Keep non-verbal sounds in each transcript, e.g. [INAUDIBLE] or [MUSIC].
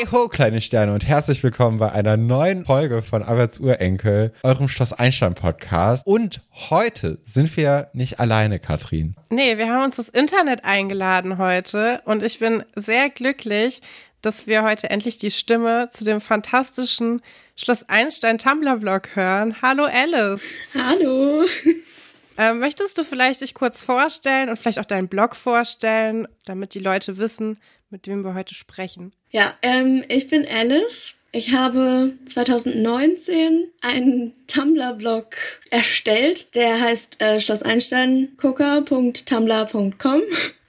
Hey ho, kleine Sterne und herzlich willkommen bei einer neuen Folge von Alberts Urenkel, eurem Schloss Einstein Podcast. Und heute sind wir nicht alleine, Katrin. Nee, wir haben uns das Internet eingeladen heute und ich bin sehr glücklich, dass wir heute endlich die Stimme zu dem fantastischen Schloss Einstein Tumblr-Blog hören. Hallo Alice. Hallo. Ähm, möchtest du vielleicht dich kurz vorstellen und vielleicht auch deinen Blog vorstellen, damit die Leute wissen, mit wem wir heute sprechen? Ja, ähm, ich bin Alice. Ich habe 2019 einen Tumblr-Blog erstellt, der heißt äh, schlosseinsteingucker.tumblr.com.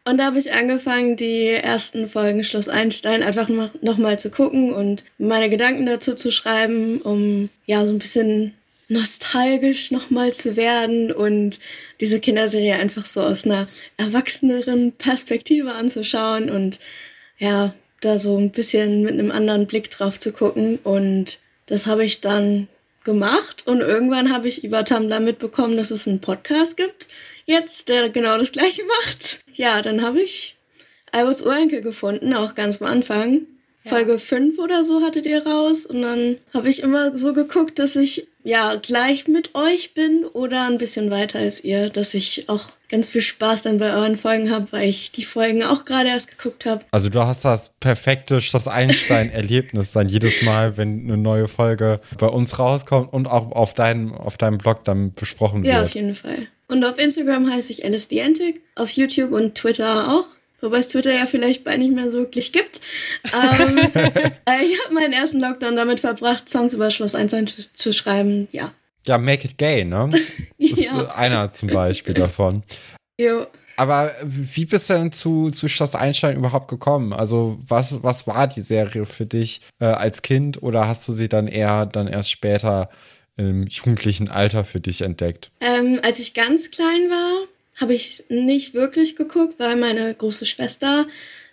Und da habe ich angefangen, die ersten Folgen Schloss Einstein einfach nochmal zu gucken und meine Gedanken dazu zu schreiben, um ja so ein bisschen nostalgisch nochmal zu werden und diese Kinderserie einfach so aus einer erwachseneren Perspektive anzuschauen und ja, da so ein bisschen mit einem anderen Blick drauf zu gucken. Und das habe ich dann gemacht und irgendwann habe ich über Tumblr mitbekommen, dass es einen Podcast gibt jetzt, der genau das gleiche [LAUGHS] macht. Ja, dann habe ich Albus Urenkel gefunden, auch ganz am Anfang. Folge 5 oder so hattet ihr raus und dann habe ich immer so geguckt, dass ich ja gleich mit euch bin oder ein bisschen weiter als ihr, dass ich auch ganz viel Spaß dann bei euren Folgen habe, weil ich die Folgen auch gerade erst geguckt habe. Also du hast das perfekte Schloss Einstein-Erlebnis dann jedes Mal, wenn eine neue Folge bei uns rauskommt und auch auf deinem, auf deinem Blog dann besprochen wird. Ja, auf jeden Fall. Und auf Instagram heiße ich Alice the Antic, auf YouTube und Twitter auch wobei es Twitter ja vielleicht bald nicht mehr so wirklich gibt. Ähm, [LAUGHS] äh, ich habe meinen ersten Lockdown damit verbracht, Songs über Schloss Einstein zu, zu schreiben. Ja. Ja, Make It Gay, ne? [LAUGHS] Das ja. ist einer zum Beispiel davon. Jo. Aber wie bist du denn zu, zu Schloss Einstein überhaupt gekommen? Also, was, was war die Serie für dich äh, als Kind oder hast du sie dann eher dann erst später im jugendlichen Alter für dich entdeckt? Ähm, als ich ganz klein war, habe ich nicht wirklich geguckt, weil meine große Schwester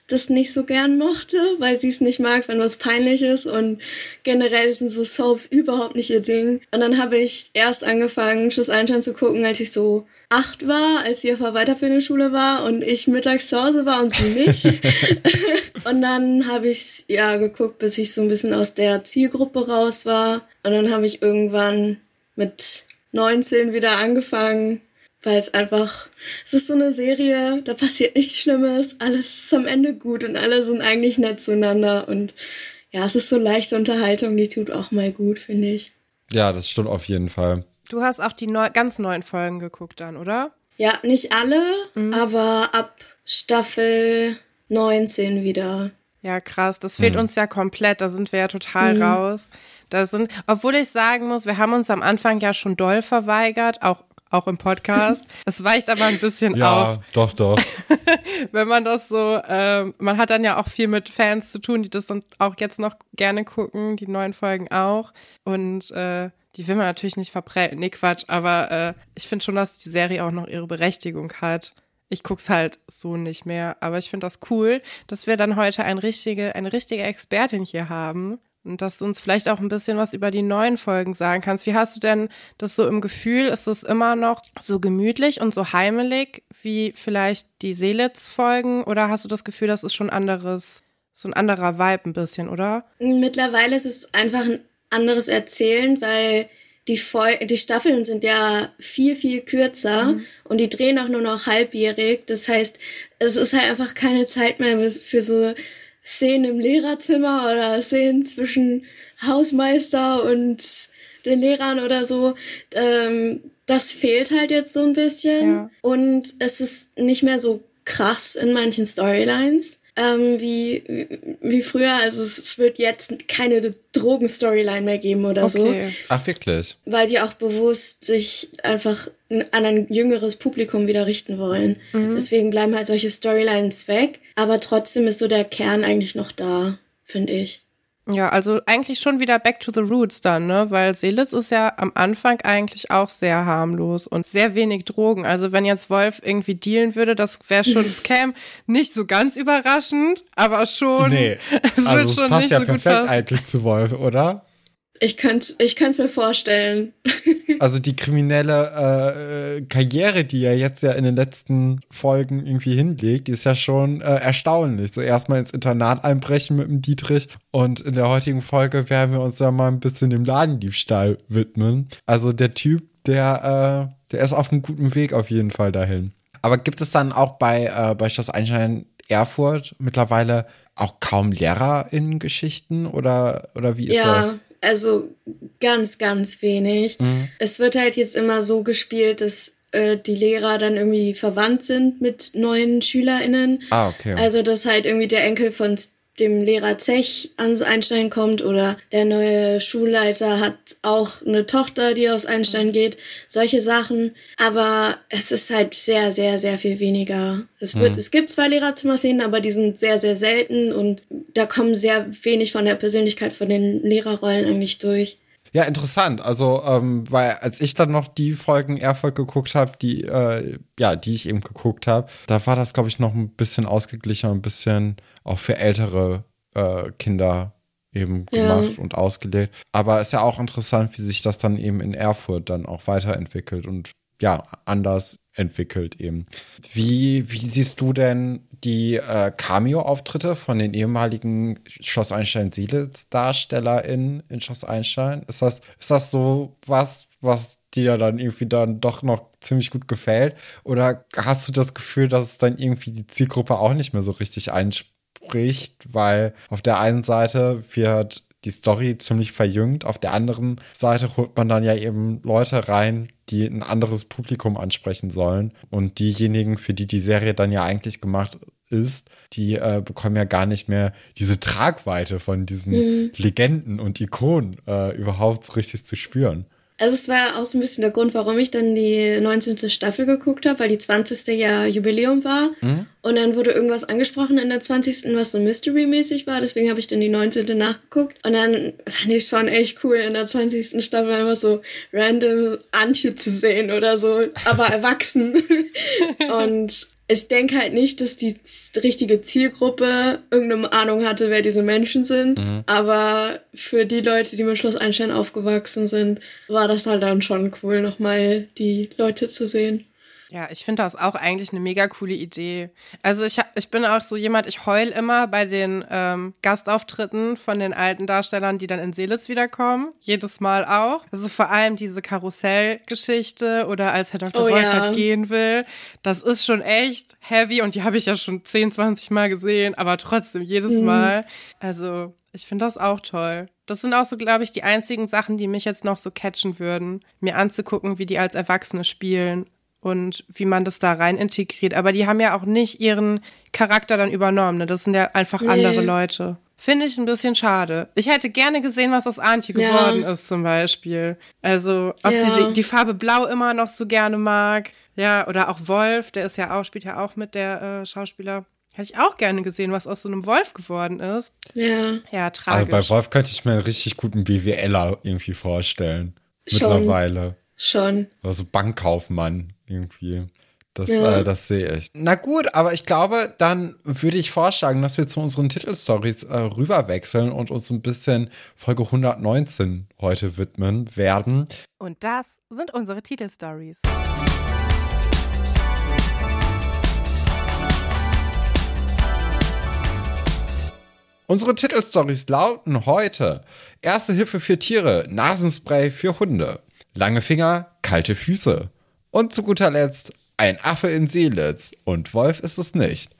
das nicht so gern mochte, weil sie es nicht mag, wenn was peinlich ist und generell sind so Soaps überhaupt nicht ihr Ding. Und dann habe ich erst angefangen, Schluss Einstein zu gucken, als ich so acht war, als sie auf der weiterführenden Schule war und ich mittags zu Hause war und sie nicht. [LAUGHS] und dann habe ich ja geguckt, bis ich so ein bisschen aus der Zielgruppe raus war. Und dann habe ich irgendwann mit 19 wieder angefangen, weil es einfach, es ist so eine Serie, da passiert nichts Schlimmes, alles ist am Ende gut und alle sind eigentlich nett zueinander und ja, es ist so leichte Unterhaltung, die tut auch mal gut, finde ich. Ja, das stimmt auf jeden Fall. Du hast auch die neu ganz neuen Folgen geguckt dann, oder? Ja, nicht alle, mhm. aber ab Staffel 19 wieder. Ja, krass. Das fehlt mhm. uns ja komplett. Da sind wir ja total mhm. raus. Da sind, obwohl ich sagen muss, wir haben uns am Anfang ja schon doll verweigert, auch auch im Podcast. [LAUGHS] Es weicht aber ein bisschen ja, auf. doch, doch. [LAUGHS] Wenn man das so, ähm, man hat dann ja auch viel mit Fans zu tun, die das dann auch jetzt noch gerne gucken, die neuen Folgen auch. Und äh, die will man natürlich nicht verprellen. Nee, Quatsch, aber äh, ich finde schon, dass die Serie auch noch ihre Berechtigung hat. Ich guck's halt so nicht mehr, aber ich finde das cool, dass wir dann heute ein richtige, eine richtige Expertin hier haben, und dass du uns vielleicht auch ein bisschen was über die neuen Folgen sagen kannst. Wie hast du denn das so im Gefühl? Ist es immer noch so gemütlich und so heimelig wie vielleicht die Seelitz-Folgen? Oder hast du das Gefühl, das ist schon anderes, so ein anderer Vibe ein bisschen, oder? Mittlerweile ist es einfach ein anderes Erzählen, weil die, Fol die Staffeln sind ja viel, viel kürzer mhm. und die drehen auch nur noch halbjährig. Das heißt, es ist halt einfach keine Zeit mehr für so Szenen im Lehrerzimmer oder Szenen zwischen Hausmeister und den Lehrern oder so. Ähm, das fehlt halt jetzt so ein bisschen. Ja. Und es ist nicht mehr so krass in manchen Storylines ähm, wie, wie früher. Also es, es wird jetzt keine Drogen-Storyline mehr geben oder okay. so. Ach, wirklich? Weil die auch bewusst sich einfach an ein jüngeres Publikum wieder richten wollen. Mhm. Deswegen bleiben halt solche Storylines weg. Aber trotzdem ist so der Kern eigentlich noch da, finde ich. Ja, also eigentlich schon wieder back to the roots dann, ne? Weil Seelitz ist ja am Anfang eigentlich auch sehr harmlos und sehr wenig Drogen. Also wenn jetzt Wolf irgendwie dealen würde, das wäre schon, [LAUGHS] käme nicht so ganz überraschend, aber schon. Nee, [LAUGHS] es also es passt ja perfekt eigentlich zu Wolf, oder? Ich könnte ich mir vorstellen. [LAUGHS] also die kriminelle äh, Karriere, die er jetzt ja in den letzten Folgen irgendwie hinlegt, die ist ja schon äh, erstaunlich. So erstmal ins Internat einbrechen mit dem Dietrich und in der heutigen Folge werden wir uns ja mal ein bisschen dem Ladendiebstahl widmen. Also der Typ, der, äh, der ist auf einem guten Weg auf jeden Fall dahin. Aber gibt es dann auch bei, äh, bei Schloss Einstein Erfurt mittlerweile auch kaum Lehrer in Geschichten oder, oder wie ist ja, das? Also ganz, ganz wenig. Mhm. Es wird halt jetzt immer so gespielt, dass äh, die Lehrer dann irgendwie verwandt sind mit neuen SchülerInnen. Ah, okay. Also, dass halt irgendwie der Enkel von dem Lehrer Zech ans Einstein kommt oder der neue Schulleiter hat auch eine Tochter, die aufs Einstein geht. Solche Sachen. Aber es ist halt sehr, sehr, sehr viel weniger. Es wird, mhm. es gibt zwei Lehrerzimmerszenen, aber die sind sehr, sehr selten und da kommen sehr wenig von der Persönlichkeit von den Lehrerrollen eigentlich durch. Ja, interessant. Also, ähm, weil als ich dann noch die Folgen Erfolg geguckt habe, die, äh, ja, die ich eben geguckt habe, da war das, glaube ich, noch ein bisschen ausgeglichener, ein bisschen auch für ältere äh, Kinder eben gemacht ja. und ausgelegt. Aber es ist ja auch interessant, wie sich das dann eben in Erfurt dann auch weiterentwickelt und ja, anders entwickelt eben. Wie, wie siehst du denn die äh, Cameo-Auftritte von den ehemaligen Schloss Einstein-Siedels-DarstellerInnen in Schloss Einstein? Ist das, ist das so was, was dir dann irgendwie dann doch noch ziemlich gut gefällt? Oder hast du das Gefühl, dass es dann irgendwie die Zielgruppe auch nicht mehr so richtig einspricht? Weil auf der einen Seite wird die Story ziemlich verjüngt. Auf der anderen Seite holt man dann ja eben Leute rein, die ein anderes Publikum ansprechen sollen. Und diejenigen, für die die Serie dann ja eigentlich gemacht ist, die äh, bekommen ja gar nicht mehr diese Tragweite von diesen mhm. Legenden und Ikonen äh, überhaupt so richtig zu spüren. Also es war auch so ein bisschen der Grund, warum ich dann die 19. Staffel geguckt habe, weil die 20. ja Jubiläum war. Mhm. Und dann wurde irgendwas angesprochen in der 20. was so Mystery-mäßig war. Deswegen habe ich dann die 19. nachgeguckt. Und dann fand ich schon echt cool, in der 20. Staffel einfach so random Antje zu sehen oder so, aber erwachsen. [LAUGHS] und ich denke halt nicht, dass die richtige Zielgruppe irgendeine Ahnung hatte, wer diese Menschen sind. Mhm. Aber für die Leute, die mit Schloss Einstein aufgewachsen sind, war das halt dann schon cool, nochmal die Leute zu sehen. Ja, ich finde das auch eigentlich eine mega coole Idee. Also ich, ich bin auch so jemand, ich heul immer bei den ähm, Gastauftritten von den alten Darstellern, die dann in Seelitz wiederkommen. Jedes Mal auch. Also vor allem diese Karussellgeschichte oder als Herr Dr. Oh, Wolfert ja. gehen will. Das ist schon echt heavy und die habe ich ja schon 10, 20 Mal gesehen, aber trotzdem jedes mhm. Mal. Also ich finde das auch toll. Das sind auch so, glaube ich, die einzigen Sachen, die mich jetzt noch so catchen würden, mir anzugucken, wie die als Erwachsene spielen und wie man das da rein integriert. Aber die haben ja auch nicht ihren Charakter dann übernommen. Ne? Das sind ja einfach nee. andere Leute. Finde ich ein bisschen schade. Ich hätte gerne gesehen, was aus Antje ja. geworden ist, zum Beispiel. Also, ob ja. sie die, die, Farbe Blau immer noch so gerne mag. Ja, oder auch Wolf, der ist ja auch, spielt ja auch mit der äh, Schauspieler. Hätte ich auch gerne gesehen, was aus so einem Wolf geworden ist. Ja. Ja, tragisch. Also bei Wolf könnte ich mir einen richtig guten BWLer irgendwie vorstellen. Schon. Mittlerweile. Schon. Also Bankkaufmann irgendwie. Das, ja. äh, das sehe ich. Na gut, aber ich glaube, dann würde ich vorschlagen, dass wir zu unseren Titelstories äh, rüberwechseln und uns ein bisschen Folge 119 heute widmen werden. Und das sind unsere Titelstories. Unsere Titelstories lauten heute: Erste Hilfe für Tiere, Nasenspray für Hunde, lange Finger, kalte Füße. Und zu guter Letzt ein Affe in Seelitz und Wolf ist es nicht.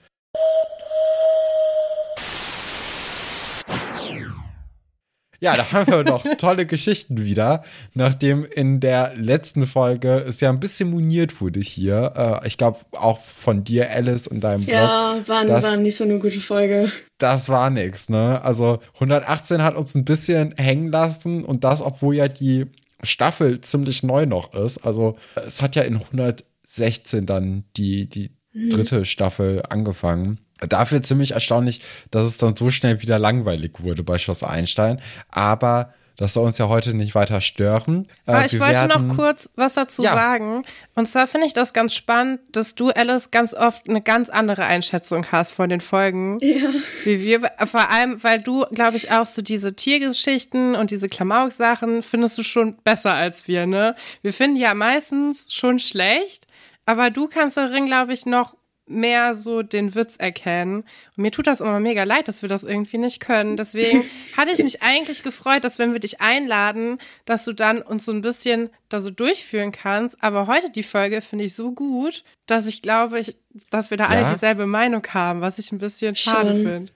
Ja, da haben wir noch [LAUGHS] tolle Geschichten wieder, nachdem in der letzten Folge es ja ein bisschen moniert wurde hier. Äh, ich glaube auch von dir, Alice, und deinem Blog. Ja, war, das, war nicht so eine gute Folge. Das war nix, ne? Also 118 hat uns ein bisschen hängen lassen und das, obwohl ja die Staffel ziemlich neu noch ist. Also es hat ja in 116 dann die, die mhm. dritte Staffel angefangen. Dafür ziemlich erstaunlich, dass es dann so schnell wieder langweilig wurde bei Schloss Einstein. Aber das soll uns ja heute nicht weiter stören. Äh, Aber ich wollte werden, noch kurz was dazu ja. sagen. Und zwar finde ich das ganz spannend, dass du, Alice, ganz oft eine ganz andere Einschätzung hast von den Folgen. Ja. Wie wir, vor allem, weil du, glaube ich, auch so diese Tiergeschichten und diese Klamauk-Sachen findest du schon besser als wir, ne? Wir finden ja meistens schon schlecht, aber du kannst darin, glaube ich, noch mehr so den Witz erkennen. Und mir tut das immer mega leid, dass wir das irgendwie nicht können. Deswegen [LAUGHS] hatte ich mich eigentlich gefreut, dass wenn wir dich einladen, dass du dann uns so ein bisschen da so durchführen kannst. Aber heute die Folge finde ich so gut, dass ich glaube, ich, dass wir da ja? alle dieselbe Meinung haben, was ich ein bisschen schade finde.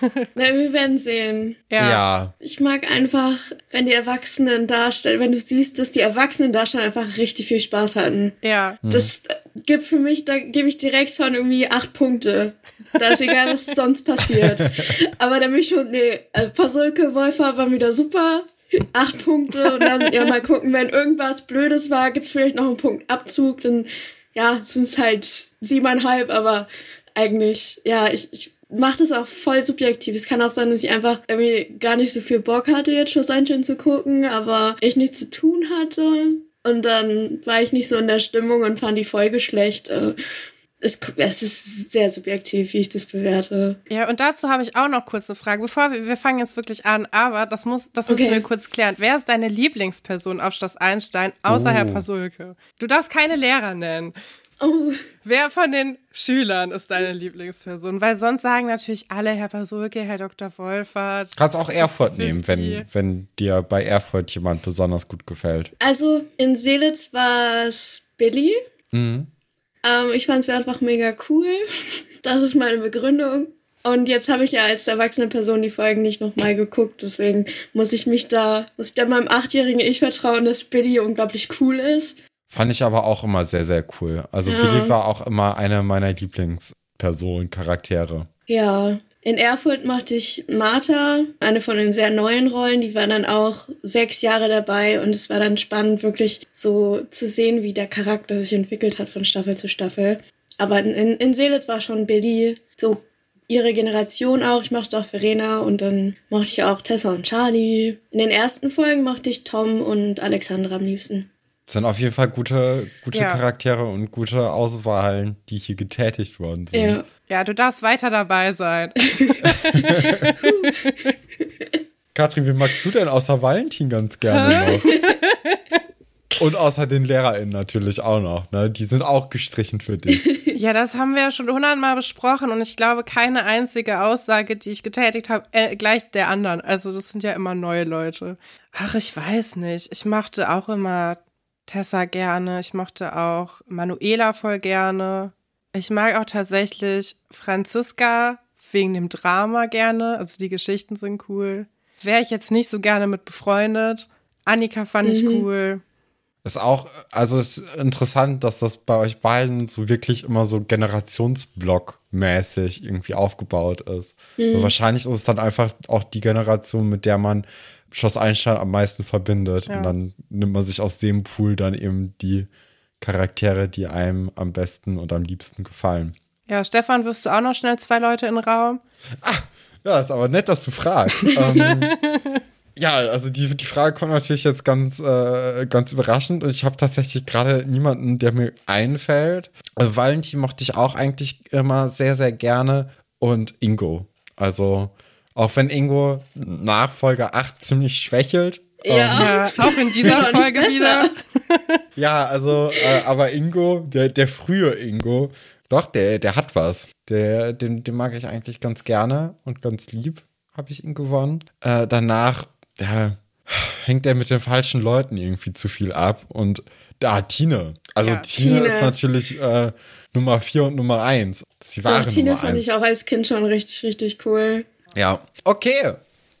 [LAUGHS] Na, wir werden sehen. Ja. ja. Ich mag einfach, wenn die Erwachsenen darstellen, wenn du siehst, dass die Erwachsenen darstellen einfach richtig viel Spaß hatten. Ja. Das gibt für mich, da gebe ich direkt schon irgendwie acht Punkte. Da ist egal, was sonst passiert. Aber mich schon, nee, also Pasulke, Wolfer waren wieder super. Acht Punkte und dann ja mal gucken, wenn irgendwas Blödes war, gibt's vielleicht noch einen Punkt Abzug, dann ja, sind es halt siebeneinhalb, aber eigentlich, ja, ich, ich mache das auch voll subjektiv. Es kann auch sein, dass ich einfach irgendwie gar nicht so viel Bock hatte, jetzt Schloss Einstein zu gucken, aber ich nichts zu tun hatte. Und dann war ich nicht so in der Stimmung und fand die Folge schlecht. Äh, es, es ist sehr subjektiv, wie ich das bewerte. Ja, und dazu habe ich auch noch kurz eine Frage. Bevor wir, wir fangen jetzt wirklich an, aber das muss, das müssen okay. wir kurz klären. Wer ist deine Lieblingsperson auf Schloss Einstein, außer oh. Herr Pasulke? Du darfst keine Lehrer nennen. Oh. Wer von den Schülern ist deine Lieblingsperson? Weil sonst sagen natürlich alle Herr Pasulke, Herr Dr. Wolfert. Kannst auch Erfurt nehmen, wenn, wenn dir bei Erfurt jemand besonders gut gefällt. Also in Seelitz war es Billy. Mhm. Ähm, ich fand es einfach mega cool. [LAUGHS] Das ist meine Begründung. Und jetzt habe ich ja als erwachsene Person die Folgen nicht nochmal geguckt, deswegen muss ich mich da, muss ich da meinem achtjährigen Ich vertrauen, dass Billy unglaublich cool ist. Fand ich aber auch immer sehr, sehr cool. Also ja. Billy war auch immer eine meiner Lieblingspersonen, Charaktere. Ja. In Erfurt mochte ich Martha, eine von den sehr neuen Rollen. Die war dann auch sechs Jahre dabei und es war dann spannend, wirklich so zu sehen, wie der Charakter sich entwickelt hat von Staffel zu Staffel. Aber in, in Seelitz war schon Billy so ihre Generation auch. Ich mochte auch Verena und dann mochte ich auch Tessa und Charlie. In den ersten Folgen mochte ich Tom und Alexandra am liebsten. Das sind auf jeden Fall gute, gute ja. Charaktere und gute Auswahlen, die hier getätigt worden sind. Ja, ja du darfst weiter dabei sein. [LAUGHS] Katrin, wie magst du denn außer Valentin ganz gerne [LAUGHS] noch? Und außer den LehrerInnen natürlich auch noch, ne? Die sind auch gestrichen für dich. [LAUGHS] Ja, das haben wir ja schon hundertmal besprochen und ich glaube, keine einzige Aussage, die ich getätigt habe, äh, gleicht der anderen. Also, das sind ja immer neue Leute. Ach, ich weiß nicht. Ich mochte auch immer Tessa gerne. Ich mochte auch Manuela voll gerne. Ich mag auch tatsächlich Franziska wegen dem Drama gerne. Also die Geschichten sind cool. Wäre ich jetzt nicht so gerne mit befreundet. Annika fand mhm. ich cool. Ist auch, also es ist interessant, dass das bei euch beiden so wirklich immer so Generationsblock-mäßig irgendwie aufgebaut ist. Mhm. wahrscheinlich ist es dann einfach auch die Generation, mit der man Schloss Einstein am meisten verbindet. Ja. Und dann nimmt man sich aus dem Pool dann eben die Charaktere, die einem am besten und am liebsten gefallen. Ja, Stefan, wirst du auch noch schnell zwei Leute in den Raum? Ah, ja, ist aber nett, dass du fragst. [LAUGHS] ähm, ja, also die, die Frage kommt natürlich jetzt ganz, äh, ganz überraschend und ich habe tatsächlich gerade niemanden, der mir einfällt. Also Valentin mochte ich auch eigentlich immer sehr, sehr gerne und Ingo. Also auch wenn Ingo nach Folge 8 ziemlich schwächelt. Ja, ähm, ja auch in dieser Folge wieder. [LAUGHS] ja, also, äh, aber Ingo, der, der frühe Ingo, doch, der, der hat was. Der, den, den mag ich eigentlich ganz gerne und ganz lieb, habe ich ihn gewonnen. Äh, danach, ja, hängt er mit den falschen Leuten irgendwie zu viel ab. Und da, Tine. Also ja, Tine, Tine, ist natürlich äh, Nummer 4 und Nummer 1. Sie waren Doch, Tine Nummer fand eins. ich auch als Kind schon richtig, richtig cool. Ja, okay.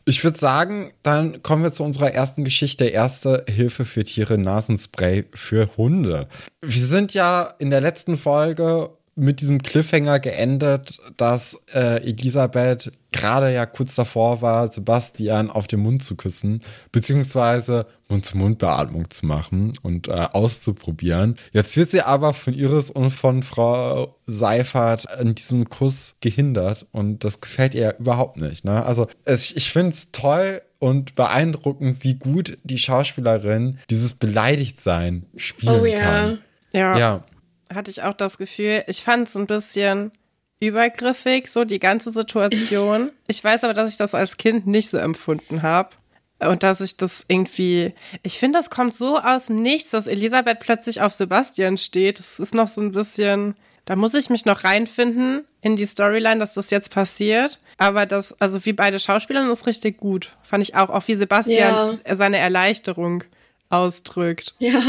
Ich würde sagen, dann kommen wir zu unserer ersten Geschichte. Erste Hilfe für Tiere, Nasenspray für Hunde. Wir sind ja in der letzten Folge mit diesem Cliffhanger geendet, dass äh, Elisabeth gerade ja kurz davor war, Sebastian auf den Mund zu küssen, beziehungsweise Mund-zu-Mund-Beatmung zu machen und äh, auszuprobieren. Jetzt wird sie aber von Iris und von Frau Seifert in diesem Kuss gehindert und das gefällt ihr ja überhaupt nicht. Ne? Also es, ich finde es toll, und beeindruckend, wie gut die Schauspielerin dieses Beleidigtsein spielen Oh ja. kann. Ja, Ja. Hatte ich auch das Gefühl. Ich fand es ein bisschen übergriffig, so die ganze Situation. [LAUGHS] Ich weiß aber, dass ich das als Kind nicht so empfunden habe. Und dass ich das irgendwie, ich finde, das kommt so aus dem Nichts, dass Elisabeth plötzlich auf Sebastian steht. Das ist noch so ein bisschen, da muss ich mich noch reinfinden in die Storyline, dass das jetzt passiert. Aber das, also wie beide Schauspieler, ist richtig gut. Fand ich auch, auch wie Sebastian seine Erleichterung ausdrückt. Ja.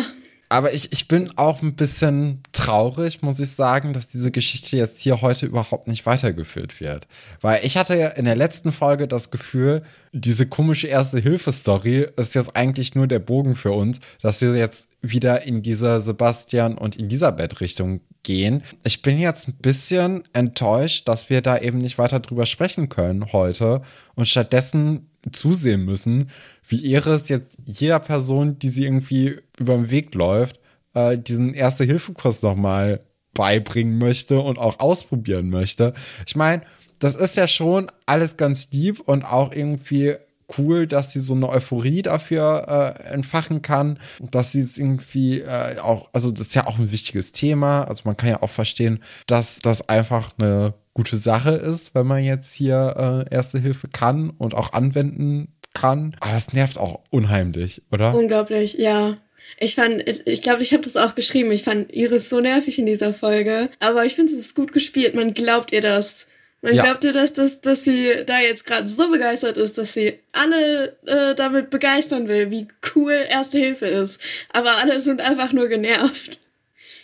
Aber ich, ich bin auch ein bisschen traurig, muss ich sagen, dass diese Geschichte jetzt hier heute überhaupt nicht weitergeführt wird. Weil ich hatte ja in der letzten Folge das Gefühl, diese komische Erste-Hilfe-Story ist jetzt eigentlich nur der Bogen für uns, dass wir jetzt wieder in diese Sebastian und Elisabeth-Richtung gehen. Ich bin jetzt ein bisschen enttäuscht, dass wir da eben nicht weiter drüber sprechen können heute und stattdessen zusehen müssen, wie Iris jetzt jeder Person, die sie irgendwie über den Weg läuft, äh, diesen Erste-Hilfe-Kurs nochmal beibringen möchte und auch ausprobieren möchte. Ich meine, das ist ja schon alles ganz lieb und auch irgendwie cool, dass sie so eine Euphorie dafür äh, entfachen kann, dass sie es irgendwie äh, auch, also das ist ja auch ein wichtiges Thema, also man kann ja auch verstehen, dass das einfach eine gute Sache ist, wenn man jetzt hier äh, Erste Hilfe kann und auch anwenden kann. Aber es nervt auch unheimlich, oder? Unglaublich, ja. Ich fand, ich glaube, ich, glaub, ich habe das auch geschrieben. Ich fand Iris so nervig in dieser Folge. Aber ich finde, es ist gut gespielt. Man glaubt ihr das. Man Ja. glaubt ihr, dass, dass, dass sie da jetzt gerade so begeistert ist, dass sie alle äh, damit begeistern will, wie cool Erste Hilfe ist. Aber alle sind einfach nur genervt.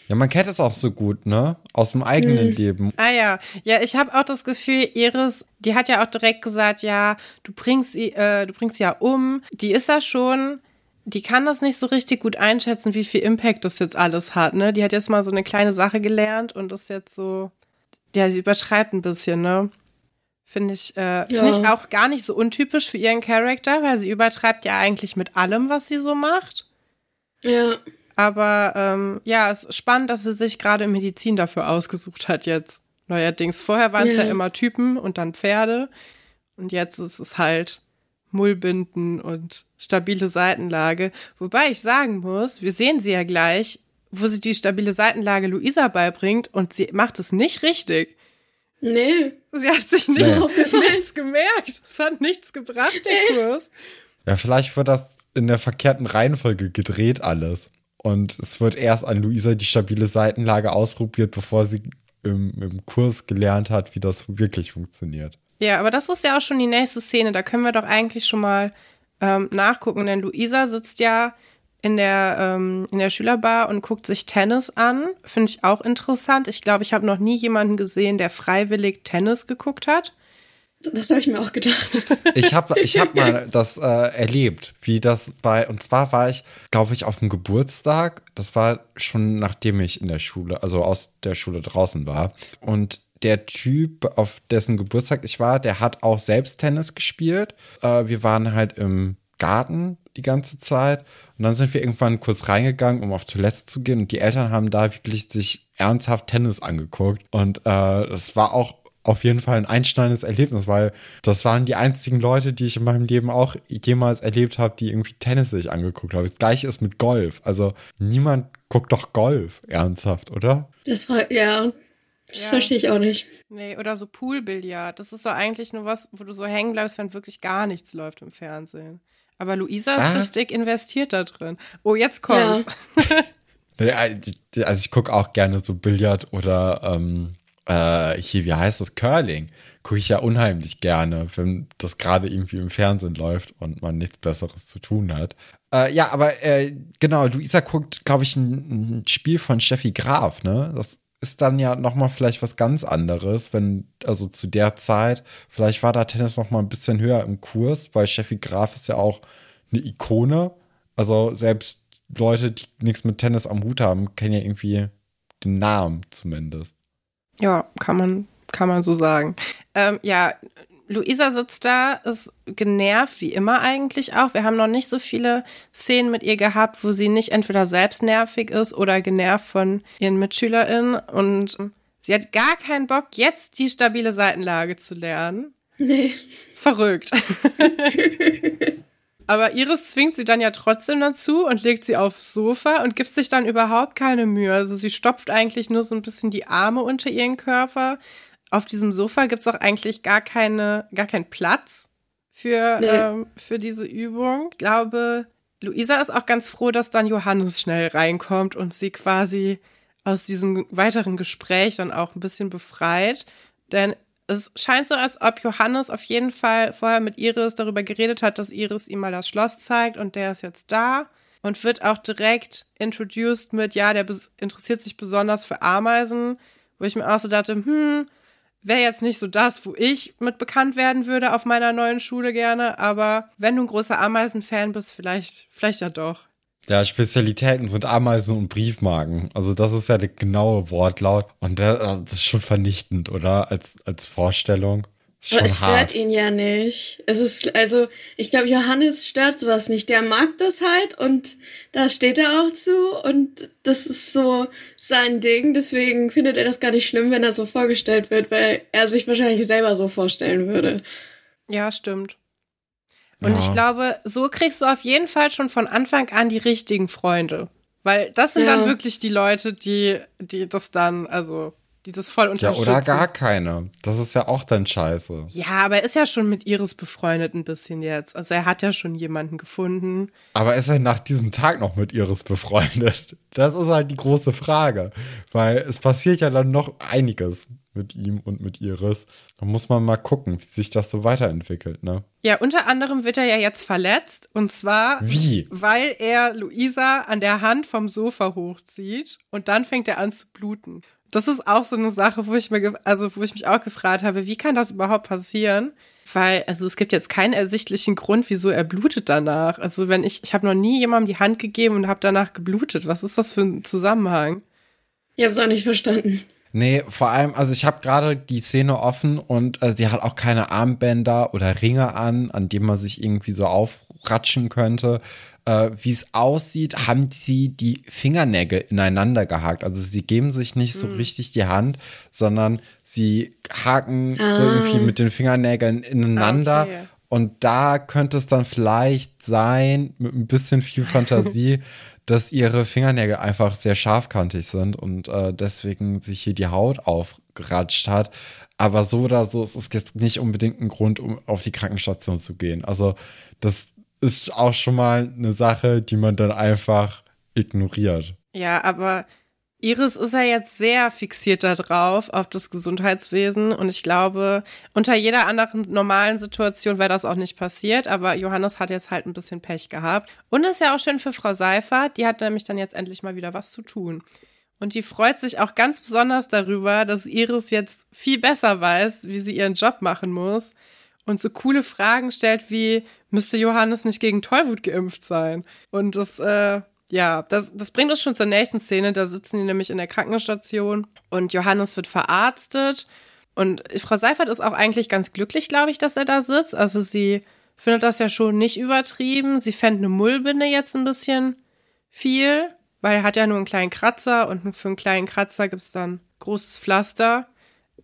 Ja, man kennt es auch so gut, ne? Aus dem eigenen Leben. Ah ja, ja, ich habe auch das Gefühl, Iris, die hat ja auch direkt gesagt, ja, du bringst sie, äh, du bringst sie ja um. Die ist da schon, die kann das nicht so richtig gut einschätzen, wie viel Impact das jetzt alles hat, ne? Die hat jetzt mal so eine kleine Sache gelernt und ist jetzt so, ja, sie übertreibt ein bisschen, ne? Finde ich, äh, finde ich auch gar nicht so untypisch für ihren Charakter, weil sie übertreibt ja eigentlich mit allem, was sie so macht. Ja. Aber ähm, ja, es ist spannend, dass sie sich gerade Medizin dafür ausgesucht hat jetzt. Neuerdings. Vorher waren es ja. Ja. immer Typen und dann Pferde. Und jetzt ist es halt Mullbinden und stabile Seitenlage. Wobei ich sagen muss, wir sehen sie ja gleich, wo sie die stabile Seitenlage Luisa beibringt und sie macht es nicht richtig. Nee. Sie hat sich nicht [LAUGHS] Nee. nichts gemerkt. Es hat nichts gebracht, der Kurs. Ja, vielleicht wird das in der verkehrten Reihenfolge gedreht alles. Und es wird erst an Luisa die stabile Seitenlage ausprobiert, bevor sie im, im Kurs gelernt hat, wie das wirklich funktioniert. Ja, aber das ist ja auch schon die nächste Szene. Da können wir doch eigentlich schon mal ähm, nachgucken, denn Luisa sitzt ja in der, ähm, in der Schülerbar und guckt sich Tennis an. Finde ich auch interessant. Ich glaube, ich habe noch nie jemanden gesehen, der freiwillig Tennis geguckt hat. Das habe ich mir auch gedacht. [LAUGHS] Ich habe ich hab mal [LAUGHS] das äh, erlebt, wie das bei, und zwar war ich, glaube ich, auf dem Geburtstag. Das war schon nachdem ich in der Schule, also aus der Schule draußen war. Und der Typ, auf dessen Geburtstag ich war, der hat auch selbst Tennis gespielt. Äh, wir waren halt im Garten die ganze Zeit. Und dann sind wir irgendwann kurz reingegangen, um auf Toilette zu gehen. Und die Eltern haben da wirklich sich ernsthaft Tennis angeguckt. Und äh, das war auch auf jeden Fall ein einschneidendes Erlebnis, weil das waren die einzigen Leute, die ich in meinem Leben auch jemals erlebt habe, die irgendwie Tennis sich angeguckt haben. Das gleiche ist mit Golf. Also niemand guckt doch Golf ernsthaft, oder? Das war, ja. Das Ja. verstehe ich auch nicht. Nee, oder so Poolbillard. Das ist so eigentlich nur was, wo du so hängen bleibst, wenn wirklich gar nichts läuft im Fernsehen. Aber Luisa ist Ah. richtig investiert da drin. Oh, jetzt kommt's. Nee, [LAUGHS] Also ich gucke auch gerne so Billard oder ähm, äh, hier, wie heißt das, Curling. Gucke ich ja unheimlich gerne, wenn das gerade irgendwie im Fernsehen läuft und man nichts Besseres zu tun hat. Äh, ja, aber äh, genau, Luisa guckt, glaube ich, ein, ein Spiel von Steffi Graf, ne? Das ist dann ja noch mal vielleicht was ganz anderes, wenn, also zu der Zeit, vielleicht war da Tennis noch mal ein bisschen höher im Kurs, weil Steffi Graf ist ja auch eine Ikone. Also selbst Leute, die nichts mit Tennis am Hut haben, kennen ja irgendwie den Namen zumindest. Ja, kann man, kann man so sagen. Ähm, ja, Luisa sitzt da, ist genervt, wie immer eigentlich auch. Wir haben noch nicht so viele Szenen mit ihr gehabt, wo sie nicht entweder selbst nervig ist oder genervt von ihren MitschülerInnen. Und sie hat gar keinen Bock, jetzt die stabile Seitenlage zu lernen. Nee. Verrückt. [LAUGHS] Aber Iris zwingt sie dann ja trotzdem dazu und legt sie aufs Sofa und gibt sich dann überhaupt keine Mühe. Also sie stopft eigentlich nur so ein bisschen die Arme unter ihren Körper. Auf diesem Sofa gibt es auch eigentlich gar keine, gar keinen Platz für, nee. ähm, für diese Übung. Ich glaube, Luisa ist auch ganz froh, dass dann Johannes schnell reinkommt und sie quasi aus diesem weiteren Gespräch dann auch ein bisschen befreit. Denn es scheint so, als ob Johannes auf jeden Fall vorher mit Iris darüber geredet hat, dass Iris ihm mal das Schloss zeigt und der ist jetzt da und wird auch direkt introduced mit, ja, der interessiert sich besonders für Ameisen, wo ich mir auch so dachte, hm, wäre jetzt nicht so das, wo ich mit bekannt werden würde auf meiner neuen Schule gerne, aber wenn du ein großer Ameisen-Fan bist, vielleicht, vielleicht ja doch. Ja, Spezialitäten sind Ameisen und Briefmarken. Also das ist ja der genaue Wortlaut. Und das ist schon vernichtend, oder? Als, als Vorstellung. Aber es stört hart. ihn ja nicht. Es ist, also, ich glaube, Johannes stört sowas nicht. Der mag das halt und da steht er auch zu und das ist so sein Ding. Deswegen findet er das gar nicht schlimm, wenn er so vorgestellt wird, weil er sich wahrscheinlich selber so vorstellen würde. Ja, stimmt. Und ja. ich glaube, so kriegst du auf jeden Fall schon von Anfang an die richtigen Freunde. Weil das sind ja. dann wirklich die Leute, die, die das dann, also, die das voll unterstützen. Ja, oder gar keine. Das ist ja auch dann scheiße. Ja, aber er ist ja schon mit Iris befreundet ein bisschen jetzt. Also er hat ja schon jemanden gefunden. Aber ist er nach diesem Tag noch mit Iris befreundet? Das ist halt die große Frage. Weil es passiert ja dann noch einiges mit ihm und mit Iris. Da muss man mal gucken, wie sich das so weiterentwickelt, ne? Ja, unter anderem wird er ja jetzt verletzt. Und zwar, wie? weil er Luisa an der Hand vom Sofa hochzieht und dann fängt er an zu bluten. Das ist auch so eine Sache, wo ich mir, also wo ich mich auch gefragt habe, wie kann das überhaupt passieren? Weil, also es gibt jetzt keinen ersichtlichen Grund, wieso er blutet danach. Also wenn ich, ich habe noch nie jemandem die Hand gegeben und habe danach geblutet. Was ist das für ein Zusammenhang? Ich habe es auch nicht verstanden. Nee, vor allem, also ich habe gerade die Szene offen und also die hat auch keine Armbänder oder Ringe an, an denen man sich irgendwie so aufratschen könnte. Äh, Wie es aussieht, haben sie die Fingernägel ineinander gehakt. Also sie geben sich nicht so mhm. richtig die Hand, sondern sie haken ah. so irgendwie mit den Fingernägeln ineinander. Okay. Und da könnte es dann vielleicht sein, mit ein bisschen viel Fantasie, [LAUGHS] dass ihre Fingernägel einfach sehr scharfkantig sind und äh, deswegen sich hier die Haut aufgeratscht hat. Aber so oder so ist es jetzt nicht unbedingt ein Grund, um auf die Krankenstation zu gehen. Also das ist auch schon mal eine Sache, die man dann einfach ignoriert. Ja, aber Iris ist ja jetzt sehr fixiert darauf, auf das Gesundheitswesen. Und ich glaube, unter jeder anderen normalen Situation wäre das auch nicht passiert. Aber Johannes hat jetzt halt ein bisschen Pech gehabt. Und ist ja auch schön für Frau Seifert. Die hat nämlich dann jetzt endlich mal wieder was zu tun. Und die freut sich auch ganz besonders darüber, dass Iris jetzt viel besser weiß, wie sie ihren Job machen muss. Und so coole Fragen stellt wie, müsste Johannes nicht gegen Tollwut geimpft sein? Und das, äh, ja, das, das bringt uns schon zur nächsten Szene. Da sitzen die nämlich in der Krankenstation und Johannes wird verarztet. Und Frau Seifert ist auch eigentlich ganz glücklich, glaube ich, dass er da sitzt. Also sie findet das ja schon nicht übertrieben. Sie fände eine Mullbinde jetzt ein bisschen viel, weil er hat ja nur einen kleinen Kratzer und für einen kleinen Kratzer gibt es dann großes Pflaster.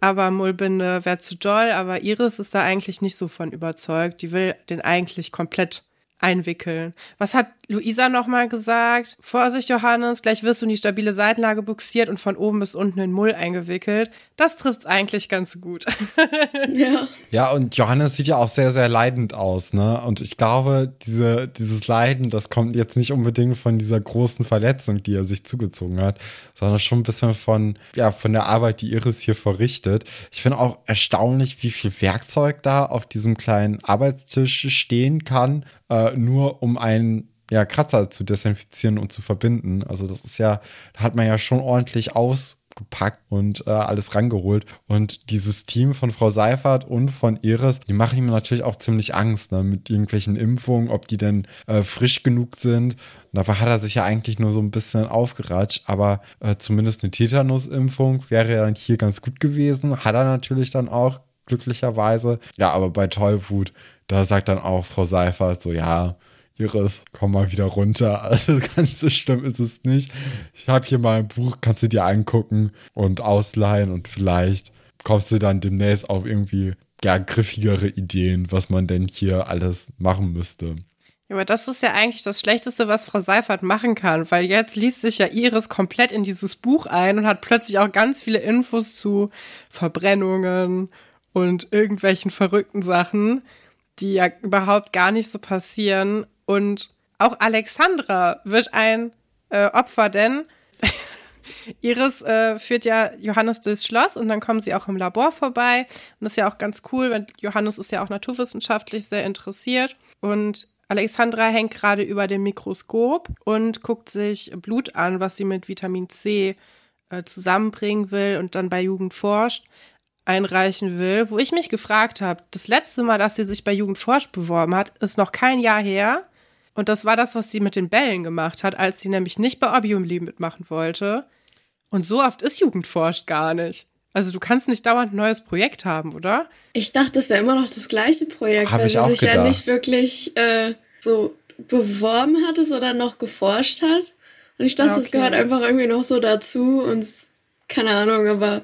Aber Mullbinde wäre zu doll, aber Iris ist da eigentlich nicht so von überzeugt. Die will den eigentlich komplett einwickeln. Was hat Luisa nochmal gesagt? Vorsicht, Johannes, gleich wirst du in die stabile Seitenlage buxiert und von oben bis unten in Mull eingewickelt. Das trifft's eigentlich ganz gut. [LAUGHS] ja. Ja, und Johannes sieht ja auch sehr, sehr leidend aus, ne? Und ich glaube, diese, dieses Leiden, das kommt jetzt nicht unbedingt von dieser großen Verletzung, die er sich zugezogen hat, sondern schon ein bisschen von, ja, von der Arbeit, die Iris hier verrichtet. Ich finde auch erstaunlich, wie viel Werkzeug da auf diesem kleinen Arbeitstisch stehen kann äh, nur um einen ja, Kratzer zu desinfizieren und zu verbinden. Also das ist ja, da hat man ja schon ordentlich ausgepackt und äh, alles rangeholt. Und dieses Team von Frau Seifert und von Iris, die machen ihm natürlich auch ziemlich Angst, ne, mit irgendwelchen Impfungen, ob die denn äh, frisch genug sind. Und dabei hat er sich ja eigentlich nur so ein bisschen aufgeratscht, aber äh, zumindest eine Tetanus-Impfung wäre ja dann hier ganz gut gewesen. Hat er natürlich dann auch, glücklicherweise. Ja, aber bei Tollwut, da sagt dann auch Frau Seifert so, ja, Iris, komm mal wieder runter. [LAUGHS] Also ganz so schlimm ist es nicht. Ich habe hier mal ein Buch, kannst du dir angucken und ausleihen und vielleicht kommst du dann demnächst auf irgendwie ja, griffigere Ideen, was man denn hier alles machen müsste. Ja, aber das ist ja eigentlich das Schlechteste, was Frau Seifert machen kann, weil jetzt liest sich ja Iris komplett in dieses Buch ein und hat plötzlich auch ganz viele Infos zu Verbrennungen und irgendwelchen verrückten Sachen, die ja überhaupt gar nicht so passieren. Und auch Alexandra wird ein äh, Opfer, denn [LAUGHS] Iris äh, führt ja Johannes durchs Schloss und dann kommen sie auch im Labor vorbei. Und das ist ja auch ganz cool, weil Johannes ist ja auch naturwissenschaftlich sehr interessiert. Und Alexandra hängt gerade über dem Mikroskop und guckt sich Blut an, was sie mit Vitamin C äh, zusammenbringen will und dann bei Jugend forscht einreichen will, wo ich mich gefragt habe, das letzte Mal, dass sie sich bei Jugend forscht beworben hat, ist noch kein Jahr her. Und das war das, was sie mit den Bällen gemacht hat, als sie nämlich nicht bei Obium Lieb mitmachen wollte. Und so oft ist Jugendforscht gar nicht. Also du kannst nicht dauernd ein neues Projekt haben, oder? Ich dachte, das wäre immer noch das gleiche Projekt, Hab weil ich sie sich gedacht. ja nicht wirklich äh, so beworben hatte, sondern noch geforscht hat. Und ich dachte, Ja, das okay. gehört einfach irgendwie noch so dazu und keine Ahnung, aber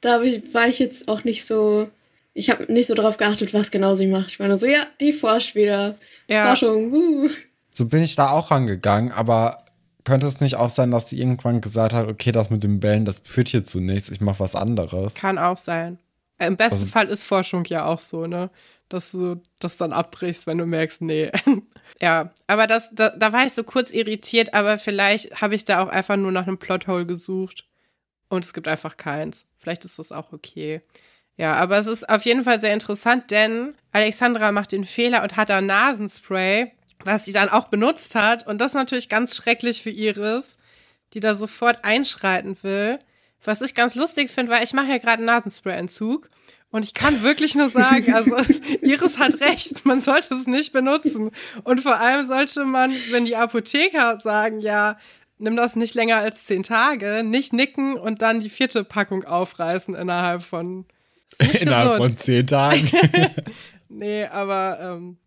da ich, war ich jetzt auch nicht so, ich habe nicht so drauf geachtet, was genau sie macht. Ich war nur so, ja, die forscht wieder. Ja. Forschung, uh. So bin ich da auch rangegangen, aber könnte es nicht auch sein, dass sie irgendwann gesagt hat, okay, das mit den Bällen, das führt hier zu nichts, ich mache was anderes. Kann auch sein. Im besten Also- Fall ist Forschung ja auch so, ne? Dass du das dann abbrichst, wenn du merkst, nee. [LAUGHS] ja, aber das, da, da war ich so kurz irritiert, aber vielleicht habe ich da auch einfach nur nach einem Plothole gesucht. Und es gibt einfach keins. Vielleicht ist das auch okay. Ja, aber es ist auf jeden Fall sehr interessant, denn Alexandra macht den Fehler und hat da Nasenspray, was sie dann auch benutzt hat. Und das ist natürlich ganz schrecklich für Iris, die da sofort einschreiten will. Was ich ganz lustig finde, weil ich mache ja gerade einen Nasenspray-Entzug. Und ich kann wirklich nur sagen, also [LAUGHS] Iris hat recht, man sollte es nicht benutzen. Und vor allem sollte man, wenn die Apotheker sagen, ja, nimm das nicht länger als zehn Tage, nicht nicken und dann die vierte Packung aufreißen innerhalb von. [LAUGHS] Innerhalb gesund. von zehn Tagen. [LAUGHS] Nee, aber ähm,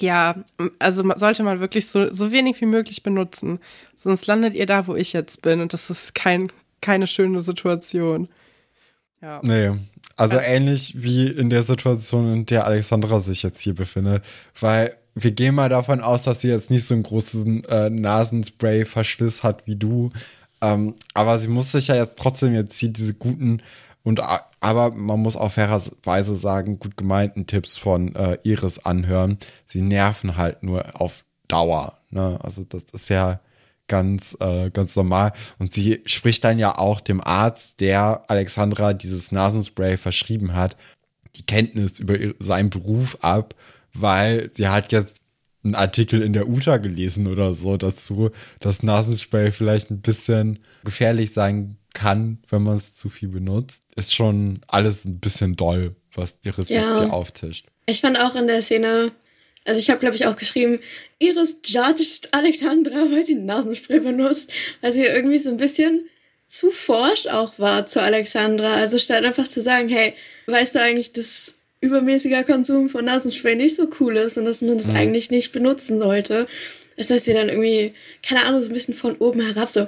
ja, also sollte man wirklich so, so wenig wie möglich benutzen. Sonst landet ihr da, wo ich jetzt bin. Und das ist kein, keine schöne Situation. Ja. nee. Also Also- ähnlich wie in der Situation, in der Alexandra sich jetzt hier befindet. Weil wir gehen mal davon aus, dass sie jetzt nicht so einen großen äh, Nasenspray-Verschliss hat wie du. Ähm, aber sie muss sich ja jetzt trotzdem jetzt hier diese guten und aber man muss auch fairerweise sagen, gut gemeinten Tipps von äh, Iris anhören. Sie nerven halt nur auf Dauer. Ne? Also das ist ja ganz, äh, ganz normal. Und sie spricht dann ja auch dem Arzt, der Alexandra dieses Nasenspray verschrieben hat, die Kenntnis über ihr, seinen Beruf ab, weil sie hat jetzt einen Artikel in der UTA gelesen oder so dazu, dass Nasenspray vielleicht ein bisschen gefährlich sein kann, wenn man es zu viel benutzt. Ist schon alles ein bisschen doll, was Rezept Ja. hier auftischt. Ich fand auch in der Szene, also ich habe glaube ich auch geschrieben, Iris judged Alexandra, weil sie Nasenspray benutzt, weil sie irgendwie so ein bisschen zu forsch auch war zu Alexandra. Also statt einfach zu sagen, hey, weißt du eigentlich, dass übermäßiger Konsum von Nasenspray nicht so cool ist und dass man das eigentlich nicht benutzen sollte, ist das sie dann irgendwie, keine Ahnung, so ein bisschen von oben herab so,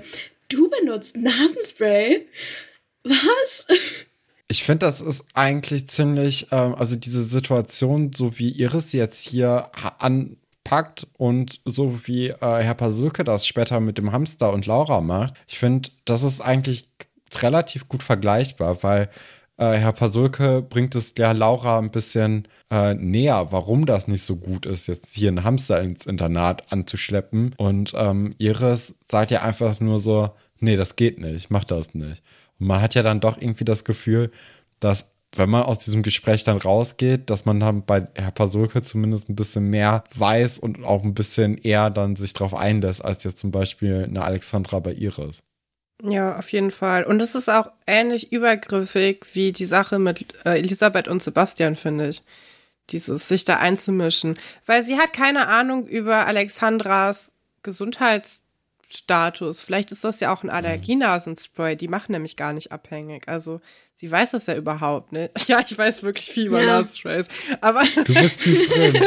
du benutzt Nasenspray? Was? [LAUGHS] Ich finde, das ist eigentlich ziemlich, ähm, also diese Situation, so wie Iris jetzt hier anpackt und so wie äh, Herr Pasulke das später mit dem Hamster und Laura macht, ich finde, das ist eigentlich relativ gut vergleichbar, weil äh, Herr Pasulke bringt es der Laura ein bisschen äh, näher, warum das nicht so gut ist, jetzt hier einen Hamster ins Internat anzuschleppen. Und ähm, Iris sagt ja einfach nur so, nee, das geht nicht, mach das nicht. Und man hat ja dann doch irgendwie das Gefühl, dass wenn man aus diesem Gespräch dann rausgeht, dass man dann bei Herr Pasulke zumindest ein bisschen mehr weiß und auch ein bisschen eher dann sich drauf einlässt, als jetzt zum Beispiel eine Alexandra bei Iris. Ja, auf jeden Fall. Und es ist auch ähnlich übergriffig wie die Sache mit äh, Elisabeth und Sebastian, finde ich. Dieses sich da einzumischen. Weil sie hat keine Ahnung über Alexandras Gesundheitsstatus. Vielleicht ist das ja auch ein Allergienasenspray. Die machen nämlich gar nicht abhängig. Also sie weiß das ja überhaupt nicht. [LAUGHS] Ja, ich weiß wirklich viel über Ja. Nasensprays. Aber Du bist tief drin [LAUGHS]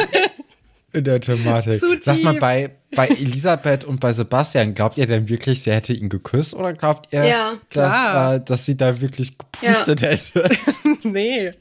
in der Thematik. Zu Sag mal, bei, bei Elisabeth und bei Sebastian, glaubt ihr denn wirklich, sie hätte ihn geküsst oder glaubt ihr, Ja, dass, äh, dass sie da wirklich gepustet hätte? [LAUGHS] nee.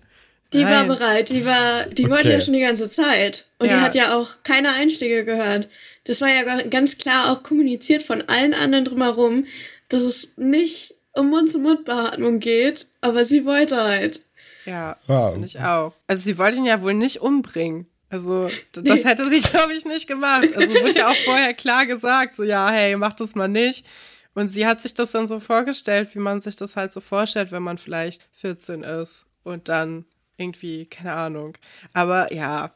Die Nein. war bereit, die war, die wollte Okay. ja schon die ganze Zeit. Und Ja. die hat ja auch keine Einschläge gehört. Das war ja ga- ganz klar auch kommuniziert von allen anderen drumherum, dass es nicht um Mund-zu-Mund-Beatmung geht, aber sie wollte halt. Ja, Ja. finde ich auch. Also sie wollte ihn ja wohl nicht umbringen. Also das hätte sie, glaube ich, nicht gemacht. Also wurde ja auch vorher klar gesagt, so ja, hey, mach das mal nicht. Und sie hat sich das dann so vorgestellt, wie man sich das halt so vorstellt, wenn man vielleicht 14 ist und dann irgendwie, keine Ahnung. Aber ja,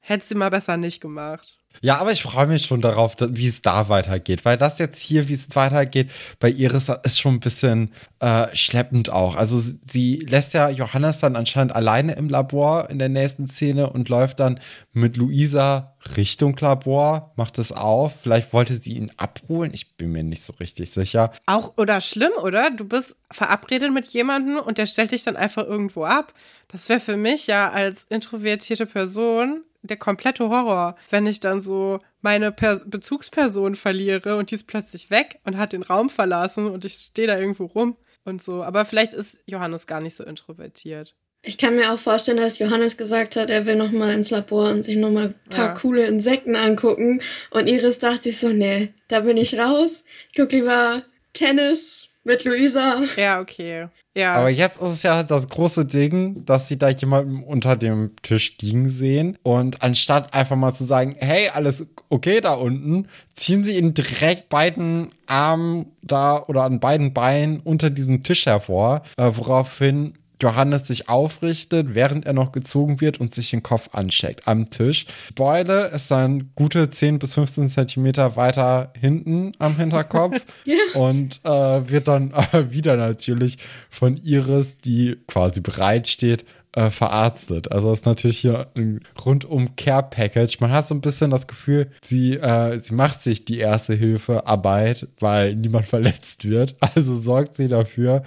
hätte sie mal besser nicht gemacht. Ja, aber ich freue mich schon darauf, da- wie es da weitergeht, weil das jetzt hier, wie es weitergeht, bei Iris ist schon ein bisschen äh, schleppend auch. Also sie lässt ja Johannes dann anscheinend alleine im Labor in der nächsten Szene und läuft dann mit Luisa Richtung Labor, macht es auf. Vielleicht wollte sie ihn abholen, ich bin mir nicht so richtig sicher. Auch oder schlimm, oder? Du bist verabredet mit jemandem und der stellt dich dann einfach irgendwo ab. Das wäre für mich ja als introvertierte Person der komplette Horror, wenn ich dann so meine Pers Bezugsperson verliere und die ist plötzlich weg und hat den Raum verlassen und ich stehe da irgendwo rum und so. Aber vielleicht ist Johannes gar nicht so introvertiert. Ich kann mir auch vorstellen, dass Johannes gesagt hat, er will noch mal ins Labor und sich noch mal ein paar Ja. coole Insekten angucken. Und Iris dachte sich so, nee, da bin ich raus. Ich guck lieber Tennis mit Luisa. Ja, okay. Ja. Aber jetzt ist es ja das große Ding, dass sie da jemanden unter dem Tisch liegen sehen. Und anstatt einfach mal zu sagen, hey, alles okay da unten, ziehen sie ihn direkt beiden Armen da oder an beiden Beinen unter diesem Tisch hervor, äh, woraufhin Johannes sich aufrichtet, während er noch gezogen wird und sich den Kopf ansteckt am Tisch. Beule ist dann gute 10 bis 15 Zentimeter weiter hinten am Hinterkopf [LAUGHS] und äh, wird dann [LAUGHS] äh, wieder natürlich von Iris, die quasi bereit steht, äh, verarztet. Also ist natürlich hier ein rundum Care-Package. Man hat so ein bisschen das Gefühl, sie, äh, sie macht sich die erste Hilfe-Arbeit, weil niemand [LAUGHS] verletzt wird. Also sorgt sie dafür,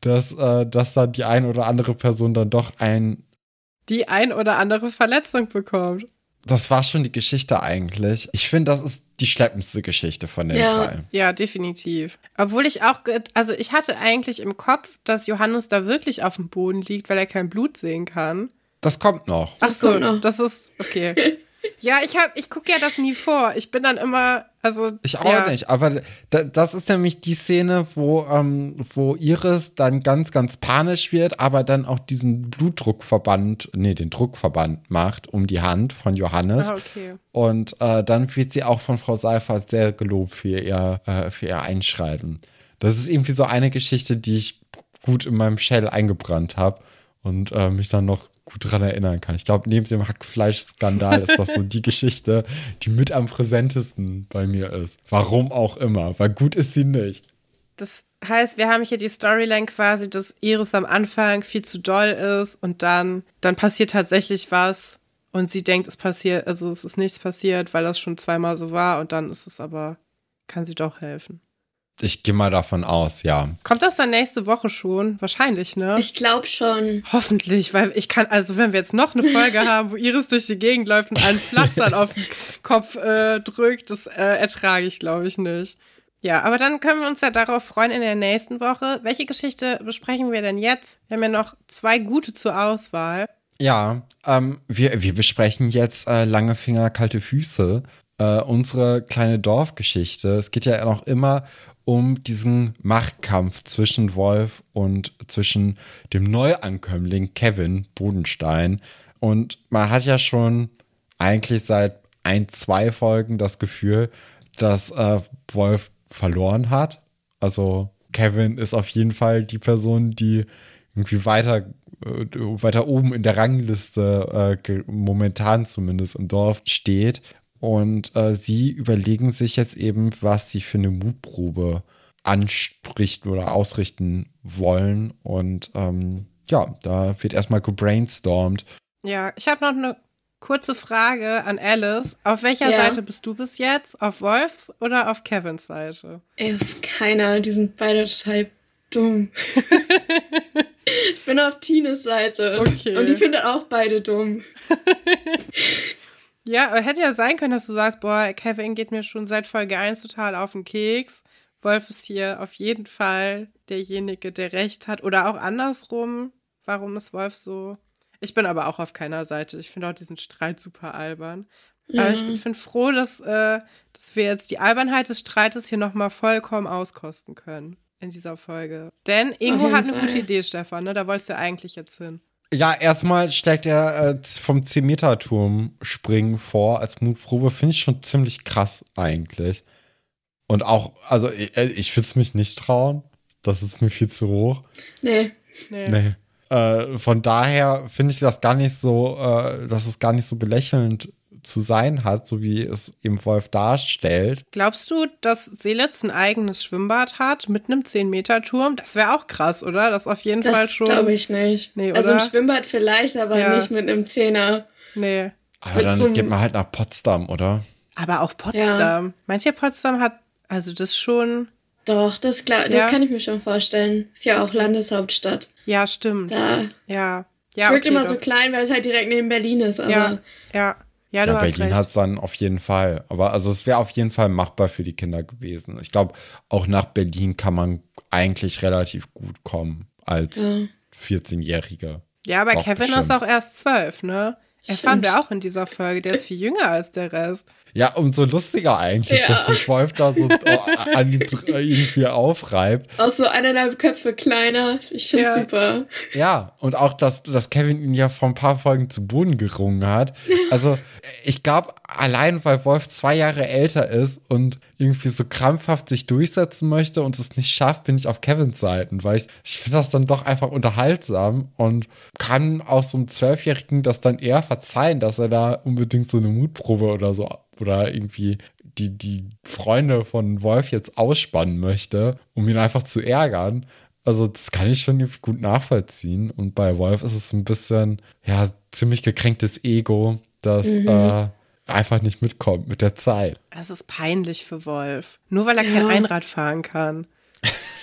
dass, äh, dass dann die eine oder andere Person dann doch ein die ein oder andere Verletzung bekommt. Das war schon die Geschichte eigentlich. Ich finde, das ist die schleppendste Geschichte von den Ja. drei. Ja, definitiv. Obwohl ich auch, also ich hatte eigentlich im Kopf, dass Johannes da wirklich auf dem Boden liegt, weil er kein Blut sehen kann. Das kommt noch. Ach Das so, das ist okay. [LAUGHS] ja, ich hab, ich gucke ja das nie vor. Ich bin dann immer, also Ich auch ja, nicht, aber da, das ist nämlich die Szene, wo, ähm, wo Iris dann ganz, ganz panisch wird, aber dann auch diesen Blutdruckverband, nee, den Druckverband macht um die Hand von Johannes. Ah, okay. Und äh, dann wird sie auch von Frau Seifert sehr gelobt für ihr, äh, für ihr Einschreiben. Das ist irgendwie so eine Geschichte, die ich gut in meinem Shell eingebrannt habe und äh, mich dann noch gut dran erinnern kann. Ich glaube, neben dem Hackfleisch-Skandal ist das so die Geschichte, die mit am präsentesten bei mir ist. Warum auch immer, weil gut ist sie nicht. Das heißt, wir haben hier die Storyline quasi, dass Iris am Anfang viel zu doll ist und dann, dann passiert tatsächlich was und sie denkt, es passiert, also es ist nichts passiert, weil das schon zweimal so war und dann ist es aber, kann sie doch helfen. Ich gehe mal davon aus, ja. Kommt das dann nächste Woche schon? Wahrscheinlich, ne? Ich glaube schon. Hoffentlich, weil ich kann, also wenn wir jetzt noch eine Folge [LAUGHS] haben, wo Iris durch die Gegend läuft und einen Pflastern auf den Kopf äh, drückt, das äh, ertrage ich, glaube ich, nicht. Ja, aber dann können wir uns ja darauf freuen in der nächsten Woche. Welche Geschichte besprechen wir denn jetzt? Wir haben ja noch zwei gute zur Auswahl. Ja, ähm, wir, wir besprechen jetzt äh, lange Finger, kalte Füße. Äh, unsere kleine Dorfgeschichte. Es geht ja noch immer um diesen Machtkampf zwischen Wolf und zwischen dem Neuankömmling Kevin Bodenstein. Und man hat ja schon eigentlich seit ein, zwei Folgen das Gefühl, dass äh, Wolf verloren hat. Also Kevin ist auf jeden Fall die Person, die irgendwie weiter, äh, weiter oben in der Rangliste, äh, momentan zumindest im Dorf steht. Und äh, sie überlegen sich jetzt eben, was sie für eine Mutprobe ansprichten oder ausrichten wollen. Und ähm, ja, da wird erstmal gebrainstormt. Ja, ich habe noch eine kurze Frage an Alice. Auf welcher Ja. Seite bist du bis jetzt? Auf Wolfs oder auf Kevins Seite? Ey, auf keiner, die sind beide total dumm. [LAUGHS] ich bin auf Tines Seite. Okay. Und die findet auch beide dumm. [LAUGHS] Ja, aber hätte ja sein können, dass du sagst, boah, Kevin geht mir schon seit Folge 1 total auf den Keks. Wolf ist hier auf jeden Fall derjenige, der recht hat. Oder auch andersrum. Warum ist Wolf so? Ich bin aber auch auf keiner Seite. Ich finde auch diesen Streit super albern. Ja. Aber ich bin froh, dass, äh, dass wir jetzt die Albernheit des Streites hier nochmal vollkommen auskosten können in dieser Folge. Denn Ingo hat eine Fall. gute Idee, Stefan, ne? Da wolltest du eigentlich jetzt hin. Ja, erstmal schlägt er äh, vom 10-Meter-Turm springen vor als Mutprobe. Finde ich schon ziemlich krass eigentlich. Und auch, also ich, äh, ich würde es mich nicht trauen. Das ist mir viel zu hoch. Nee. Nee. nee. Äh, von daher finde ich das gar nicht so, äh, dass es gar nicht so belächelnd zu sein hat, so wie es eben Wolf darstellt. Glaubst du, dass Seelitz ein eigenes Schwimmbad hat mit einem 10-Meter-Turm? Das wäre auch krass, oder? Das auf jeden das Fall schon. Das glaube ich nicht. Nee, also ein Schwimmbad vielleicht, aber ja. nicht mit einem Zehner. Nee. Aber mit dann so geht man halt nach Potsdam, oder? Aber auch Potsdam. Ja. Manche Potsdam hat, also das schon. Doch, das, klar, das kann ich mir schon vorstellen. Ist ja auch Landeshauptstadt. Ja, stimmt. Da. Ja. Ja, es wirkt okay, immer doch. so klein, weil es halt direkt neben Berlin ist. Aber ja, ja. Ja, ja, Berlin hat es dann auf jeden Fall. Aber also es wäre auf jeden Fall machbar für die Kinder gewesen. Ich glaube, auch nach Berlin kann man eigentlich relativ gut kommen als ja. 14-Jähriger. Ja, aber Kevin bestimmt. ist auch erst zwölf, ne? Erfahren wir auch in dieser Folge. Der ist viel jünger als der Rest. Ja, umso lustiger eigentlich, ja. dass sich Wolf da so an irgendwie aufreibt. Auch so eineinhalb Köpfe kleiner. Ich finde ja. super. Ja, und auch, dass, dass Kevin ihn ja vor ein paar Folgen zu Boden gerungen hat. Also, ich glaube, allein weil Wolf zwei Jahre älter ist und irgendwie so krampfhaft sich durchsetzen möchte und es nicht schafft, bin ich auf Kevins Seiten, weil ich, ich finde das dann doch einfach unterhaltsam und kann auch so einem Zwölfjährigen das dann eher verzeihen, dass er da unbedingt so eine Mutprobe oder so oder irgendwie die, die Freunde von Wolf jetzt ausspannen möchte, um ihn einfach zu ärgern. Also, das kann ich schon irgendwie gut nachvollziehen. Und bei Wolf ist es ein bisschen, ja, ziemlich gekränktes Ego, das mhm. äh, einfach nicht mitkommt mit der Zeit. Das ist peinlich für Wolf. Nur weil er ja. kein Einrad fahren kann.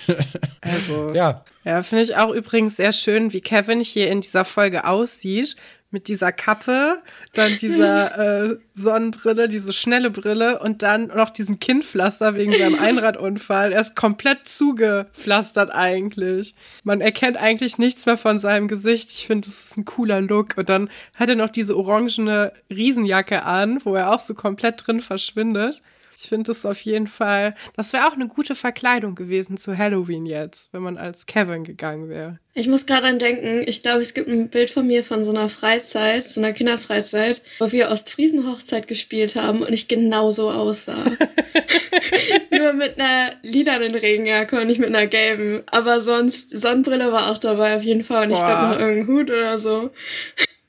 [LAUGHS] Also, ja. Ja, finde ich auch übrigens sehr schön, wie Kevin hier in dieser Folge aussieht mit dieser Kappe, dann dieser [LAUGHS] äh, Sonnenbrille, diese schnelle Brille und dann noch diesem Kinnpflaster wegen seinem [LAUGHS] Einradunfall. Er ist komplett zugepflastert eigentlich. Man erkennt eigentlich nichts mehr von seinem Gesicht. Ich finde, das ist ein cooler Look. Und dann hat er noch diese orangene Riesenjacke an, wo er auch so komplett drin verschwindet. Ich finde es auf jeden Fall, das wäre auch eine gute Verkleidung gewesen zu Halloween jetzt, wenn man als Kevin gegangen wäre. Ich muss gerade an denken, ich glaube, es gibt ein Bild von mir von so einer Freizeit, so einer Kinderfreizeit, wo wir Ostfriesen-Hochzeit gespielt haben und ich genauso aussah. [LAUGHS] Nur mit einer lilanen Regenjacke und nicht mit einer gelben. Aber sonst, Sonnenbrille war auch dabei auf jeden Fall und Boah. ich glaube noch irgendein Hut oder so.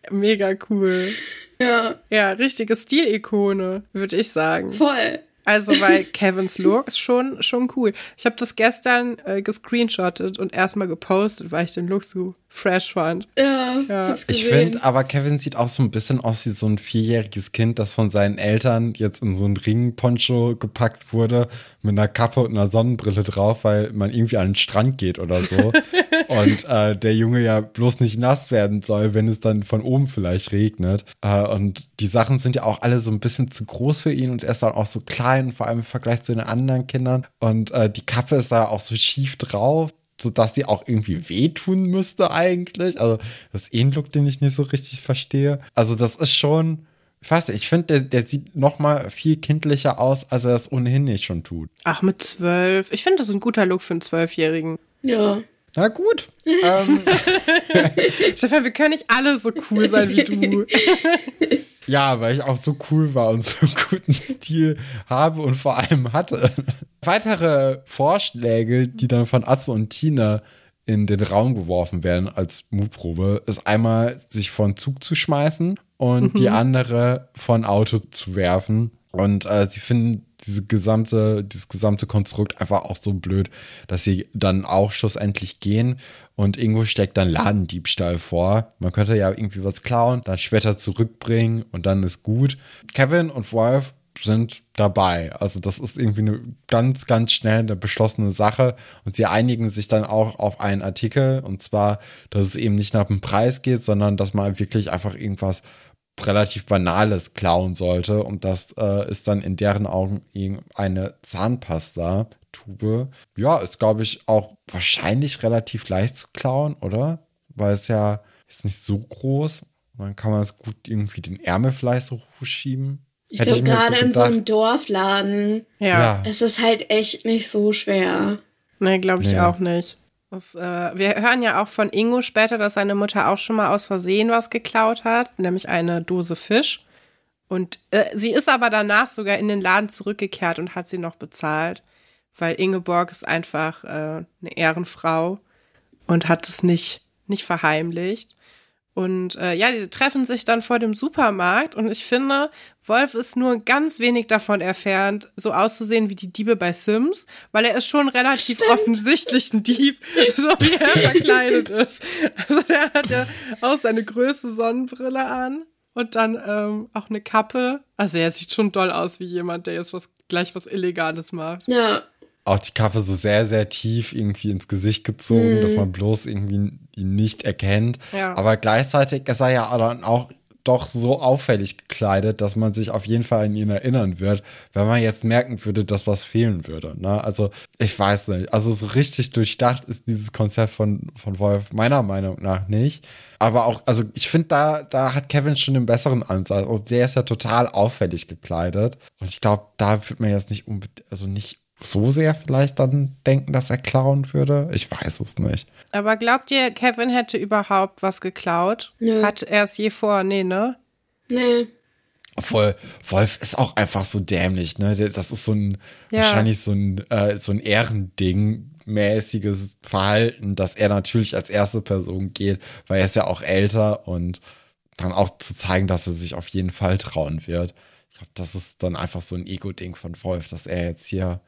Mega cool. Ja. Ja, richtige Stilikone, würde ich sagen. Voll. Also, weil Kevins Look ist schon, schon cool. Ich habe das gestern äh, gescreenshottet und erstmal gepostet, weil ich den Look so fresh fand. Ja, ja. Hab's Ich finde, aber Kevin sieht auch so ein bisschen aus wie so ein vierjähriges Kind, das von seinen Eltern jetzt in so ein Ringponcho gepackt wurde, mit einer Kappe und einer Sonnenbrille drauf, weil man irgendwie an den Strand geht oder so. [LAUGHS] und äh, der Junge ja bloß nicht nass werden soll, wenn es dann von oben vielleicht regnet. Äh, und die Sachen sind ja auch alle so ein bisschen zu groß für ihn und er ist dann auch so klein, vor allem im Vergleich zu den anderen Kindern. Und äh, die Kappe ist da auch so schief drauf sodass sie auch irgendwie wehtun müsste eigentlich. Also das ist eh ein Look, den ich nicht so richtig verstehe. Also das ist schon, ich weiß nicht, ich finde, der, der sieht noch mal viel kindlicher aus, als er das ohnehin nicht schon tut. Ach, mit zwölf. Ich finde, das ist ein guter Look für einen Zwölfjährigen. Ja. Na gut. ähm. [LAUGHS] Stefan, wir können nicht alle so cool sein wie du. [LAUGHS] Ja, weil ich auch so cool war und so guten Stil habe und vor allem hatte. Weitere Vorschläge, die dann von Atze und Tina in den Raum geworfen werden als Mutprobe, ist einmal, sich von Zug zu schmeißen und mhm. die andere von Auto zu werfen. Und äh, sie finden diese gesamte, dieses gesamte Konstrukt einfach auch so blöd, dass sie dann auch schlussendlich gehen und Ingo steckt dann Ladendiebstahl vor. Man könnte ja irgendwie was klauen, dann später zurückbringen und dann ist gut. Kevin und Wolf sind dabei. Also das ist irgendwie eine ganz, ganz schnell eine beschlossene Sache und sie einigen sich dann auch auf einen Artikel und zwar, dass es eben nicht nach dem Preis geht, sondern dass man wirklich einfach irgendwas relativ Banales klauen sollte. Und das äh, ist dann in deren Augen eine Zahnpasta-Tube. Ja, ist, glaube ich, auch wahrscheinlich relativ leicht zu klauen, oder? Weil es ja ist nicht so groß. Dann kann man es gut irgendwie den Ärmel vielleicht so hochschieben. Ich glaube, gerade so in so einem Dorfladen Ja. Ja. ist es halt echt nicht so schwer. Nee, glaube ich Nee. auch nicht. Das, äh, wir hören ja auch von Ingo später, dass seine Mutter auch schon mal aus Versehen was geklaut hat, nämlich eine Dose Fisch. Und äh, sie ist aber danach sogar in den Laden zurückgekehrt und hat sie noch bezahlt, weil Ingeborg ist einfach äh, eine Ehrenfrau und hat es nicht, nicht verheimlicht. Und äh, ja, die treffen sich dann vor dem Supermarkt und ich finde, Wolf ist nur ganz wenig davon entfernt, so auszusehen wie die Diebe bei Sims, weil er ist schon relativ offensichtlich ein Dieb, [LAUGHS] so wie er [LAUGHS] verkleidet ist. Also der hat ja auch seine größte Sonnenbrille an und dann ähm, auch eine Kappe. Also er sieht schon doll aus wie jemand, der jetzt was gleich was Illegales macht. Ja, Auch die Kappe so sehr, sehr tief irgendwie ins Gesicht gezogen, dass man bloß irgendwie ihn nicht erkennt. Ja. Aber gleichzeitig ist er ja dann auch doch so auffällig gekleidet, dass man sich auf jeden Fall an ihn erinnern wird, wenn man jetzt merken würde, dass was fehlen würde. Ne? Also ich weiß nicht. Also so richtig durchdacht ist dieses Konzept von, von Wolf meiner Meinung nach nicht. Aber auch, also ich finde, da, da hat Kevin schon einen besseren Ansatz. Also der ist ja total auffällig gekleidet. Und ich glaube, da wird man jetzt nicht unbedingt, also nicht so sehr vielleicht dann denken, dass er klauen würde. Ich weiß es nicht. Aber glaubt ihr, Kevin hätte überhaupt was geklaut? Nö. Hat er es je vor? Nee, ne? nee. Obwohl, Wolf ist auch einfach so dämlich, ne? Das ist so ein, Ja. wahrscheinlich so ein, äh, so ein Ehrending, mäßiges Verhalten, dass er natürlich als erste Person geht, weil er ist ja auch älter und dann auch zu zeigen, dass er sich auf jeden Fall trauen wird. Ich glaube, das ist dann einfach so ein Ego-Ding von Wolf, dass er jetzt hier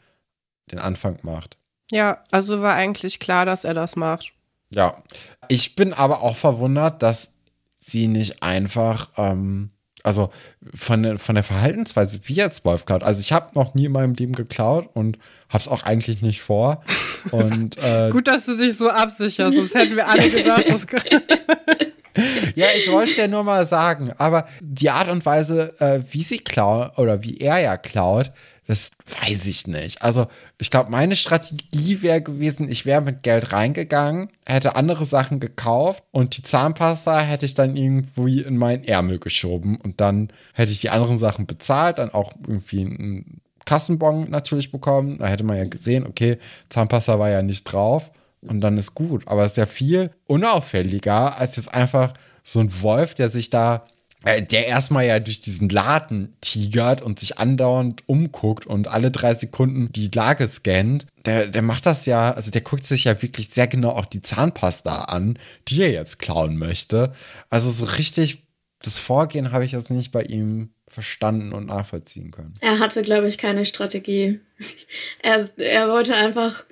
den Anfang macht. Ja, also war eigentlich klar, dass er das macht. Ja, ich bin aber auch verwundert, dass sie nicht einfach, ähm, also von, der- von der Verhaltensweise, wie jetzt Wolf klaut. Also ich habe noch nie in meinem Leben geklaut und habe es auch eigentlich nicht vor. [LAUGHS] Und äh, Gut, dass du dich so absicherst, sonst hätten wir alle gedacht, das [LAUGHS] ja, ich wollte es ja nur mal sagen, aber die Art und Weise, äh, wie sie klaut oder wie er ja klaut, das weiß ich nicht. Also ich glaube, meine Strategie wäre gewesen, ich wäre mit Geld reingegangen, hätte andere Sachen gekauft und die Zahnpasta hätte ich dann irgendwie in meinen Ärmel geschoben und dann hätte ich die anderen Sachen bezahlt, dann auch irgendwie einen Kassenbon natürlich bekommen. Da hätte man ja gesehen, okay, Zahnpasta war ja nicht drauf und dann ist gut. Aber es ist ja viel unauffälliger als jetzt einfach so ein Wolf, der sich da, der erstmal ja durch diesen Laden tigert und sich andauernd umguckt und alle drei Sekunden die Lage scannt. Der, der macht das ja, also der guckt sich ja wirklich sehr genau auch die Zahnpasta an, die er jetzt klauen möchte. Also so richtig das Vorgehen habe ich jetzt nicht bei ihm verstanden und nachvollziehen können. Er hatte, glaube ich, keine Strategie. [LAUGHS] Er, er wollte einfach,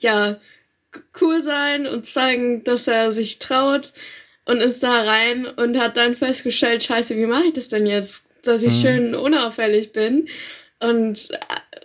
ja, cool sein und zeigen, dass er sich traut und ist da rein und hat dann festgestellt, scheiße, wie mache ich das denn jetzt, dass ich schön unauffällig bin und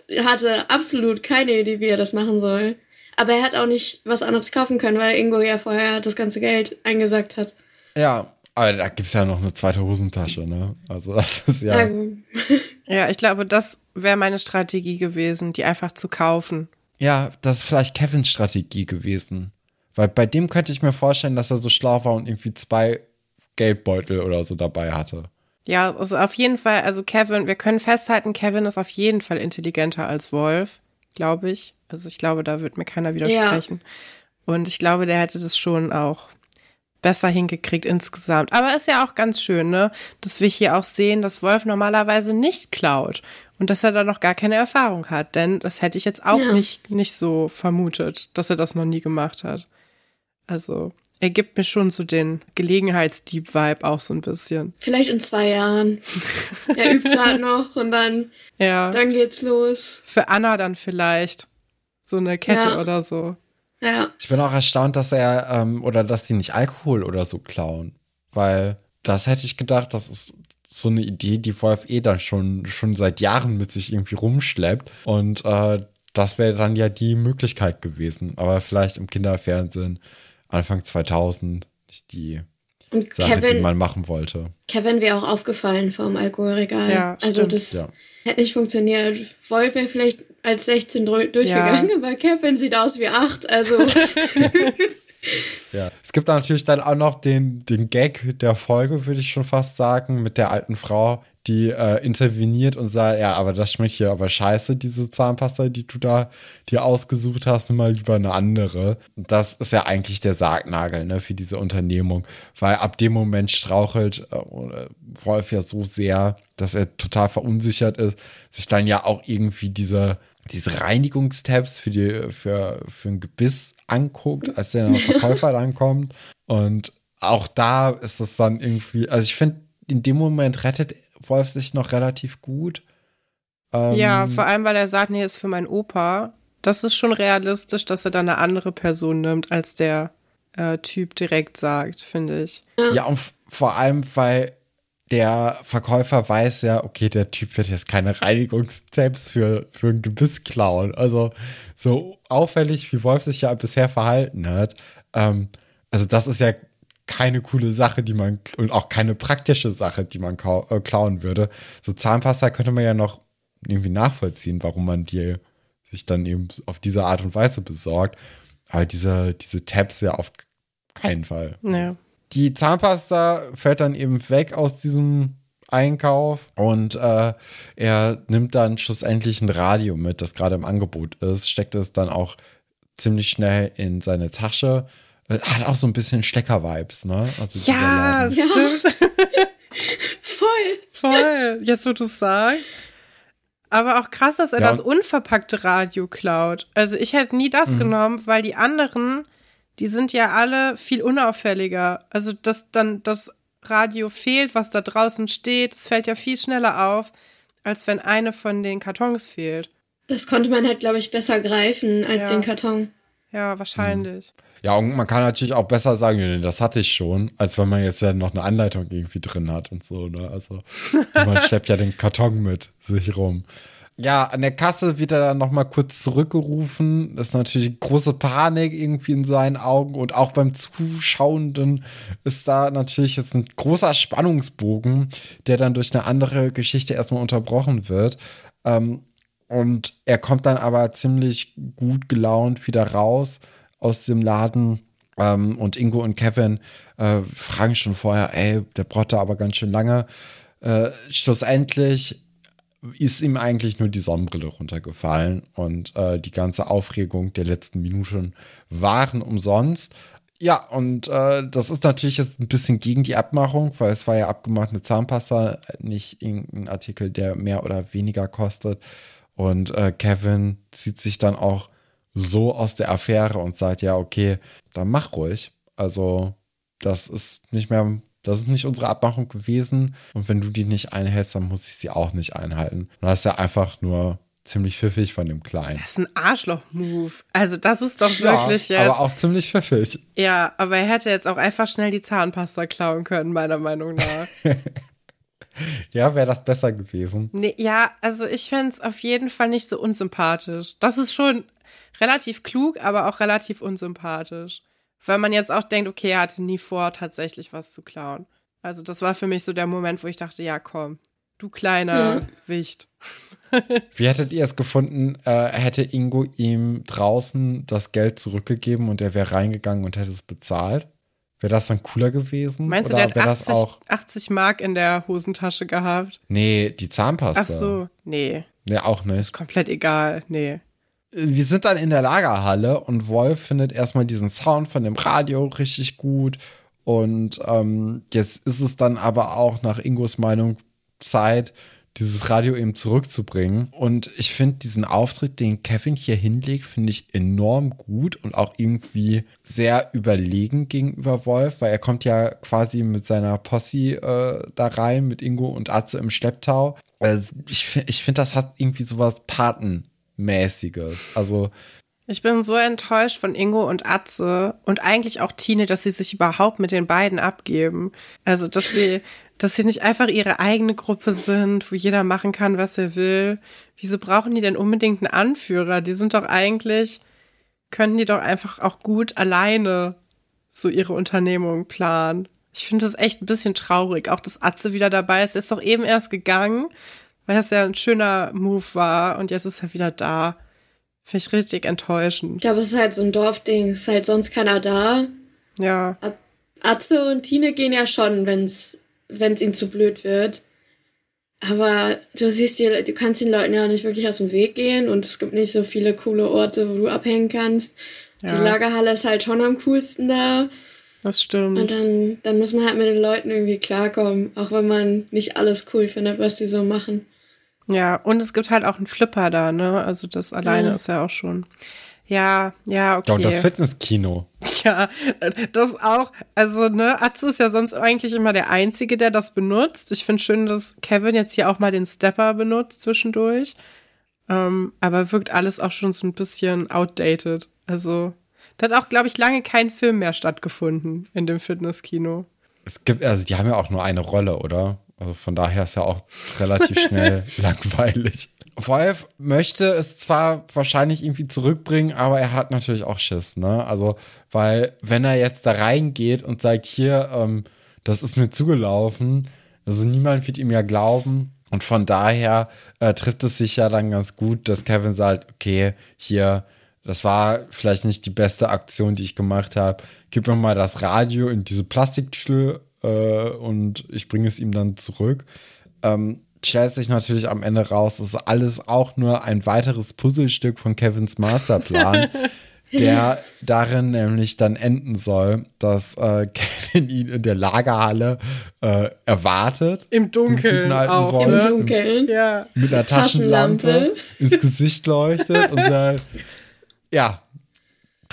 äh, hatte absolut keine Idee, wie er das machen soll. Aber er hat auch nicht was anderes kaufen können, weil Ingo ja vorher das ganze Geld eingesagt hat. Ja, aber da gibt es ja noch eine zweite Hosentasche, ne? Also das ist ja. Ja. [LAUGHS] Ja, ich glaube, das wäre meine Strategie gewesen, die einfach zu kaufen. Ja, das ist vielleicht Kevins Strategie gewesen. Weil bei dem könnte ich mir vorstellen, dass er so schlau war und irgendwie zwei Geldbeutel oder so dabei hatte. Ja, also auf jeden Fall, also Kevin, wir können festhalten, Kevin ist auf jeden Fall intelligenter als Wolf, glaube ich. Also ich glaube, da wird mir keiner widersprechen. Und ich glaube, der hätte das schon auch besser hingekriegt insgesamt. Aber ist ja auch ganz schön, ne, dass wir hier auch sehen, dass Wolf normalerweise nicht klaut und dass er da noch gar keine Erfahrung hat, denn das hätte ich jetzt auch Ja. nicht nicht so vermutet, dass er das noch nie gemacht hat. Also, er gibt mir schon so den Gelegenheitsdieb-Vibe auch so ein bisschen. Vielleicht in zwei Jahren. [LAUGHS] Er übt gerade noch und dann, Ja. dann geht's los. Für Anna dann vielleicht. So eine Kette Ja. oder so. Ja. Ich bin auch erstaunt, dass er ähm, oder dass die nicht Alkohol oder so klauen. Weil das hätte ich gedacht, das ist so eine Idee, die Wolf eh dann schon, schon seit Jahren mit sich irgendwie rumschleppt. Und äh, das wäre dann ja die Möglichkeit gewesen. Aber vielleicht im Kinderfernsehen Anfang 2000 nicht die Und Sache, die Kevin, man machen wollte. Kevin wäre auch aufgefallen vom Alkoholregal. Ja, also stimmt. das Ja. hätte nicht funktioniert. Wolf wäre vielleicht als 16 drü- durchgegangen, aber Kevin sieht aus wie 8. Also [LAUGHS] Ja. Es gibt natürlich dann auch noch den, den Gag der Folge, würde ich schon fast sagen, mit der alten Frau, die äh, interveniert und sagt, ja, aber das schmeckt hier aber scheiße, diese Zahnpasta, die du da dir ausgesucht hast, nimm mal lieber eine andere. Und das ist ja eigentlich der Sargnagel ne, für diese Unternehmung, weil ab dem Moment strauchelt äh, Wolf ja so sehr, dass er total verunsichert ist, sich dann ja auch irgendwie diese, diese Reinigungstabs für, die, für, für ein Gebiss anguckt, als der Verkäufer dann [LAUGHS] kommt. Und auch da ist es dann irgendwie, also ich finde, in dem Moment rettet Wolf sich noch relativ gut. Ähm, ja, vor allem, weil er sagt, nee, ist für meinen Opa. Das ist schon realistisch, dass er dann eine andere Person nimmt, als der äh, Typ direkt sagt, finde ich. Ja, und vor allem, weil der Verkäufer weiß ja, okay, der Typ wird jetzt keine Reinigungstapes für, für ein Gebiss klauen. Also so auffällig, wie Wolf sich ja bisher verhalten hat. Ähm, also das ist ja keine coole Sache, die man und auch keine praktische Sache, die man äh, klauen würde. So Zahnpasta könnte man ja noch irgendwie nachvollziehen, warum man die sich dann eben auf diese Art und Weise besorgt. Aber diese, diese Tabs ja auf keinen Fall. Ja. Die Zahnpasta fällt dann eben weg aus diesem Einkauf und äh, er nimmt dann schlussendlich ein Radio mit, das gerade im Angebot ist, steckt es dann auch ziemlich schnell in seine Tasche hat auch so ein bisschen Stecker-Vibes, ne? Also ja, stimmt. [LAUGHS] Voll. Voll. Jetzt, wo du es sagst. Aber auch krass, dass er ja. das unverpackte Radio klaut. Also ich hätte nie das mhm. genommen, weil die anderen, die sind ja alle viel unauffälliger. Also dass dann das Radio fehlt, was da draußen steht, es fällt ja viel schneller auf, als wenn eine von den Kartons fehlt. Das konnte man halt, glaube ich, besser greifen als ja. den Karton. Ja, wahrscheinlich. Ja, und man kann natürlich auch besser sagen, nee, das hatte ich schon, als wenn man jetzt ja noch eine Anleitung irgendwie drin hat und so, ne? Also man [LAUGHS] schleppt ja den Karton mit sich rum. Ja, an der Kasse wird er dann nochmal kurz zurückgerufen. Das ist natürlich große Panik irgendwie in seinen Augen und auch beim Zuschauenden ist da natürlich jetzt ein großer Spannungsbogen, der dann durch eine andere Geschichte erstmal unterbrochen wird. Ähm, und er kommt dann aber ziemlich gut gelaunt wieder raus aus dem Laden. Ähm, und Ingo und Kevin äh, fragen schon vorher, ey, der da aber ganz schön lange. Äh, schlussendlich ist ihm eigentlich nur die Sonnenbrille runtergefallen und äh, die ganze Aufregung der letzten Minuten waren umsonst. Ja, und äh, das ist natürlich jetzt ein bisschen gegen die Abmachung, weil es war ja abgemacht eine Zahnpasta, nicht irgendein Artikel, der mehr oder weniger kostet. Und äh, Kevin zieht sich dann auch so aus der Affäre und sagt, ja, okay, dann mach ruhig. Also, das ist nicht mehr, das ist nicht unsere Abmachung gewesen. Und wenn du die nicht einhältst, dann muss ich sie auch nicht einhalten. Und das ist ja einfach nur ziemlich pfiffig von dem Kleinen. Das ist ein Arschloch-Move. Also, das ist doch wirklich ja, jetzt. Aber auch ziemlich pfiffig. Ja, aber er hätte jetzt auch einfach schnell die Zahnpasta klauen können, meiner Meinung nach. [LAUGHS] Ja, wäre das besser gewesen. Nee, ja, also ich fände es auf jeden Fall nicht so unsympathisch. Das ist schon relativ klug, aber auch relativ unsympathisch. Weil man jetzt auch denkt, okay, er hatte nie vor, tatsächlich was zu klauen. Also das war für mich so der Moment, wo ich dachte, ja, komm, du kleiner ja. Wicht. [LAUGHS] Wie hättet ihr es gefunden, äh, hätte Ingo ihm draußen das Geld zurückgegeben und er wäre reingegangen und hätte es bezahlt? Wäre das dann cooler gewesen? Meinst du, der hat 80, 80, Mark in der Hosentasche gehabt? Nee, die Zahnpasta. Ach so, nee. Nee, auch nicht. Ist komplett egal, nee. Wir sind dann in der Lagerhalle und Wolf findet erstmal diesen Sound von dem Radio richtig gut. Und ähm, jetzt ist es dann aber auch nach Ingos Meinung Zeit, dieses Radio eben zurückzubringen. Und ich finde diesen Auftritt, den Kevin hier hinlegt, finde ich enorm gut und auch irgendwie sehr überlegen gegenüber Wolf, weil er kommt ja quasi mit seiner Posse äh, da rein, mit Ingo und Atze im Schlepptau. Also ich ich finde, das hat irgendwie sowas Patenmäßiges. Also ich bin so enttäuscht von Ingo und Atze und eigentlich auch Tine, dass sie sich überhaupt mit den beiden abgeben. Also, dass sie dass sie nicht einfach ihre eigene Gruppe sind, wo jeder machen kann, was er will. Wieso brauchen die denn unbedingt einen Anführer? Die sind doch eigentlich, könnten die doch einfach auch gut alleine so ihre Unternehmung planen. Ich finde das echt ein bisschen traurig. Auch dass Atze wieder dabei ist. Er ist doch eben erst gegangen, weil das ja ein schöner Move war und jetzt ist er wieder da. Finde ich richtig enttäuschend. Ich glaube, es ist halt so ein Dorfding. Es ist halt sonst keiner da. Ja. Atze und Tine gehen ja schon, wenn es ihnen zu blöd wird. Aber du siehst, die, du kannst den Leuten ja nicht wirklich aus dem Weg gehen und es gibt nicht so viele coole Orte, wo du abhängen kannst. Ja. Die Lagerhalle ist halt schon am coolsten da. Das stimmt. Und dann, dann muss man halt mit den Leuten irgendwie klarkommen, auch wenn man nicht alles cool findet, was die so machen. Ja, und es gibt halt auch einen Flipper da, ne? Also das alleine ja. ist ja auch schon. Ja, ja, okay. Ja, und das Fitnesskino. [LAUGHS] Ja, das auch. Also, ne, Atze ist ja sonst eigentlich immer der Einzige, der das benutzt. Ich finde schön, dass Kevin jetzt hier auch mal den Stepper benutzt zwischendurch. Ähm, aber wirkt alles auch schon so ein bisschen outdated. Also, da hat auch, glaube ich, lange kein Film mehr stattgefunden in dem Fitnesskino. Es gibt, also die haben ja auch nur eine Rolle, oder? Also von daher ist ja auch relativ schnell [LAUGHS] langweilig. Wolf möchte es zwar wahrscheinlich irgendwie zurückbringen, aber er hat natürlich auch Schiss, ne? Also, weil, wenn er jetzt da reingeht und sagt, hier, ähm, das ist mir zugelaufen, also niemand wird ihm ja glauben. Und von daher äh, trifft es sich ja dann ganz gut, dass Kevin sagt, okay, hier, das war vielleicht nicht die beste Aktion, die ich gemacht habe. Gib mir mal das Radio in diese Plastiktüte äh, und ich bringe es ihm dann zurück. Ähm, stellt sich natürlich am Ende raus, das ist alles auch nur ein weiteres Puzzlestück von Kevins Masterplan. [LAUGHS] der darin nämlich dann enden soll, dass äh, Kevin ihn in der Lagerhalle äh, erwartet. Im Dunkeln auch. Wolf, Im Dunkeln. Ja. Mit einer Taschenlampe, Taschenlampe ins Gesicht leuchtet und [LAUGHS] sagt, ja,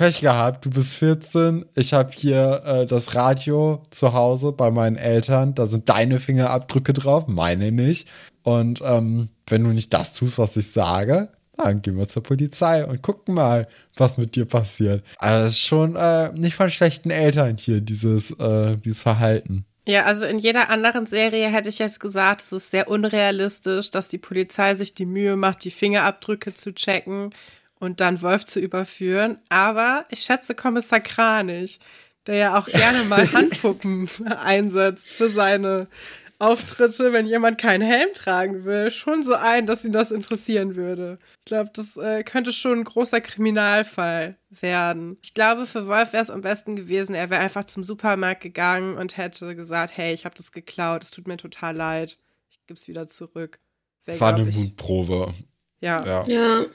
Pech gehabt, du bist 14, ich habe hier äh, das Radio zu Hause bei meinen Eltern, da sind deine Fingerabdrücke drauf, meine nicht. Und ähm, wenn du nicht das tust, was ich sage, dann gehen wir zur Polizei und gucken mal, was mit dir passiert. Also das ist schon äh, nicht von schlechten Eltern hier, dieses, äh, dieses Verhalten. Ja, also in jeder anderen Serie hätte ich jetzt gesagt, es ist sehr unrealistisch, dass die Polizei sich die Mühe macht, die Fingerabdrücke zu checken und dann Wolf zu überführen. Aber ich schätze Kommissar Kranich, der ja auch gerne mal [LAUGHS] Handpuppen einsetzt für seine Auftritte, wenn jemand keinen Helm tragen will, schon so ein, dass ihn das interessieren würde. Ich glaube, das äh, könnte schon ein großer Kriminalfall werden. Ich glaube, für Wolf wäre es am besten gewesen, er wäre einfach zum Supermarkt gegangen und hätte gesagt, hey, ich habe das geklaut, es tut mir total leid, ich gebe es wieder zurück. Wär, War eine Mutprobe. Ja. ja. ja.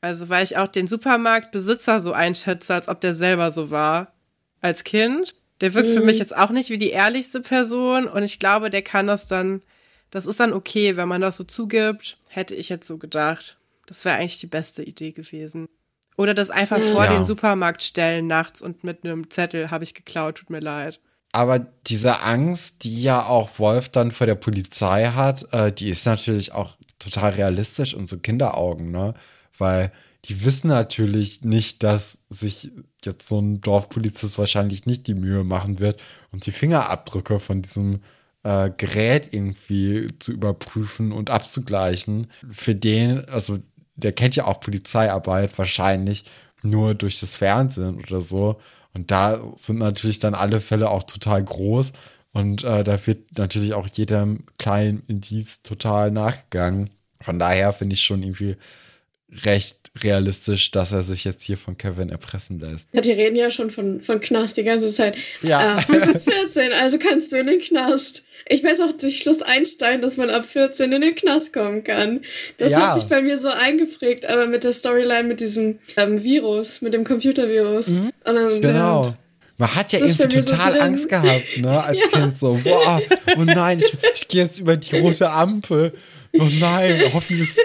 Also, weil ich auch den Supermarktbesitzer so einschätze, als ob der selber so war. Als Kind. Der wirkt mhm. für mich jetzt auch nicht wie die ehrlichste Person und ich glaube, der kann das dann, das ist dann okay, wenn man das so zugibt, hätte ich jetzt so gedacht. Das wäre eigentlich die beste Idee gewesen. Oder das einfach ja. vor den Supermarkt stellen nachts und mit einem Zettel habe ich geklaut, tut mir leid. Aber diese Angst, die ja auch Wolf dann vor der Polizei hat, äh, die ist natürlich auch total realistisch und so Kinderaugen, ne? Weil die wissen natürlich nicht, dass sich jetzt so ein Dorfpolizist wahrscheinlich nicht die Mühe machen wird und die Fingerabdrücke von diesem äh, Gerät irgendwie zu überprüfen und abzugleichen. Für den, also der kennt ja auch Polizeiarbeit wahrscheinlich nur durch das Fernsehen oder so. Und da sind natürlich dann alle Fälle auch total groß. Und äh, da wird natürlich auch jedem kleinen Indiz total nachgegangen. Von daher finde ich schon irgendwie recht realistisch, dass er sich jetzt hier von Kevin erpressen lässt. Ja, die reden ja schon von, von Knast die ganze Zeit. Ja. Ah, du bist 14, also kannst du in den Knast. Ich weiß auch durch Schluss Einstein, dass man ab 14 in den Knast kommen kann. Das ja. hat sich bei mir so eingeprägt, aber mit der Storyline, mit diesem ähm, Virus, mit dem Computervirus. Mhm. Dann, genau. Man hat ja irgendwie total so Angst gehabt, ne, als [LAUGHS] ja. Kind so, boah, oh nein, ich, ich gehe jetzt über die rote Ampel Oh nein, hoffentlich,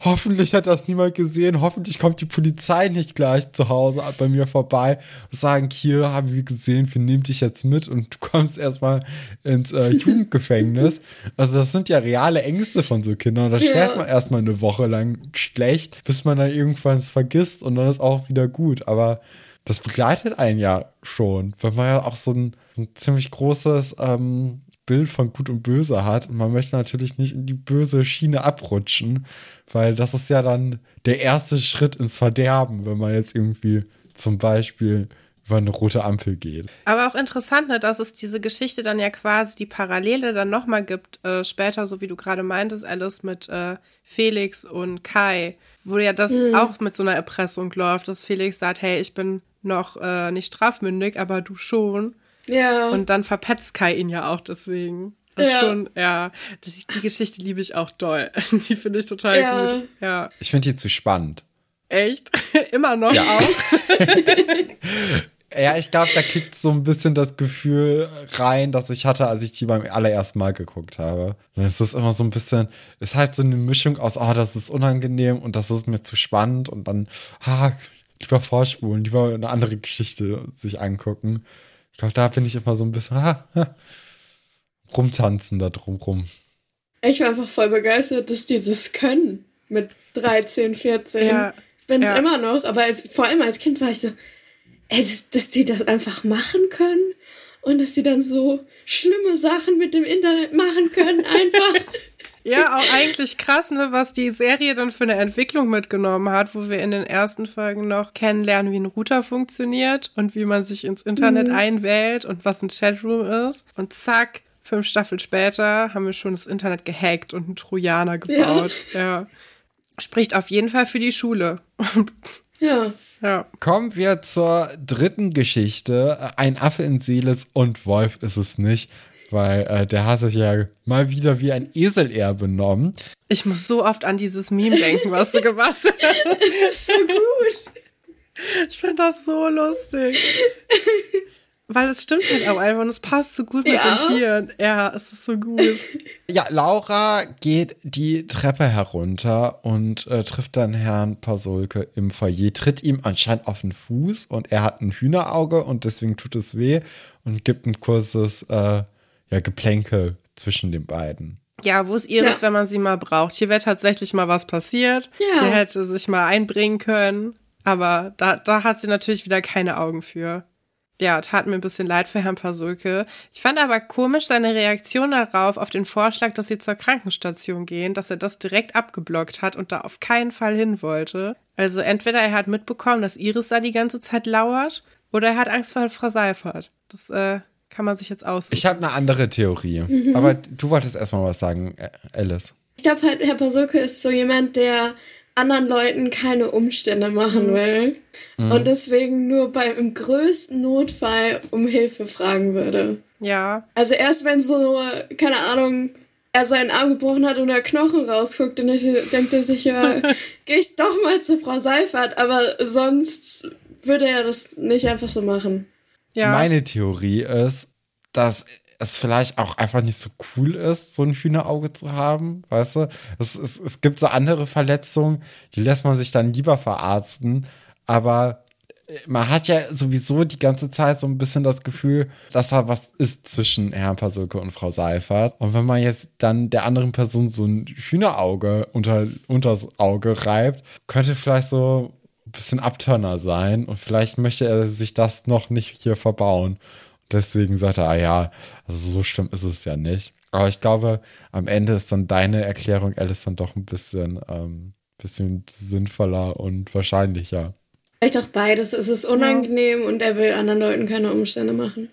hoffentlich hat das niemand gesehen. Hoffentlich kommt die Polizei nicht gleich zu Hause bei mir vorbei und sagen, hier haben wir gesehen, wir nehmen dich jetzt mit und du kommst erstmal ins äh, [LAUGHS] Jugendgefängnis. Also das sind ja reale Ängste von so Kindern. Da schläft man erstmal eine Woche lang schlecht, bis man dann irgendwann es vergisst und dann ist auch wieder gut. Aber das begleitet einen ja schon, weil man ja auch so ein, ein ziemlich großes ähm, Bild von Gut und Böse hat. Und man möchte natürlich nicht in die böse Schiene abrutschen, weil das ist ja dann der erste Schritt ins Verderben, wenn man jetzt irgendwie zum Beispiel über eine rote Ampel geht. Aber auch interessant, ne, dass es diese Geschichte dann ja quasi die Parallele dann nochmal gibt, äh, später, so wie du gerade meintest, Alice mit äh, Felix und Kai, wo ja das mhm. auch mit so einer Erpressung läuft, dass Felix sagt, hey, ich bin noch äh, nicht strafmündig, aber du schon. Ja. Und dann verpetzt Kai ihn ja auch deswegen. Das ja. Schon, ja, das, die Geschichte liebe ich auch doll. [LAUGHS] Die finde ich total ja. gut. Ja. Ich finde die zu spannend. Echt? [LAUGHS] Immer noch ja. auch? [LAUGHS] ja, ich glaube, da kickt so ein bisschen das Gefühl rein, das ich hatte, als ich die beim allerersten Mal geguckt habe. Es ist immer so ein bisschen, es ist halt so eine Mischung aus, oh, das ist unangenehm und das ist mir zu spannend und dann, ah, lieber vorspulen, lieber eine andere Geschichte sich angucken. Ich glaube, da bin ich immer so ein bisschen, [LAUGHS] ah, ah, rumtanzen da drumrum. Ich war einfach voll begeistert, dass die das können mit 13, 14. Ja bin es ja. immer noch, aber als, vor allem als Kind war ich so, ey, dass, dass die das einfach machen können und dass die dann so schlimme Sachen mit dem Internet machen können, einfach. [LAUGHS] Ja, auch eigentlich krass, ne, was die Serie dann für eine Entwicklung mitgenommen hat, wo wir in den ersten Folgen noch kennenlernen, wie ein Router funktioniert und wie man sich ins Internet mhm. einwählt und was ein Chatroom ist. Und zack, fünf Staffeln später haben wir schon das Internet gehackt und einen Trojaner gebaut. Ja. ja spricht auf jeden Fall für die Schule. ja. Ja. Kommen wir zur dritten Geschichte. Ein Affe in Seeles und Wolf ist es nicht, weil äh, der hat sich ja mal wieder wie ein Esel eher benommen. Ich muss so oft an dieses Meme denken, was du gemacht hast. [LAUGHS] Es ist so gut. Ich finde das so lustig. Weil es stimmt halt auch einfach und es passt so gut mit ja. den Tieren. Ja, es ist so gut. Ja, Laura geht die Treppe herunter und äh, trifft dann Herrn Pasolke im Foyer, tritt ihm anscheinend auf den Fuß und er hat ein Hühnerauge und deswegen tut es weh und gibt ein kurzes äh, ja, Geplänkel zwischen den beiden. Ja, wo ist Iris, ja. wenn man sie mal braucht? Hier wäre tatsächlich mal was passiert. Ja. Hier hätte sich mal einbringen können. Aber da, da hat sie natürlich wieder keine Augen für ja, tat mir ein bisschen leid für Herrn Pasulke. Ich fand aber komisch seine Reaktion darauf, auf den Vorschlag, dass sie zur Krankenstation gehen, dass er das direkt abgeblockt hat und da auf keinen Fall hin wollte. Also entweder er hat mitbekommen, dass Iris da die ganze Zeit lauert, oder er hat Angst vor Frau Seifert. Das äh, kann man sich jetzt aussuchen. Ich habe eine andere Theorie. Mhm. Aber du wolltest erstmal was sagen, Alice. Ich glaube halt, Herr Pasulke ist so jemand, der anderen Leuten keine Umstände machen mhm. will mhm. und deswegen nur beim größten Notfall um Hilfe fragen würde. Ja. Also erst wenn so, keine Ahnung, er seinen Arm gebrochen hat und der Knochen rausguckt, dann denkt er sich, ja, [LAUGHS] geh ich doch mal zu Frau Seifert, aber sonst würde er das nicht einfach so machen. Ja. Meine Theorie ist, dass es vielleicht auch einfach nicht so cool ist, so ein Hühnerauge zu haben, weißt du? Es, es, es gibt so andere Verletzungen, die lässt man sich dann lieber verarzten, aber äh, man hat ja sowieso die ganze Zeit so ein bisschen das Gefühl, dass da was ist zwischen Herrn Pasulke und Frau Seifert. Und wenn man jetzt dann der anderen Person so ein Hühnerauge unter, das Auge reibt, könnte vielleicht so bisschen Abturner sein. Und vielleicht möchte er sich das noch nicht hier verbauen. Deswegen sagt er, ah ja, also so schlimm ist es ja nicht. Aber ich glaube, am Ende ist dann deine Erklärung, Alice, dann doch ein bisschen, ähm, bisschen sinnvoller und wahrscheinlicher. Vielleicht auch beides. Es ist unangenehm ja. und er will anderen Leuten keine Umstände machen.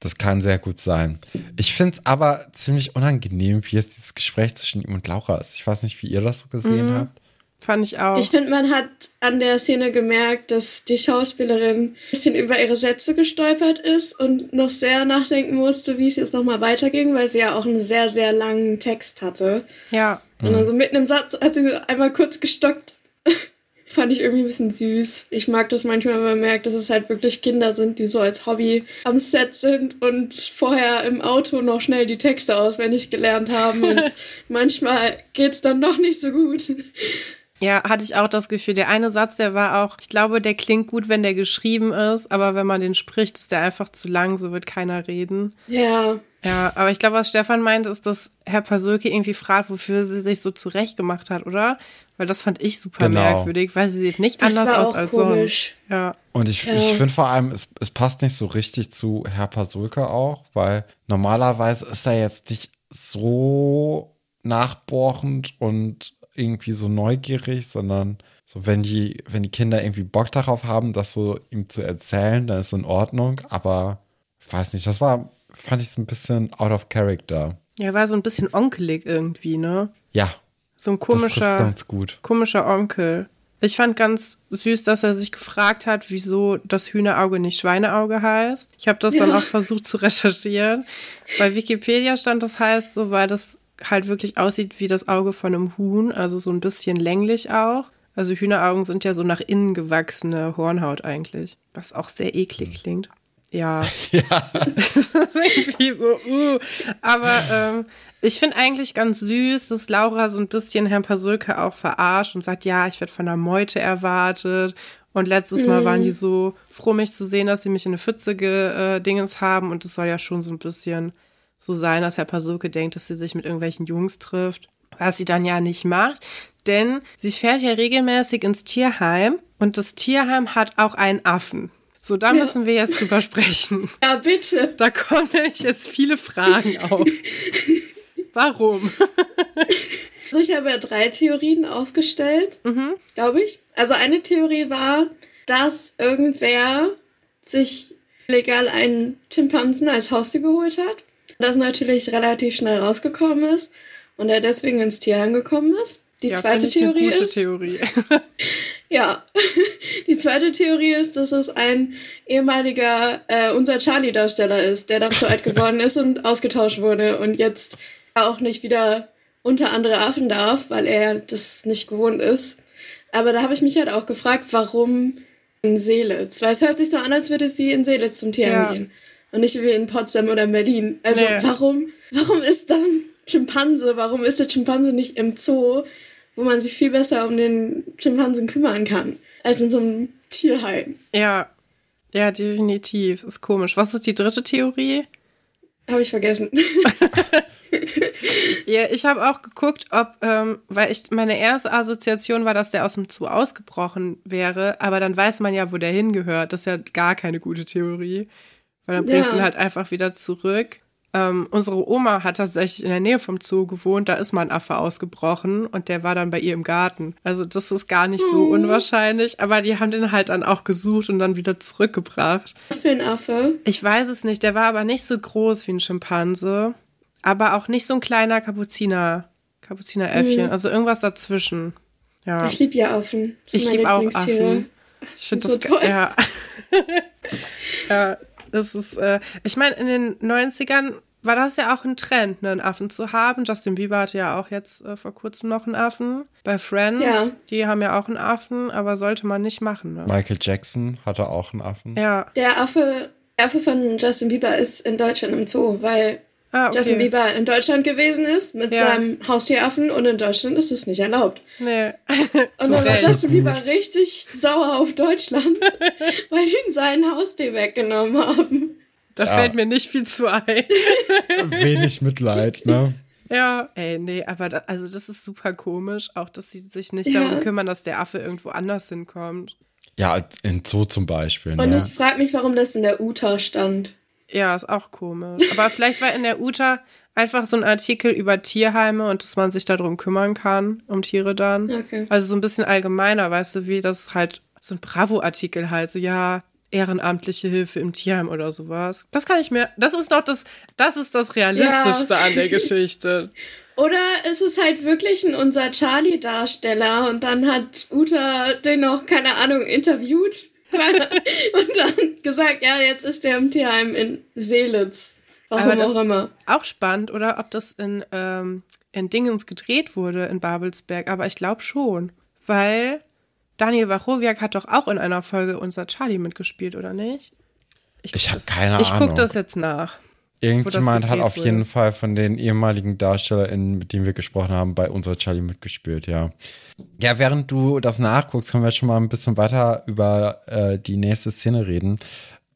Das kann sehr gut sein. Ich finde es aber ziemlich unangenehm, wie jetzt dieses Gespräch zwischen ihm und Laura ist. Ich weiß nicht, wie ihr das so gesehen mhm. habt. Fand ich auch. Ich finde, man hat an der Szene gemerkt, dass die Schauspielerin ein bisschen über ihre Sätze gestolpert ist und noch sehr nachdenken musste, wie es jetzt nochmal weiterging, weil sie ja auch einen sehr, sehr langen Text hatte. Ja. Und dann so mitten im Satz hat sie einmal kurz gestockt. [LAUGHS] Fand ich irgendwie ein bisschen süß. Ich mag das manchmal, wenn man merkt, dass es halt wirklich Kinder sind, die so als Hobby am Set sind und vorher im Auto noch schnell die Texte auswendig gelernt haben. [LAUGHS] Und manchmal geht's dann doch nicht so gut. Ja, hatte ich auch das Gefühl. Der eine Satz, der war auch, ich glaube, der klingt gut, wenn der geschrieben ist, aber wenn man den spricht, ist der einfach zu lang, so wird keiner reden. Ja. Ja, aber ich glaube, was Stefan meint, ist, dass Herr Pasulke irgendwie fragt, wofür sie sich so zurecht gemacht hat, oder? Weil das fand ich super genau. merkwürdig, weil sie sieht nicht das anders aus als komisch. sonst. Ja. Und ich, ja. ich finde vor allem, es, es passt nicht so richtig zu Herr Pasulke auch, weil normalerweise ist er jetzt nicht so nachbohrend und irgendwie so neugierig, sondern so, wenn die, wenn die Kinder irgendwie Bock darauf haben, das so ihm zu erzählen, dann ist es in Ordnung. Aber ich weiß nicht, das war, fand ich so ein bisschen out of character. Ja, war so ein bisschen onkelig irgendwie, ne? Ja. So ein komischer, ganz gut. komischer Onkel. Ich fand ganz süß, dass er sich gefragt hat, wieso das Hühnerauge nicht Schweineauge heißt. Ich habe das ja. dann auch versucht zu recherchieren. Bei Wikipedia stand, das heißt so, weil das halt wirklich aussieht wie das Auge von einem Huhn, also so ein bisschen länglich auch. Also Hühneraugen sind ja so nach innen gewachsene Hornhaut eigentlich, was auch sehr eklig hm. klingt. Ja. [LAUGHS] [LAUGHS] ja. irgendwie so, uh. Aber ähm, ich finde eigentlich ganz süß, dass Laura so ein bisschen Herrn Pasulke auch verarscht und sagt, ja, ich werde von der Meute erwartet. Und letztes Mal waren die mhm. so froh, mich zu sehen, dass sie mich in eine Pfütze gedingens äh, haben. Und es soll ja schon so ein bisschen so sein, dass Herr Pasulke denkt, dass sie sich mit irgendwelchen Jungs trifft. Was sie dann ja nicht macht. Denn sie fährt ja regelmäßig ins Tierheim. Und das Tierheim hat auch einen Affen. So, da müssen wir jetzt drüber sprechen. [LAUGHS] Ja, bitte. Da kommen nämlich jetzt viele Fragen auf. [LAUGHS] Warum? [LAUGHS] also ich habe ja drei Theorien aufgestellt, mhm. glaube ich. Also eine Theorie war, dass irgendwer sich legal einen Schimpansen als Haustier geholt hat. Das natürlich relativ schnell rausgekommen ist und er deswegen ins Tier angekommen ist. Die ja, zweite Theorie ist. Theorie. [LAUGHS] ja, [LAUGHS] die zweite Theorie ist, dass es ein ehemaliger äh, unser Charlie-Darsteller ist, der dann zu alt geworden ist und ausgetauscht wurde und jetzt auch nicht wieder unter andere Affen darf, weil er das nicht gewohnt ist. Aber da habe ich mich halt auch gefragt, warum in Seelitz? Weil es hört sich so an, als würde sie in Seelitz zum Tier ja. gehen. Und nicht wie in Potsdam oder Berlin. Also nee. warum, warum ist dann Schimpanse, warum ist der Schimpanse nicht im Zoo wo man sich viel besser um den Schimpansen kümmern kann, als in so einem Tierheim. Ja, ja, definitiv. Ist komisch. Was ist die dritte Theorie? Habe ich vergessen. [LAUGHS] ja, ich habe auch geguckt, ob, ähm, weil ich meine erste Assoziation war, dass der aus dem Zoo ausgebrochen wäre, aber dann weiß man ja, wo der hingehört. Das ist ja gar keine gute Theorie. Weil dann bringst du ja. ihn halt einfach wieder zurück. Ähm, unsere Oma hat tatsächlich in der Nähe vom Zoo gewohnt, da ist mal ein Affe ausgebrochen und der war dann bei ihr im Garten. Also das ist gar nicht so hm. unwahrscheinlich, aber die haben den halt dann auch gesucht und dann wieder zurückgebracht. Was für ein Affe? Ich weiß es nicht, der war aber nicht so groß wie ein Schimpanse, aber auch nicht so ein kleiner Kapuziner, Kapuzineräffchen, hm. also irgendwas dazwischen. Ja. Ich liebe ja Affen. Ich liebe auch Affen. Ich finde das so toll. Ja. [LAUGHS] ja. Das ist, äh, ich meine, in den 90ern war das ja auch ein Trend, ne, einen Affen zu haben. Justin Bieber hatte ja auch jetzt äh, vor kurzem noch einen Affen. Bei Friends, ja. die haben ja auch einen Affen, aber sollte man nicht machen. Ne? Michael Jackson hatte auch einen Affen. Ja. Der Affe, Affe von Justin Bieber ist in Deutschland im Zoo, weil ah, okay. Justin Bieber in Deutschland gewesen ist mit ja. seinem Haustieraffen und in Deutschland ist es nicht erlaubt. Nee. [LAUGHS] Und dann war Justin Bieber richtig sauer auf Deutschland, [LAUGHS] weil ihn sein Haustier weggenommen haben. Da ja. fällt mir nicht viel zu ein. [LAUGHS] Wenig Mitleid, ne? Ja, ey, nee, aber da, also das ist super komisch, auch dass sie sich nicht ja. darum kümmern, dass der Affe irgendwo anders hinkommt. Ja, in Zoo zum Beispiel. Und ne? ich frage mich, warum das in der UTA stand. Ja, ist auch komisch. Aber vielleicht war in der UTA einfach so ein Artikel über Tierheime und dass man sich darum kümmern kann, um Tiere dann. Okay. Also so ein bisschen allgemeiner, weißt du, wie das halt so ein Bravo-Artikel halt, so ja, ehrenamtliche Hilfe im Tierheim oder sowas. Das kann ich mir, das ist noch das, das ist das Realistischste ja. an der Geschichte. [LAUGHS] Oder ist es halt wirklich ein unser Charlie-Darsteller und dann hat Uta den noch, keine Ahnung, interviewt [LAUGHS] und dann gesagt, ja, jetzt ist der im Tierheim in Seelitz. Warum auch immer. Auch spannend, oder ob das in, ähm, in Dingens gedreht wurde, in Babelsberg. Aber ich glaube schon. Weil Daniel Wachowiak hat doch auch in einer Folge unser Charlie mitgespielt, oder nicht? Ich, ich habe keine ich Ahnung. Ich gucke das jetzt nach. Irgendjemand hat auf wurde. jeden Fall von den ehemaligen DarstellerInnen, mit denen wir gesprochen haben, bei unserer Charlie mitgespielt, ja. Ja, während du das nachguckst, können wir schon mal ein bisschen weiter über äh, die nächste Szene reden.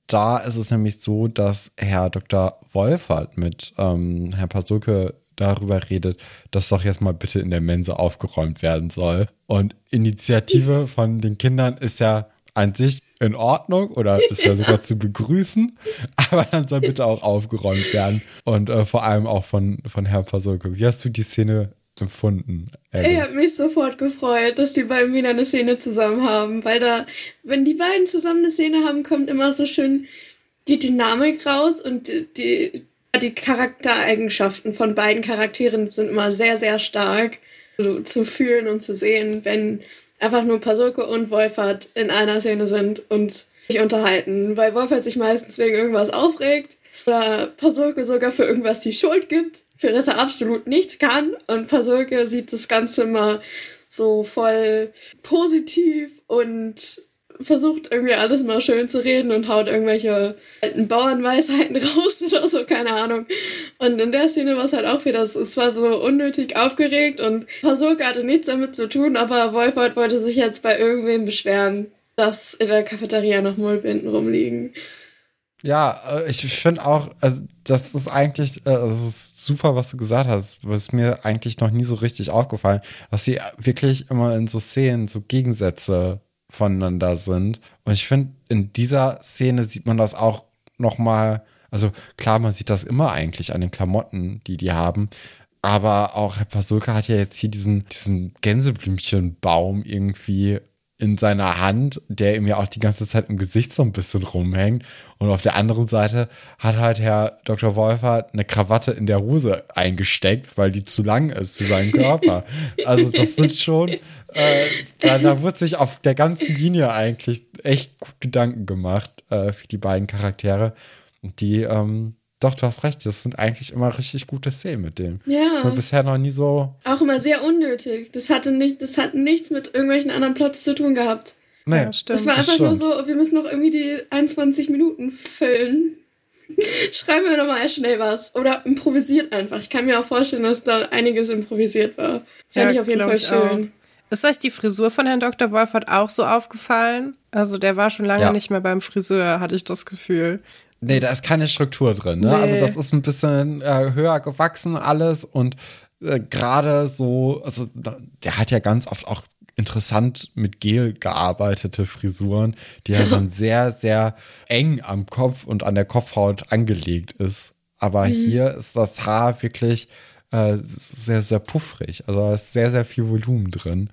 Da ist es nämlich so, dass Herr Dr. Wolfert mit ähm, Herrn Pasulke darüber redet, dass doch jetzt mal bitte in der Mensa aufgeräumt werden soll. Und Initiative von den Kindern ist ja an sich in Ordnung oder [LAUGHS] ist ja, ja sogar zu begrüßen, aber dann soll bitte auch aufgeräumt werden und äh, vor allem auch von, von Herrn Pasulke. Wie hast du die Szene empfunden? Ich habe mich sofort gefreut, dass die beiden wieder eine Szene zusammen haben, weil da, wenn die beiden zusammen eine Szene haben, kommt immer so schön die Dynamik raus und die, die, die Charaktereigenschaften von beiden Charakteren sind immer sehr, sehr stark so, zu fühlen und zu sehen, wenn einfach nur Pasulke und Wolfert in einer Szene sind und sich unterhalten, weil Wolfert sich meistens wegen irgendwas aufregt oder Pasulke sogar für irgendwas die Schuld gibt, für das er absolut nichts kann. Und Pasulke sieht das Ganze immer so voll positiv und versucht irgendwie alles mal schön zu reden und haut irgendwelche alten Bauernweisheiten [LAUGHS] raus oder so, keine Ahnung. Und in der Szene war es halt auch wieder, es war so unnötig aufgeregt und Pasulke hatte nichts damit zu tun, aber Wolfert wollte sich jetzt bei irgendwem beschweren, dass in der Cafeteria noch Mullbinden rumliegen. Ja, äh, ich finde auch, also das ist eigentlich, äh, das ist super, was du gesagt hast. Das ist mir eigentlich noch nie so richtig aufgefallen, dass sie wirklich immer in so Szenen so Gegensätze voneinander sind. Und ich finde, in dieser Szene sieht man das auch noch mal. Also klar, man sieht das immer eigentlich an den Klamotten, die die haben. Aber auch Herr Pasulka hat ja jetzt hier diesen, diesen Gänseblümchenbaum irgendwie in seiner Hand, der ihm ja auch die ganze Zeit im Gesicht so ein bisschen rumhängt. Und auf der anderen Seite hat halt Herr Dr. Wolfer eine Krawatte in der Hose eingesteckt, weil die zu lang ist für seinen Körper. [LAUGHS] also das sind schon, äh, da, da wird sich auf der ganzen Linie eigentlich echt gut Gedanken gemacht äh, für die beiden Charaktere. Und die, ähm, doch, du hast recht, das sind eigentlich immer richtig gute Szenen mit dem. Ja. Ich bisher noch nie so. Auch immer sehr unnötig. Das hatte nicht, das hat nichts mit irgendwelchen anderen Plots zu tun gehabt. Nee, Ja, stimmt. Das war einfach nur so, wir müssen noch irgendwie die 21 Minuten füllen. [LAUGHS] Schreiben wir nochmal schnell was. Oder improvisiert einfach. Ich kann mir auch vorstellen, dass da einiges improvisiert war. Fände Ja, ich auf jeden Fall ich auch. schön. Ist euch die Frisur von Herrn Dr. Wolfert auch so aufgefallen? Also der war schon lange Ja. nicht mehr beim Friseur, hatte ich das Gefühl. Nee, da ist keine Struktur drin. Ne? Nee. Also das ist ein bisschen äh, höher gewachsen alles und äh, gerade so, also der hat ja ganz oft auch interessant mit Gel gearbeitete Frisuren, die ja [LAUGHS] dann sehr, sehr eng am Kopf und an der Kopfhaut angelegt ist. Aber hier ist das Haar wirklich äh, sehr, sehr puffrig. Also da ist sehr, sehr viel Volumen drin.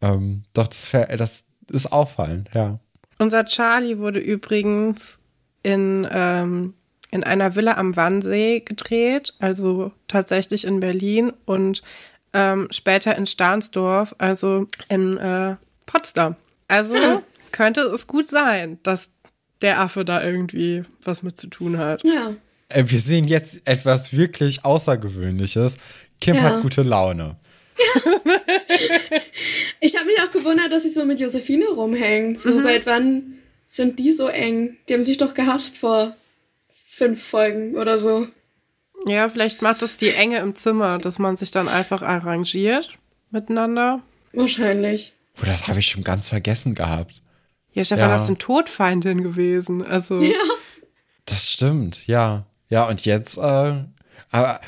Ähm, doch, das, das ist auffallend, ja. Unser Charlie wurde übrigens in, ähm, in einer Villa am Wannsee gedreht, also tatsächlich in Berlin und ähm, später in Stahnsdorf, also in äh, Potsdam. Also Ah. könnte es gut sein, dass der Affe da irgendwie was mit zu tun hat. Ja. Äh, Wir sehen jetzt etwas wirklich Außergewöhnliches. Kim Ja. hat gute Laune. [LAUGHS] Ich habe mich auch gewundert, dass sie so mit Josephine rumhängen. So seit wann sind die so eng? Die haben sich doch gehasst vor fünf Folgen oder so. Ja, vielleicht macht es die Enge im Zimmer, dass man sich dann einfach arrangiert miteinander. Wahrscheinlich. Oh, das habe ich schon ganz vergessen gehabt. Ja, Stefan, Ja. das sind Todfeindin gewesen. Also. Ja. Das stimmt, ja. Ja, und jetzt, äh, aber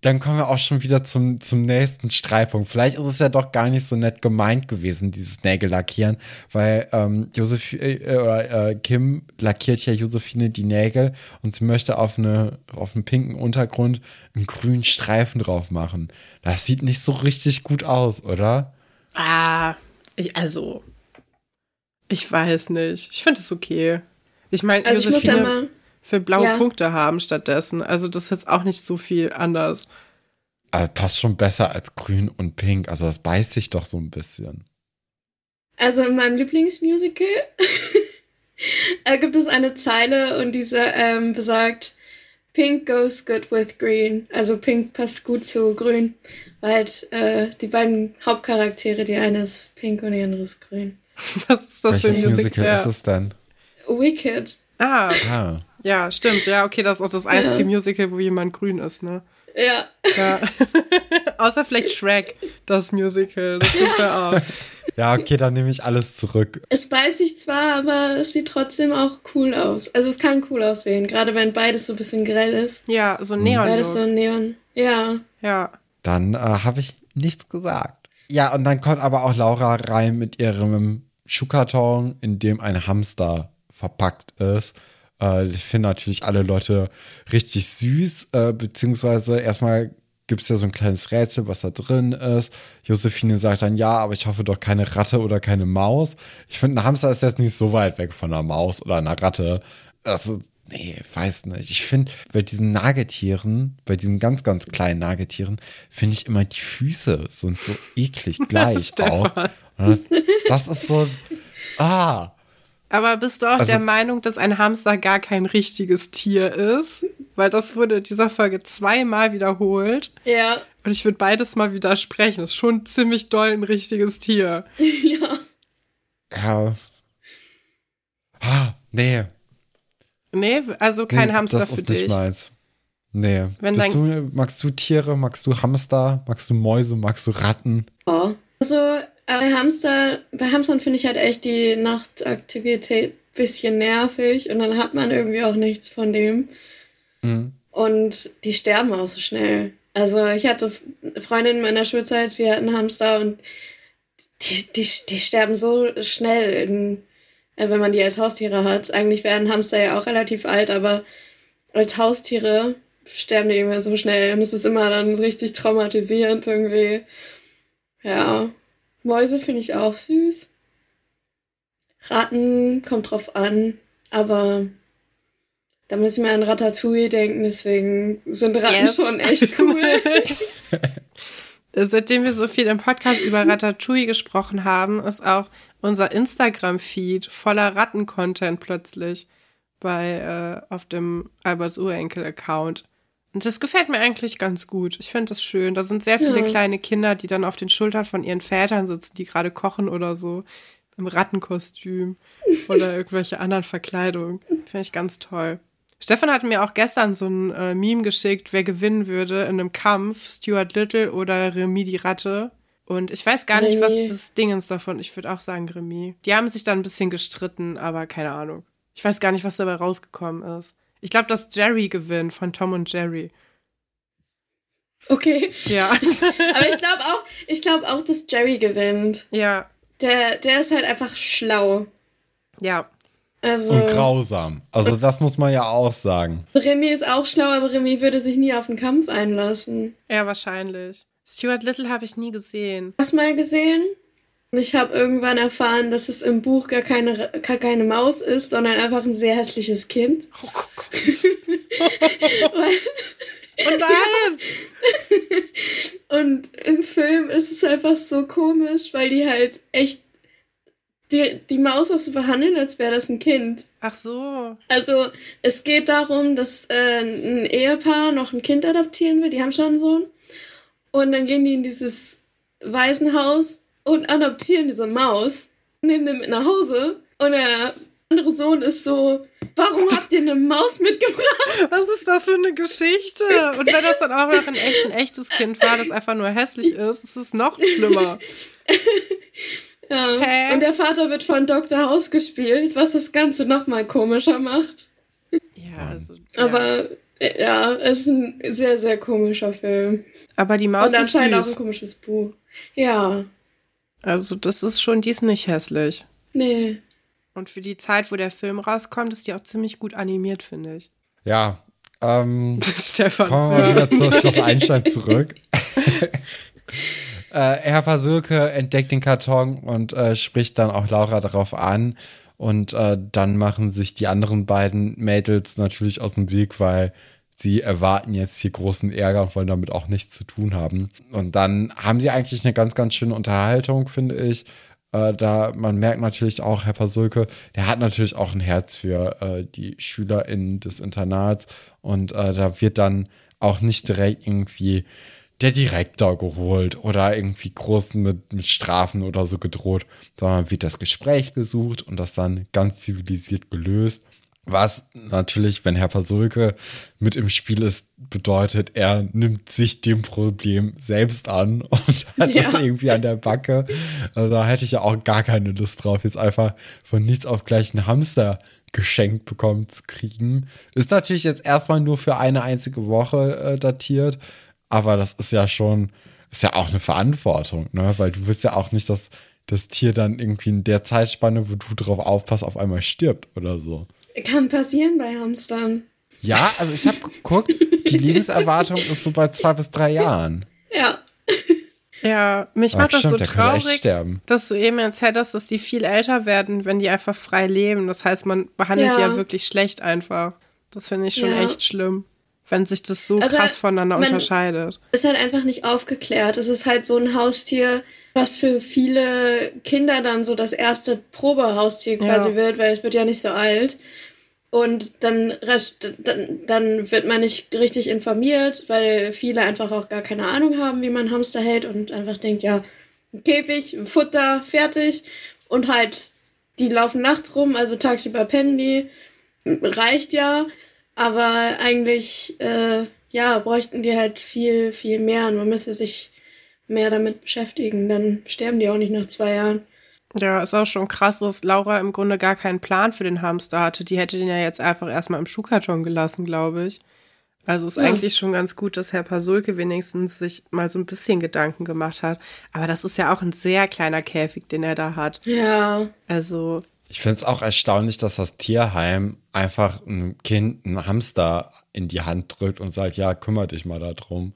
dann kommen wir auch schon wieder zum, zum nächsten Streitpunkt. Vielleicht ist es ja doch gar nicht so nett gemeint gewesen, dieses Nägellackieren, weil ähm, Josef, äh, oder, äh, Kim lackiert ja Josephine die Nägel und sie möchte auf, eine, auf einen pinken Untergrund einen grünen Streifen drauf machen. Das sieht nicht so richtig gut aus, oder? Ah, ich, also. Ich weiß nicht. Ich finde es okay. Ich meine, Also ich muss da Josephine mal. Für blaue Ja. Punkte haben stattdessen. Also das ist jetzt auch nicht so viel anders. Aber passt schon besser als grün und pink. Also das beißt sich doch so ein bisschen. Also in meinem Lieblingsmusical [LAUGHS] äh, gibt es eine Zeile und diese ähm, besagt, Pink goes good with green. Also Pink passt gut zu grün. Weil äh, die beiden Hauptcharaktere, die eine ist pink und die andere ist grün. [LAUGHS] Was ist das Welches für ein Musical? Musical ja. ist es denn? Wicked. Ah, Ah. Ja, stimmt. Ja, okay, das ist auch das einzige Ja. Musical, wo jemand grün ist, ne? Ja. Ja. [LAUGHS] Außer vielleicht Shrek, das Musical. Das ist ja auch. Ja, okay, dann nehme ich alles zurück. Es beißt sich zwar, aber es sieht trotzdem auch cool aus. Also es kann cool aussehen, gerade wenn beides so ein bisschen grell ist. Ja, so Neon. Beides so Neon. Ja. Ja. Dann äh, habe ich nichts gesagt. Ja, und dann kommt aber auch Laura rein mit ihrem Schuhkarton, in dem ein Hamster verpackt ist. Äh, ich finde natürlich alle Leute richtig süß, äh, beziehungsweise erstmal gibt es ja so ein kleines Rätsel, was da drin ist. Josephine sagt dann, ja, aber ich hoffe doch keine Ratte oder keine Maus. Ich finde, ein Hamster ist jetzt nicht so weit weg von einer Maus oder einer Ratte. Also, nee, weiß nicht. Ich finde, bei diesen Nagetieren, bei diesen ganz, ganz kleinen Nagetieren, finde ich immer die Füße sind so eklig [LAUGHS] gleich auch. Das, das, ist so, ah. Aber bist du auch Also- der Meinung, dass ein Hamster gar kein richtiges Tier ist? Weil das wurde in dieser Folge zweimal wiederholt. Ja, Und ich würde beides mal widersprechen. Das ist schon ziemlich doll ein richtiges Tier. [LAUGHS] ja. Ja. Ah, nee. Nee, also kein nee, Hamster das für ist nicht dich. meins. Nee. Wenn Bist du, magst du Tiere? Magst du Hamster? Magst du Mäuse? Magst du Ratten? Oh. Also bei Hamster, bei Hamstern finde ich halt echt die Nachtaktivität bisschen nervig und dann hat man irgendwie auch nichts von dem. Mhm. Und die sterben auch so schnell. Also ich hatte Freundinnen in meiner Schulzeit, die hatten Hamster und die, die, die sterben so schnell, in, äh, wenn man die als Haustiere hat. Eigentlich werden Hamster ja auch relativ alt, aber als Haustiere sterben die irgendwie so schnell und es ist immer dann richtig traumatisierend irgendwie. Ja, Mäuse finde ich auch süß. Ratten kommt drauf an, aber da muss ich mir an Ratatouille denken, deswegen sind Ratten Yes. schon echt cool. [LAUGHS] Seitdem wir so viel im Podcast über Ratatouille gesprochen haben, ist auch unser Instagram-Feed voller Ratten-Content plötzlich bei äh, auf dem Alberts Urenkel-Account. Und das gefällt mir eigentlich ganz gut. Ich finde das schön. Da sind sehr viele Ja. kleine Kinder, die dann auf den Schultern von ihren Vätern sitzen, die gerade kochen oder so. Im Rattenkostüm oder [LAUGHS] irgendwelche anderen Verkleidungen. Finde ich ganz toll. Stefan hat mir auch gestern so ein äh, Meme geschickt, wer gewinnen würde in einem Kampf, Stuart Little oder Remy die Ratte. Und ich weiß gar nicht, was Remy. das Dingens davon. Ich würde auch sagen Remy. Die haben sich dann ein bisschen gestritten, aber keine Ahnung. Ich weiß gar nicht, was dabei rausgekommen ist. Ich glaube, dass Jerry gewinnt von Tom und Jerry. Okay. Ja. [LAUGHS] Aber ich glaube auch, ich glaube auch, dass Jerry gewinnt. ja. Der, der ist halt einfach schlau. Ja. Also, Und grausam. Also das muss man ja auch sagen. Remy ist auch schlau, aber Remy würde sich nie auf den Kampf einlassen. Ja, wahrscheinlich. Stuart Little habe ich nie gesehen. Hast du mal gesehen? Und ich habe irgendwann erfahren, dass es im Buch gar keine, gar keine Maus ist, sondern einfach ein sehr hässliches Kind. Oh Gott. oh [LAUGHS] nein! Und im Film ist es einfach so komisch, weil die halt echt die, die Maus auch so behandeln, als wäre das ein Kind. Ach so. Also es geht darum, dass äh, ein Ehepaar noch ein Kind adoptieren will. Die haben schon einen Sohn. Und dann gehen die in dieses Waisenhaus und adoptieren diese Maus, nehmen den mit nach Hause. Und der andere Sohn ist so, warum habt ihr eine Maus mitgebracht? [LAUGHS] Was ist das für eine Geschichte? Und wenn das dann auch noch ein, echt, ein echtes Kind war, das einfach nur hässlich ist, ist es noch schlimmer. [LAUGHS] Ja. Hä? Und der Vater wird von Dr. House gespielt, was das Ganze nochmal komischer macht. Ja, also. Ja. Aber ja, es ist ein sehr, sehr komischer Film. Aber die Maus Und ist anscheinend auch ein komisches Buch. Ja, Also, das ist schon, die ist nicht hässlich. nee. Und für die Zeit, wo der Film rauskommt, ist die auch ziemlich gut animiert, finde ich. Ja. Ähm, [LAUGHS] Stefan. kommen wir mal wieder zu [LAUGHS] Schloss Einstein zurück. [LAUGHS] äh, Herr Pasulke entdeckt den Karton und äh, spricht dann auch Laura darauf an. Und äh, dann machen sich die anderen beiden Mädels natürlich aus dem Weg, weil sie erwarten jetzt hier großen Ärger und wollen damit auch nichts zu tun haben. Und dann haben sie eigentlich eine ganz, ganz schöne Unterhaltung, finde ich. Äh, da man merkt natürlich auch, Herr Pasulke, der hat natürlich auch ein Herz für äh, die SchülerInnen des Internats. Und äh, da wird dann auch nicht direkt irgendwie der Direktor geholt oder irgendwie groß mit, mit Strafen oder so gedroht, sondern wird das Gespräch gesucht und das dann ganz zivilisiert gelöst. Was natürlich, wenn Herr Pasulke mit im Spiel ist, bedeutet, er nimmt sich dem Problem selbst an [LAUGHS] und hat das Ja. irgendwie an der Backe. Also da hätte ich ja auch gar keine Lust drauf, jetzt einfach von nichts auf gleich einen Hamster geschenkt bekommen zu kriegen. Ist natürlich jetzt erstmal nur für eine einzige Woche äh, datiert, aber das ist ja schon, ist ja auch eine Verantwortung, ne? Weil du willst ja auch nicht, dass das Tier dann irgendwie in der Zeitspanne, wo du drauf aufpasst, auf einmal stirbt oder so. Kann passieren bei Hamstern. Ja, also ich habe geguckt, die Lebenserwartung ist so bei zwei bis drei Jahren. Ja. Ja, mich Ach, macht das stimmt, so traurig, sterben. dass du eben erzählt hast, dass die viel älter werden, wenn die einfach frei leben. Das heißt, man behandelt die Ja. ja wirklich schlecht einfach. Das finde ich schon Ja. echt schlimm, wenn sich das so Also, krass voneinander man- unterscheidet. Ist halt einfach nicht aufgeklärt. Es ist halt so ein Haustier, was für viele Kinder dann so das erste Probehaustier quasi Ja. wird, weil es wird ja nicht so alt. Und dann, dann, dann wird man nicht richtig informiert, weil viele einfach auch gar keine Ahnung haben, wie man Hamster hält und einfach denkt, ja, ein Käfig, ein Futter, fertig. Und halt, die laufen nachts rum, also tagsüber pennen die. Reicht ja, aber eigentlich, äh, ja, bräuchten die halt viel, viel mehr und man müsste sich mehr damit beschäftigen. Dann sterben die auch nicht nach zwei Jahren. Ja, ist auch schon krass, dass Laura im Grunde gar keinen Plan für den Hamster hatte. Die hätte den ja jetzt einfach erstmal im Schuhkarton gelassen, glaube ich. Also ist Ja. eigentlich schon ganz gut, dass Herr Pasulke wenigstens sich mal so ein bisschen Gedanken gemacht hat. Aber das ist ja auch ein sehr kleiner Käfig, den er da hat. Ja, Also, Ich finde es auch erstaunlich, dass das Tierheim einfach einem Kind einen Hamster in die Hand drückt und sagt, ja, kümmere dich mal darum.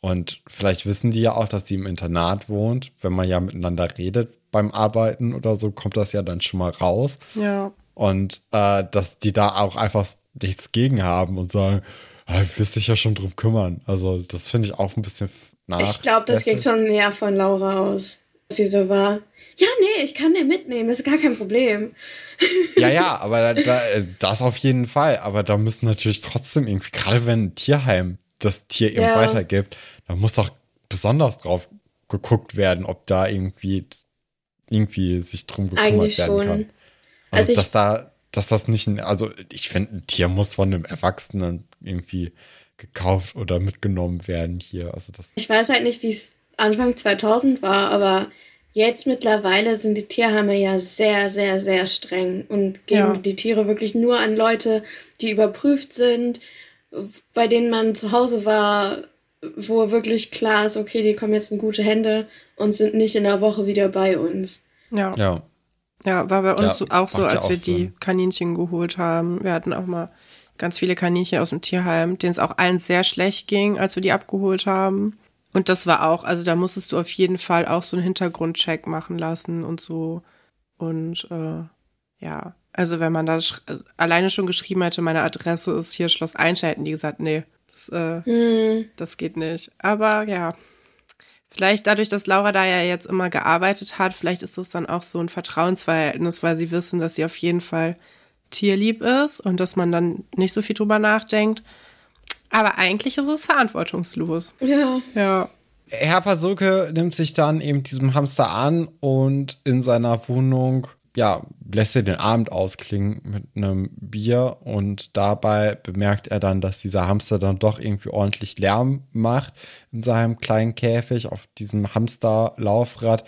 Und vielleicht wissen die ja auch, dass sie im Internat wohnt. Wenn man ja miteinander redet beim Arbeiten oder so, kommt das ja dann schon mal raus. ja. Und äh, dass die da auch einfach nichts gegen haben und sagen, ah, wirst dich ja schon drum kümmern. Also das finde ich auch ein bisschen nach. ich glaube, das geht schon eher von Laura aus. Dass sie so war. Ja, nee, ich kann den mitnehmen, das ist gar kein Problem. Ja, ja, [LAUGHS] aber da, da, äh, das auf jeden Fall. Aber da müssen natürlich trotzdem irgendwie, gerade wenn ein Tierheim das Tier eben Ja. weitergibt, da muss doch besonders drauf geguckt werden, ob da irgendwie irgendwie sich drum gekümmert Eigentlich werden schon. kann. Also, Also ich- dass da, dass das nicht ein, also ich finde, ein Tier muss von einem Erwachsenen irgendwie gekauft oder mitgenommen werden hier. Also das, Ich weiß halt nicht, wie es Anfang 2000 war, aber jetzt mittlerweile sind die Tierheime ja sehr, sehr, sehr streng und geben Ja. die Tiere wirklich nur an Leute, die überprüft sind, bei denen man zu Hause war, wo wirklich klar ist, okay, die kommen jetzt in gute Hände und sind nicht in der Woche wieder bei uns. Ja. ja. Ja, war bei uns Ja, auch so, als auch wir die Sinn. Kaninchen geholt haben. Wir hatten auch mal ganz viele Kaninchen aus dem Tierheim, denen es auch allen sehr schlecht ging, als wir die abgeholt haben. Und das war auch, also da musstest du auf jeden Fall auch so einen Hintergrundcheck machen lassen und so. Und äh, ja, also wenn man da sch- alleine schon geschrieben hätte, meine Adresse ist hier Schloss Einstein, hätten die gesagt, nee, das, äh, Hm, das geht nicht. Aber ja, vielleicht dadurch, dass Laura da ja jetzt immer gearbeitet hat, vielleicht ist das dann auch so ein Vertrauensverhältnis, weil sie wissen, dass sie auf jeden Fall tierlieb ist und dass man dann nicht so viel drüber nachdenkt. Aber eigentlich ist es verantwortungslos. ja. Ja. Herr Pasulke nimmt sich dann eben diesem Hamster an und in seiner Wohnung, ja, lässt er den Abend ausklingen mit einem Bier und dabei bemerkt er dann, dass dieser Hamster dann doch irgendwie ordentlich Lärm macht in seinem kleinen Käfig auf diesem Hamsterlaufrad.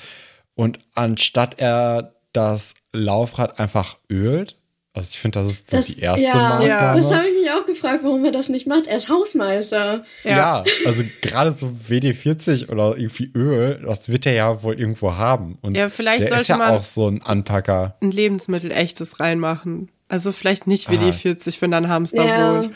Und anstatt er das Laufrad einfach ölt, also ich finde, das ist so Das, die erste ja, Maßnahme. das habe ich mich auch gefragt, warum er das nicht macht. Er ist Hausmeister. Ja. Ja, also gerade so WD-40 oder irgendwie Öl, das wird er ja wohl irgendwo haben. Und Ja, vielleicht der ist sollte ja man- auch so ein Anpacker. Ein Lebensmittel echtes reinmachen. Also vielleicht nicht Ah. WD-40, wenn da ein Hamster Ja. wohnt.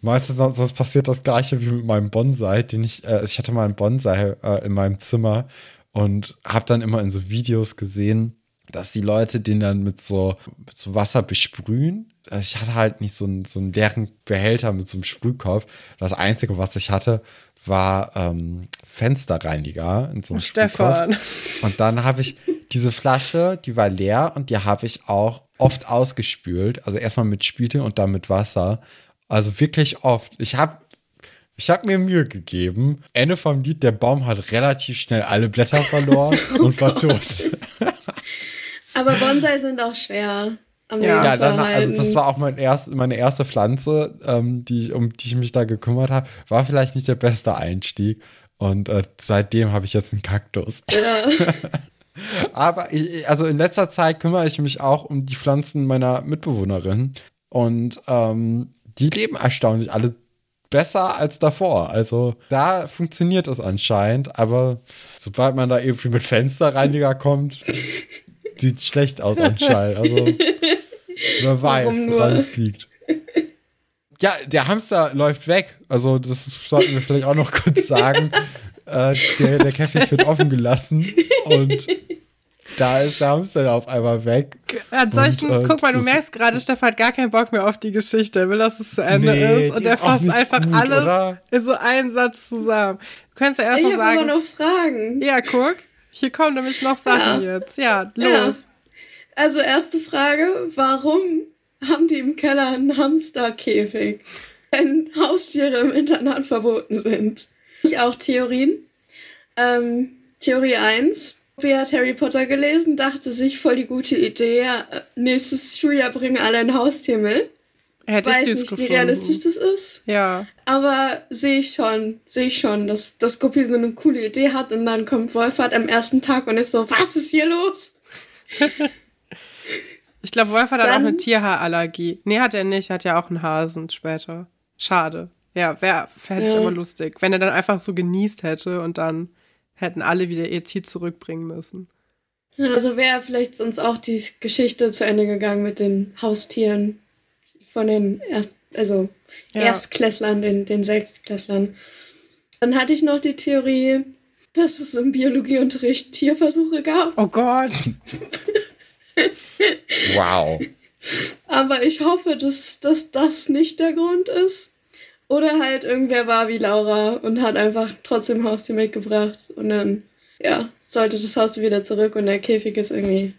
Meistens sonst passiert das gleiche wie mit meinem Bonsai, den ich, äh, ich hatte mal einen Bonsai äh, in meinem Zimmer und habe dann immer in so Videos gesehen, dass die Leute den dann mit so, mit so Wasser besprühen. Also Ich hatte halt nicht so einen, so einen leeren Behälter mit so einem Sprühkopf. Das Einzige, was ich hatte, war ähm, Fensterreiniger in so einem Stefan. Sprühkopf. Und dann habe ich diese Flasche, die war leer und die habe ich auch oft ausgespült. Also erstmal mit Spüle und dann mit Wasser. Also wirklich oft. Ich habe ich habe mir Mühe gegeben. Ende vom Lied, der Baum hat relativ schnell alle Blätter verloren [LAUGHS] und war tot. Aber Bonsai sind auch schwer am Ja. Ja, zu dann, also das war auch mein erst, meine erste Pflanze, ähm, die, um die ich mich da gekümmert habe. War vielleicht nicht der beste Einstieg. Und äh, seitdem habe ich jetzt einen Kaktus. [LAUGHS] Aber ich, also in letzter Zeit kümmere ich mich auch um die Pflanzen meiner Mitbewohnerin. Und ähm, die leben erstaunlich alle besser als davor. Also da funktioniert es anscheinend. Aber sobald man da irgendwie mit Fensterreiniger kommt, [LAUGHS] sieht schlecht aus anscheinend. Also [LAUGHS] wer weiß, woran es liegt. Ja, der Hamster läuft weg. Also, das sollten wir vielleicht auch noch kurz [LAUGHS] sagen. äh, der, der Käfig wird offen gelassen und da ist der Hamster auf einmal weg. An solchen, und, äh, guck mal, du merkst gerade, Stefan hat gar keinen Bock mehr auf die Geschichte. Er will, dass es zu Ende nee, ist. Und er fasst einfach gut, alles oder? in so einen Satz zusammen. Du kannst ja erst mal sagen. Ich habe noch Fragen. Ja, guck. Hier kommen nämlich noch Sachen ja. jetzt. Ja, los. Ja. Also, erste Frage: Warum haben die im Keller einen Hamsterkäfig, wenn Haustiere im Internat verboten sind? Ich auch Theorien. Ähm, Theorie 1 Sophie hat Harry Potter gelesen, dachte sich voll die gute Idee. Nächstes Schuljahr bringen alle ein Haustier mit. Hätte Weiß ich nicht, gefunden. wie realistisch das ist. Ja. Aber sehe ich schon, sehe ich schon, dass, dass Guppy so eine coole Idee hat und dann kommt Wolfhard am ersten Tag und ist so, was ist hier los? [LAUGHS] ich glaube, Wolfhard hat auch eine Tierhaarallergie. Nee, hat er nicht, hat ja auch einen Hasen später. Schade. Ja, wäre hätte ja. ich aber lustig, wenn er dann einfach so genießt hätte und dann hätten alle wieder ihr Tier zurückbringen müssen. Also wäre vielleicht sonst auch die Geschichte zu Ende gegangen mit den Haustieren von den Erst, also ja. Erstklässlern, den, den Sechstklässlern. Dann hatte ich noch die Theorie, dass es im Biologieunterricht Tierversuche gab. Oh Gott. [LAUGHS] wow. Aber ich hoffe, dass, dass das nicht der Grund ist. Oder halt irgendwer war wie Laura und hat einfach trotzdem Haustier mitgebracht. Und dann, ja, sollte das Haustier wieder zurück und der Käfig ist irgendwie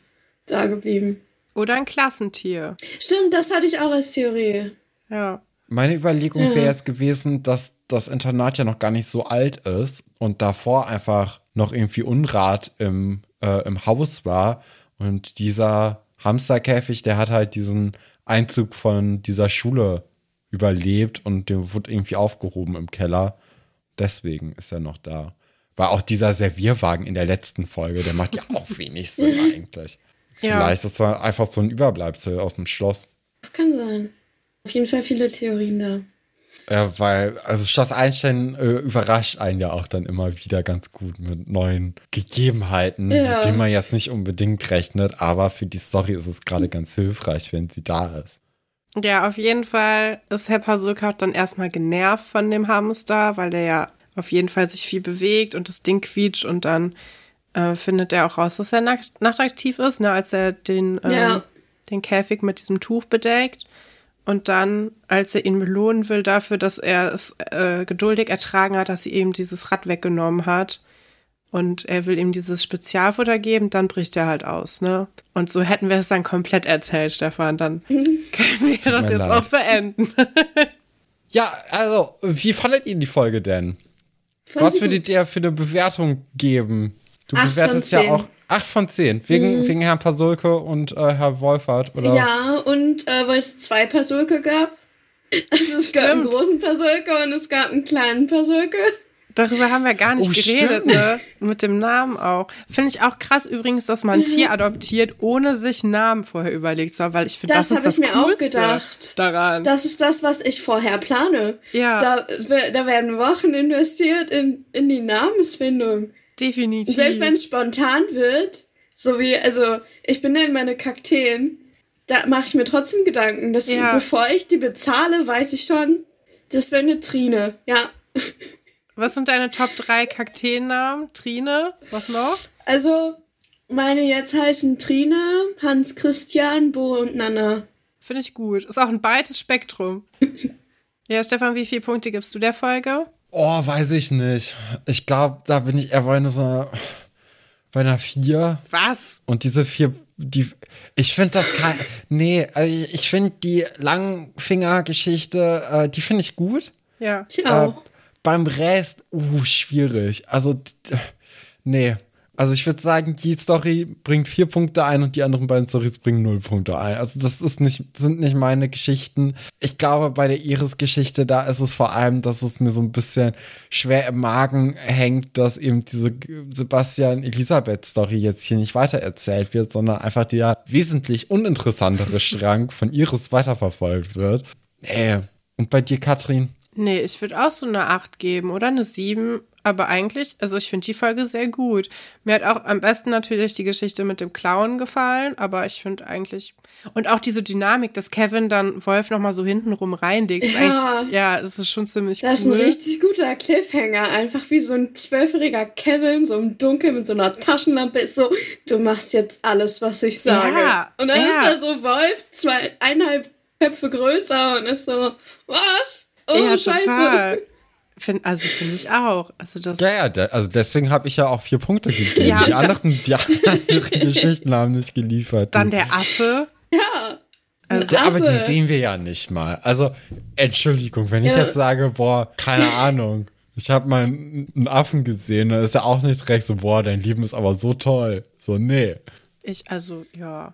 da geblieben. Oder ein Klassentier. Stimmt, das hatte ich auch als Theorie. Ja. Meine Überlegung ja. wäre jetzt gewesen, dass das Internat ja noch gar nicht so alt ist und davor einfach noch irgendwie Unrat im, äh, im Haus war. Und dieser Hamsterkäfig, der hat halt diesen Einzug von dieser Schule überlebt und der wurde irgendwie aufgehoben im Keller. Deswegen ist er noch da. War auch dieser Servierwagen in der letzten Folge, der macht ja auch wenig Sinn [LAUGHS] eigentlich. Ja. Vielleicht ist er einfach so ein Überbleibsel aus dem Schloss. Das kann sein. Auf jeden Fall viele Theorien da. Ja, weil, also Schloss Einstein äh, überrascht einen ja auch dann immer wieder ganz gut mit neuen Gegebenheiten, ja. mit denen man jetzt nicht unbedingt rechnet, aber für die Story ist es gerade ganz hilfreich, wenn sie da ist. Ja, auf jeden Fall ist Herr Pasulka dann erstmal genervt von dem Hamster, weil der ja auf jeden Fall sich viel bewegt und das Ding quietscht und dann äh, findet er auch raus, dass er nackt, nachtaktiv ist, ne, als er den, ähm, ja. den Käfig mit diesem Tuch bedeckt. Und dann, als er ihn belohnen will dafür, dass er es äh, geduldig ertragen hat, dass sie ihm dieses Rad weggenommen hat, und er will ihm dieses Spezialfutter geben, dann bricht er halt aus, ne? Und so hätten wir es dann komplett erzählt, Stefan. Dann [LAUGHS] können wir das, das jetzt leid. auch beenden. [LAUGHS] ja, also, wie fandet ihr die Folge denn? Fand Was würdet ihr für eine Bewertung geben? Du acht bewertest ja auch 8 von 10. Wegen, mhm. wegen Herrn Pasulke und äh, Herr Wolfert, oder? Ja, und äh, weil es zwei Pasulke gab. Also es Stimmt. gab einen großen Pasulke und es gab einen kleinen Pasulke. Darüber haben wir gar nicht oh, geredet, ne? Mit dem Namen auch. Finde ich auch krass übrigens, dass man ein Tier adoptiert, ohne sich einen Namen vorher überlegt zu haben, weil ich finde, das, das ist das ich mir Coolste auch gedacht. daran. Das ist das, was ich vorher plane. Ja. Da, da werden Wochen investiert in, in die Namensfindung. Definitiv. Selbst wenn es spontan wird, so wie, also, ich benenne meine Kakteen, da mache ich mir trotzdem Gedanken, dass ja. bevor ich die bezahle, weiß ich schon, das wäre eine Trine, ja. Was sind deine Top 3 Kakteennamen? Trine, was noch? Also, meine jetzt heißen Trine, Hans Christian, Bo und Nana. Finde ich gut. Ist auch ein breites Spektrum. [LAUGHS] ja, Stefan, wie viele Punkte gibst du der Folge? Oh, weiß ich nicht. Ich glaube, da bin ich eher bei einer, bei einer 4. Was? Und diese 4, die, ich finde das kein, nee, also ich finde die Langfinger-Geschichte, äh, die finde ich gut. Ja. Ich auch. Äh, beim Rest, uh, schwierig. Also, nee. Also ich würde sagen, die Story bringt vier Punkte ein und die anderen beiden Stories bringen null Punkte ein. Also das ist nicht, sind nicht meine Geschichten. Ich glaube, bei der Iris-Geschichte, da ist es vor allem, dass es mir so ein bisschen schwer im Magen hängt, dass eben diese Sebastian-Elisabeth-Story jetzt hier nicht weitererzählt wird, sondern einfach der wesentlich uninteressantere [LAUGHS] Strang von Iris weiterverfolgt wird. Nee. Und bei dir, Katrin? Nee, ich würde auch so eine 8 geben oder eine 7. Aber eigentlich, also ich finde die Folge sehr gut. Mir hat auch am besten natürlich die Geschichte mit dem Clown gefallen, aber ich finde eigentlich. Und auch diese Dynamik, dass Kevin dann Wolf nochmal so hintenrum reinlegt. ist Ja. eigentlich- ja, das ist schon ziemlich Das ist cool. ein richtig guter Cliffhanger. Einfach wie so ein zwölfjähriger Kevin, so im Dunkeln mit so einer Taschenlampe, ist so, du machst jetzt alles, was ich sage. Ja, und dann ja. ist da so Wolf, zwei, eineinhalb Köpfe größer und ist so, was? Oh, ja, scheiße. total. Find, also finde ich auch. Also das. Ja, ja, de- also deswegen habe ich ja auch vier Punkte gegeben. Ja, die, da- anderen, die anderen [LAUGHS] Geschichten haben nicht geliefert. Dann der Affe. Ja. Also, Ja, aber Affe. den sehen wir ja nicht mal. Also, Entschuldigung, wenn ich Ja. jetzt sage, boah, keine [LAUGHS] Ahnung, ich habe mal einen einen Affen gesehen, dann ist er auch nicht direkt so, boah, dein Leben ist aber so toll. So, nee. Ich, also, ja.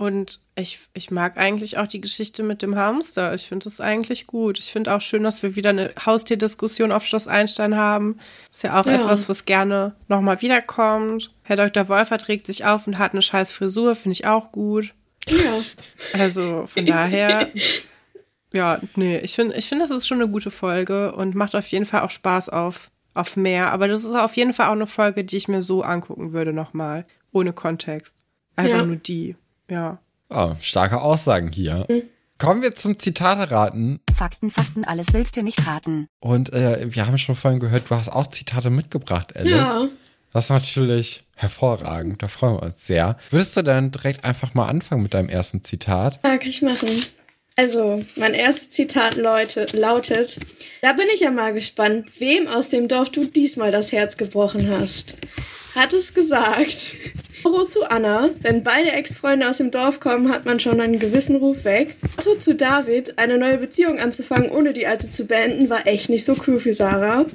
Und ich, ich mag eigentlich auch die Geschichte mit dem Hamster. Ich finde es eigentlich gut. Ich finde auch schön, dass wir wieder eine Haustierdiskussion auf Schloss Einstein haben. Ist ja auch Ja. etwas, was gerne nochmal wiederkommt. Herr Dr. Wolfert regt sich auf und hat eine scheiß Frisur, finde ich auch gut. Ja. Also von [LAUGHS] daher, ja, nee, ich finde, ich finde, das ist schon eine gute Folge und macht auf jeden Fall auch Spaß auf, auf mehr. Aber das ist auf jeden Fall auch eine Folge, die ich mir so angucken würde nochmal, ohne Kontext. Einfach Ja. nur die, ja. Oh, starke Aussagen hier. Kommen wir zum Zitate-Raten. Fakten, Fakten, alles willst du nicht raten. Und äh, wir haben schon vorhin gehört, du hast auch Zitate mitgebracht, Alice. Ja. Das ist natürlich hervorragend. Da freuen wir uns sehr. Würdest du dann direkt einfach mal anfangen mit deinem ersten Zitat? Ja, kann ich machen. Also, mein erstes Zitat Leute, lautet, da bin ich ja mal gespannt, wem aus dem Dorf du diesmal das Herz gebrochen hast. Hat es gesagt. Otto zu Anna, wenn beide Ex-Freunde aus dem Dorf kommen, hat man schon einen gewissen Ruf weg. Otto zu David, eine neue Beziehung anzufangen, ohne die alte zu beenden, war echt nicht so cool für Sarah.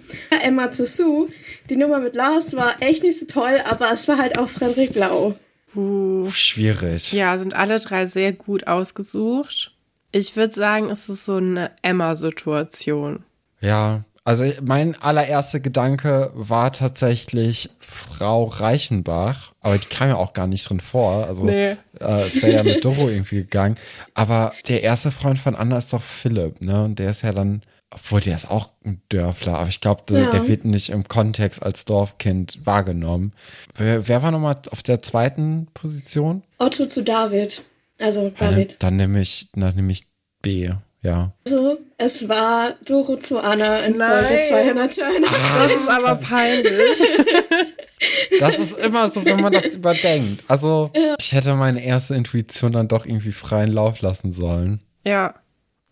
Emma zu Sue, die Nummer mit Lars war echt nicht so toll, aber es war halt auch Frederik Blau. Uh, Schwierig. ja, sind alle drei sehr gut ausgesucht. Ich würde sagen, es ist so eine Emma-Situation. Ja, also mein allererster Gedanke war tatsächlich Frau Reichenbach, aber die kam ja auch gar nicht drin vor. Also Nee. äh, es wäre ja mit Doro irgendwie gegangen. Aber der erste Freund von Anna ist doch Philipp, ne? Und der ist ja dann, obwohl der ist auch ein Dörfler, aber ich glaube, der, Ja. der wird nicht im Kontext als Dorfkind wahrgenommen. Wer, wer war nochmal auf der zweiten Position? Otto zu David. Also Ja, dann, David. dann nehme ich, dann nehme ich B, ja. Also, es war Doro zu Anna in Nein. Folge 292. Das ist aber peinlich. [LAUGHS] Das ist immer so, wenn man das überdenkt. Also, ich hätte meine erste Intuition dann doch irgendwie freien Lauf lassen sollen. Ja.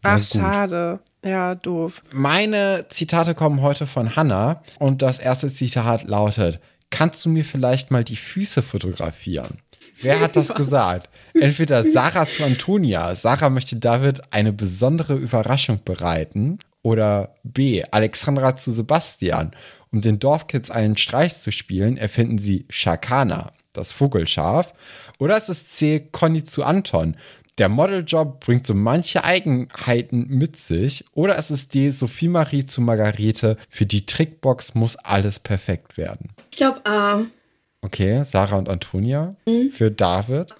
Ach, schade. Ja, doof. Meine Zitate kommen heute von Hannah und das erste Zitat lautet: Kannst du mir vielleicht mal die Füße fotografieren? Wer hat das [LAUGHS] gesagt? Entweder Sarah zu Antonia. Sarah möchte David eine besondere Überraschung bereiten. Oder B. Alexandra zu Sebastian. Um den Dorfkids einen Streich zu spielen, erfinden sie Shakana, das Vogelschaf. Oder es ist C. Conny zu Anton. Der Modeljob bringt so manche Eigenheiten mit sich. Oder es ist D. Sophie Marie zu Margarete. Für die Trickbox muss alles perfekt werden. Ich glaube A. Okay, Sarah und Antonia. Für David.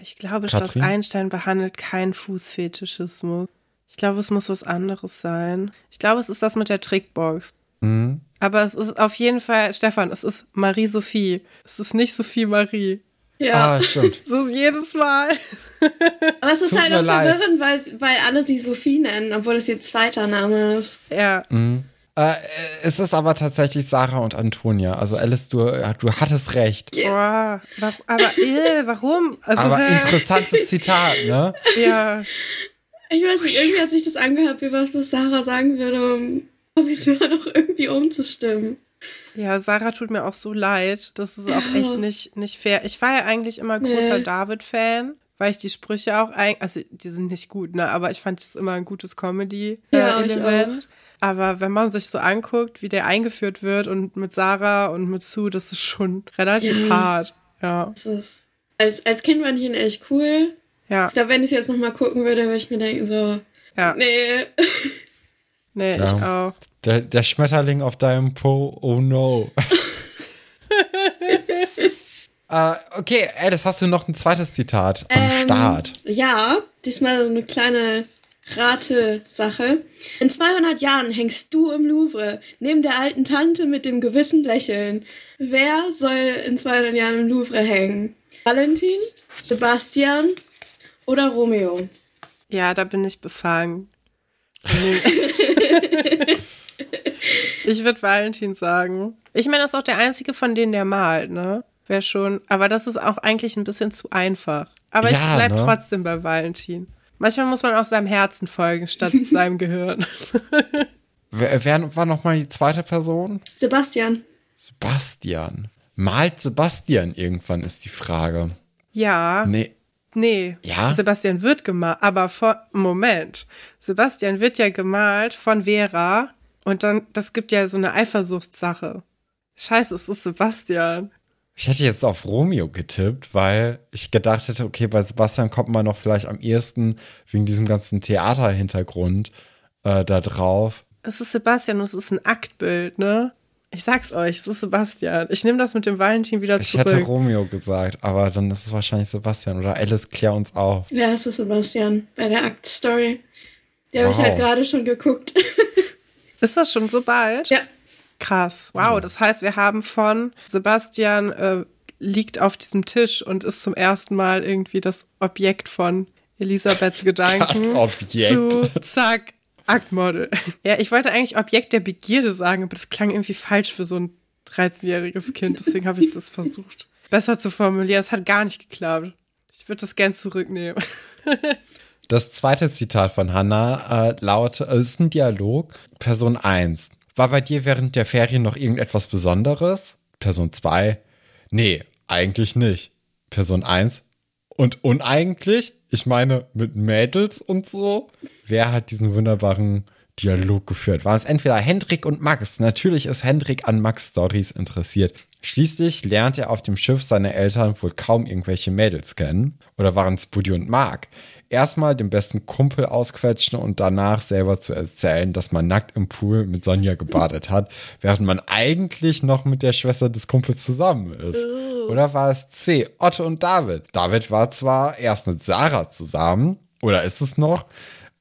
Ich glaube, Schloss? Einstein behandelt keinen Fußfetischismus. Ich glaube, es muss was anderes sein. Ich glaube, es ist das mit der Trickbox. Mhm. Aber es ist auf jeden Fall, Stefan, es ist Marie-Sophie. Es ist nicht Sophie Marie. Ja. Ah, stimmt. [LAUGHS] So ist jedes Mal. [LAUGHS] Aber es ist tut halt auch leid. verwirrend, weil, weil alle sie Sophie nennen, obwohl es ihr zweiter Name ist. Ja. Äh, es ist aber tatsächlich Sarah und Antonia. Also Alice, du, du hattest recht. Boah, warum, aber äh, warum? Also, Aber hä? interessantes [LAUGHS] Zitat, ne? Ja. Ich weiß nicht, irgendwie hat sich das angehört, wie was, was Sarah sagen würde, um es sogar noch irgendwie umzustimmen. Ja, Sarah tut mir auch so leid. Das ist auch Ja. echt nicht, nicht fair. Ich war ja eigentlich immer großer Nee. David-Fan, weil ich die Sprüche auch eigentlich, also die sind nicht gut, ne, aber ich fand das immer ein gutes Ja, ich Comedy-Element. Aber wenn man sich so anguckt, wie der eingeführt wird und mit Sarah und mit Sue, das ist schon [LAUGHS] relativ Mhm. hart. Ja, Das ist, als, als Kind fand ich ihn echt cool. ja, Ich glaube, wenn ich es jetzt nochmal gucken würde, würde ich mir denken, so, ja. Nee, [LAUGHS] nee. ich Ja. auch. Der, der Schmetterling auf deinem Po, oh no. äh, [LAUGHS] okay, Alice, hast du noch ein zweites Zitat am Ähm, Start? Ja, diesmal so eine kleine Rate-Sache. In 200 Jahren hängst du im Louvre, neben der alten Tante mit dem gewissen Lächeln. Wer soll in 200 Jahren im Louvre hängen? Valentin, Sebastian oder Romeo? Ja, da bin ich befangen. Ich würde Valentin sagen. Ich meine, das ist auch der einzige von denen, der malt, ne? Wäre schon. Aber das ist auch eigentlich ein bisschen zu einfach. Aber Ja, ich bleib ne? trotzdem bei Valentin. Manchmal muss man auch seinem Herzen folgen, statt [LAUGHS] seinem Gehirn. [LAUGHS] Wer, wer war nochmal die zweite Person? Sebastian. Sebastian. Malt Sebastian irgendwann, ist die Frage. Ja. Nee. Nee, Ja? Sebastian wird gemalt, aber von, Moment. Sebastian wird ja gemalt von Vera und dann, das gibt ja so eine Eifersuchtssache. Scheiße, es ist Sebastian. Ich hätte jetzt auf Romeo getippt, weil ich gedacht hätte, okay, bei Sebastian kommt man noch vielleicht am ehesten wegen diesem ganzen Theaterhintergrund äh, da drauf. Es ist Sebastian und es ist ein Aktbild, ne? Ich sag's euch, es ist Sebastian. Ich nehme das mit dem Valentin wieder Ich hätte zurück. Romeo gesagt, aber dann ist es wahrscheinlich Sebastian oder Alice, klär uns auf. Ja, es ist Sebastian bei der Akt-Story. Die habe ich Wow. halt gerade schon geguckt. [LAUGHS] Ist das schon so bald? ja. Krass. Wow, das heißt, wir haben von Sebastian äh, liegt auf diesem Tisch und ist zum ersten Mal irgendwie das Objekt von Elisabeths [LAUGHS] Gedanken. Das Objekt. Zu, zack, Aktmodel. [LAUGHS] Ja, ich wollte eigentlich Objekt der Begierde sagen, aber das klang irgendwie falsch für so ein 13-jähriges Kind. Deswegen habe ich das [LAUGHS] versucht, besser zu formulieren. Es hat gar nicht geklappt. Ich würde das gern zurücknehmen. Das zweite Zitat von Hannah äh, lautet, es ist ein Dialog. Person 1. War bei dir während der Ferien noch irgendetwas Besonderes? Person 2. Nee, eigentlich nicht. Person 1. Und uneigentlich? Ich meine, mit Mädels und so? Wer hat diesen wunderbaren Dialog geführt? Waren es entweder Hendrik und Max? Natürlich ist Hendrik an Max Stories interessiert. Schließlich lernt er auf dem Schiff seine Eltern wohl kaum irgendwelche Mädels kennen. Oder waren es Buddy und Mark? Erstmal den besten Kumpel ausquetschen und danach selber zu erzählen, dass man nackt im Pool mit Sonja gebadet hat, [LAUGHS] während man eigentlich noch mit der Schwester des Kumpels zusammen ist. Oder war es C, Otto und David? David war zwar erst mit Sarah zusammen, oder ist es noch,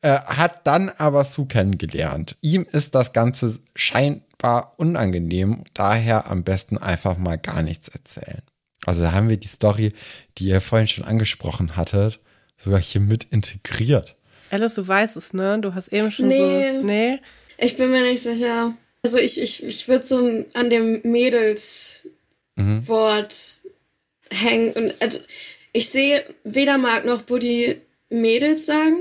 äh, hat dann aber Sue kennengelernt. Ihm ist das Ganze scheinbar unangenehm, daher am besten einfach mal gar nichts erzählen. Also da haben wir die Story, die ihr vorhin schon angesprochen hattet, sogar hier mit integriert. Alice, du weißt es, ne? Du hast eben schon Nee. so. Nee? Ich bin mir nicht sicher. Also ich, ich, ich würde so an dem Mädels-Wort hängen. Und also ich sehe weder Marc noch Buddy Mädels sagen.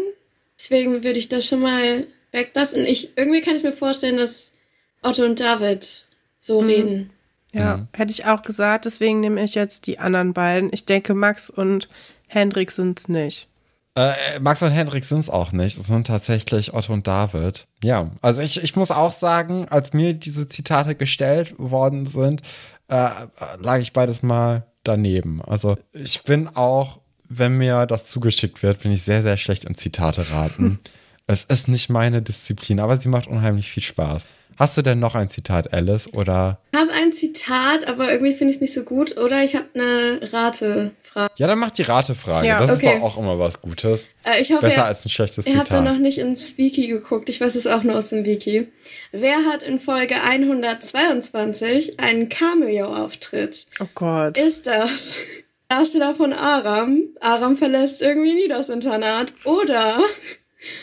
Deswegen würde ich das schon mal weglassen. Und ich, irgendwie kann ich mir vorstellen, dass Otto und David so reden. Ja, hätte ich auch gesagt. Deswegen nehme ich jetzt die anderen beiden. Ich denke, Max und Hendrik sind es nicht. Äh, Max und Hendrik sind es auch nicht. Es sind tatsächlich Otto und David. Ja, also ich, ich muss auch sagen, als mir diese Zitate gestellt worden sind, äh, lag ich beides mal daneben. Also ich bin auch, wenn mir das zugeschickt wird, bin ich sehr, sehr schlecht im Zitate raten. [LAUGHS] es ist nicht meine Disziplin, aber sie macht unheimlich viel Spaß. Hast du denn noch ein Zitat, Alice? Oder? Ich habe ein Zitat, aber irgendwie finde ich es nicht so gut. Oder ich habe eine Ratefrage. Ja, dann mach die Ratefrage. Ja, das okay. ist doch auch immer was Gutes. Äh, ich hoffe, Besser ihr, als ein schlechtes ihr habt da Zitat. noch nicht ins Wiki geguckt. Ich weiß es auch nur aus dem Wiki. Wer hat in Folge 122 einen Cameo-Auftritt? Oh Gott. Ist das Darsteller von Aram? Aram verlässt irgendwie nie das Internat. Oder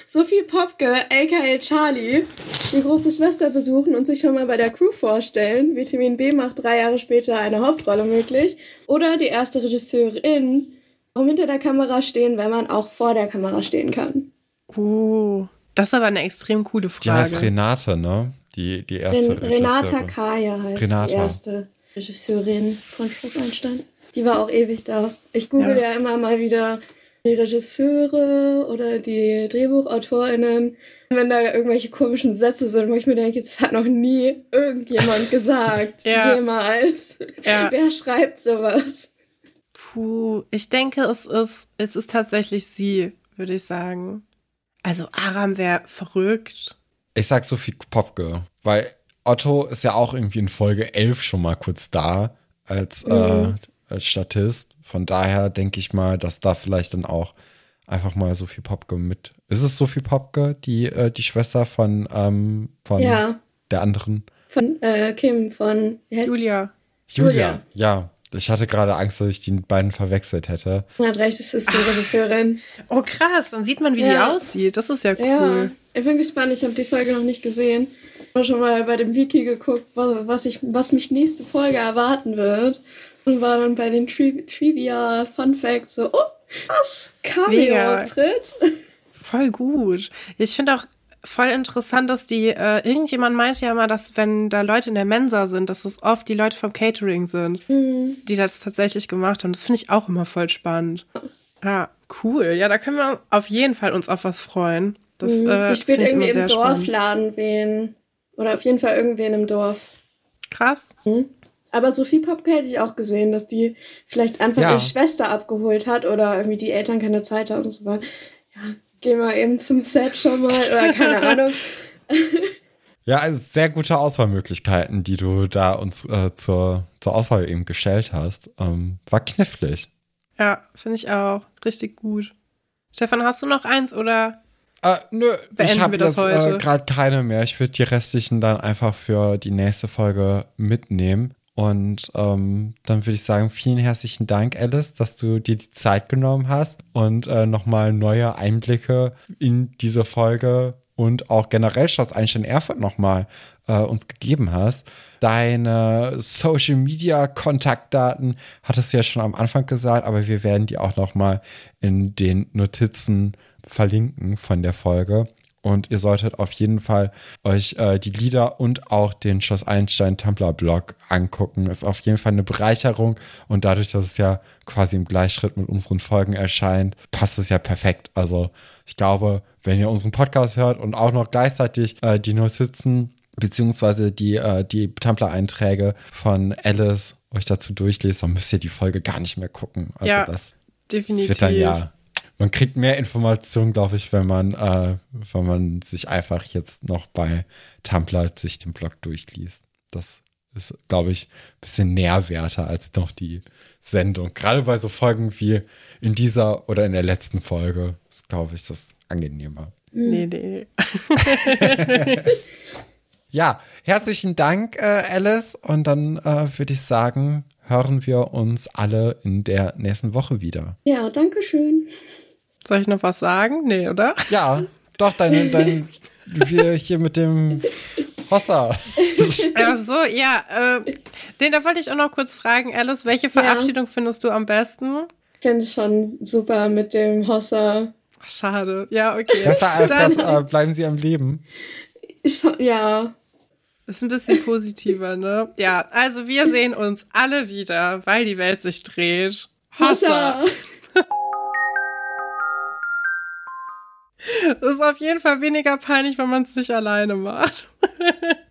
Sophie Popke, aka Charlie, die große Schwester besuchen und sich schon mal bei der Crew vorstellen. Vitamin B macht drei Jahre später eine Hauptrolle möglich. Oder die erste Regisseurin, warum hinter der Kamera stehen, wenn man auch vor der Kamera stehen kann. Uh, das ist aber eine extrem coole Die heißt Frage. Renate, ne? Die, die erste Ren Renata Regisseurin. Kaya heißt Renata. die erste Regisseurin von Schloss Einstein. Die war auch ewig da. Ich google Ja. ja. immer mal wieder die Regisseure oder die DrehbuchautorInnen. Wenn da irgendwelche komischen Sätze sind, wo ich mir denke, das hat noch nie irgendjemand gesagt. [LAUGHS] Ja. Jemals. Ja. Wer schreibt sowas? Puh, ich denke, es ist, es ist tatsächlich sie, würde ich sagen. Also Aram wäre verrückt. Ich sag Sophie Popke, weil Otto ist ja auch irgendwie in Folge 11 schon mal kurz da als, Mhm. äh, als Statist. Von daher denke ich mal, dass da vielleicht dann auch einfach mal Sophie Popke mit. Ist es Sophie Popke, die, äh, die Schwester von, ähm, von Ja, der anderen? von äh, Kim, von, Julia. Julia. Ja. Ich hatte gerade Angst, dass ich die beiden verwechselt hätte. Hat recht, es ist die Regisseurin. Oh krass, dann sieht man, wie die Ja. aussieht. Das ist ja Ja, cool. ich bin gespannt. Ich habe die Folge noch nicht gesehen. Ich habe schon mal bei dem Wiki geguckt, was, ich, was mich nächste Folge erwarten wird. Und war dann bei den Tri Trivia Fun Facts so, oh, was? Cameo-Auftritt? Voll gut. Ich finde auch voll interessant, dass die, äh, irgendjemand meinte ja mal, dass wenn da Leute in der Mensa sind, dass es oft die Leute vom Catering sind, Mhm. die das tatsächlich gemacht haben. Das finde ich auch immer voll spannend. Ja, cool. Ja, da können wir auf jeden Fall uns auf was freuen. Das, Mhm. äh, die spielt irgendwie im. Dorfladen wen. Oder auf jeden Fall irgendwen im Dorf. Krass. Aber Sophie Popke hätte ich auch gesehen, dass die vielleicht einfach Ja. ihre Schwester abgeholt hat oder irgendwie die Eltern keine Zeit haben und so weiter. Ja, geh mal eben zum Set schon mal oder keine [LAUGHS] Ahnung. Ja, also sehr gute Auswahlmöglichkeiten, die du da uns äh, zur, zur Auswahl eben gestellt hast. Ähm, war knifflig. Ja, finde ich auch. Richtig gut. Stefan, hast du noch eins oder? Äh, nö, Beenden ich habe wir das jetzt äh, gerade keine mehr. Ich würde die restlichen dann einfach für die nächste Folge mitnehmen. Und ähm, dann würde ich sagen, vielen herzlichen Dank, Alice, dass du dir die Zeit genommen hast und äh, nochmal neue Einblicke in diese Folge und auch generell Schloss Einstein Erfurt nochmal äh, uns gegeben hast. Deine Social Media Kontaktdaten hattest du ja schon am Anfang gesagt, aber wir werden die auch nochmal in den Notizen verlinken von der Folge. Und ihr solltet auf jeden Fall euch äh, die Lieder und auch den Schloss Einstein Tumblr-Blog angucken. Ist auf jeden Fall eine Bereicherung. Und dadurch, dass es ja quasi im Gleichschritt mit unseren Folgen erscheint, passt es ja perfekt. Also ich glaube, wenn ihr unseren Podcast hört und auch noch gleichzeitig äh, die Notizen beziehungsweise die, äh, die Tumblr-Einträge von Alice euch dazu durchlest, dann müsst ihr die Folge gar nicht mehr gucken. Also Ja, das Definitiv. wird dann ja. Man kriegt mehr Informationen, glaube ich, wenn man, äh, wenn man sich einfach jetzt noch bei Tumblr sich den Blog durchliest. Das ist, glaube ich, ein bisschen nährwerter als noch die Sendung. Gerade bei so Folgen wie in dieser oder in der letzten Folge ist, glaube ich, das angenehmer. Nee, nee. [LAUGHS] Ja, herzlichen Dank, äh, Alice. Und dann äh, würde ich sagen, hören wir uns alle in der nächsten Woche wieder. Ja, danke schön. Soll ich noch was sagen? Nee, oder? Ja, doch, dein, dein, wir hier mit dem Hossa. [LAUGHS] Ach so, ja. Äh, den, da wollte ich auch noch kurz fragen, Alice, welche Verabschiedung findest du am besten? Finde ich schon super mit dem Hossa. Schade. Ja, okay. Besser als Dann das, äh, bleiben Sie am Leben. Ich, ja, ist ein bisschen positiver, ne? Ja, also wir sehen uns alle wieder, weil die Welt sich dreht. Hossa! Hossa. Das ist auf jeden Fall weniger peinlich, wenn man es nicht alleine macht. [LAUGHS]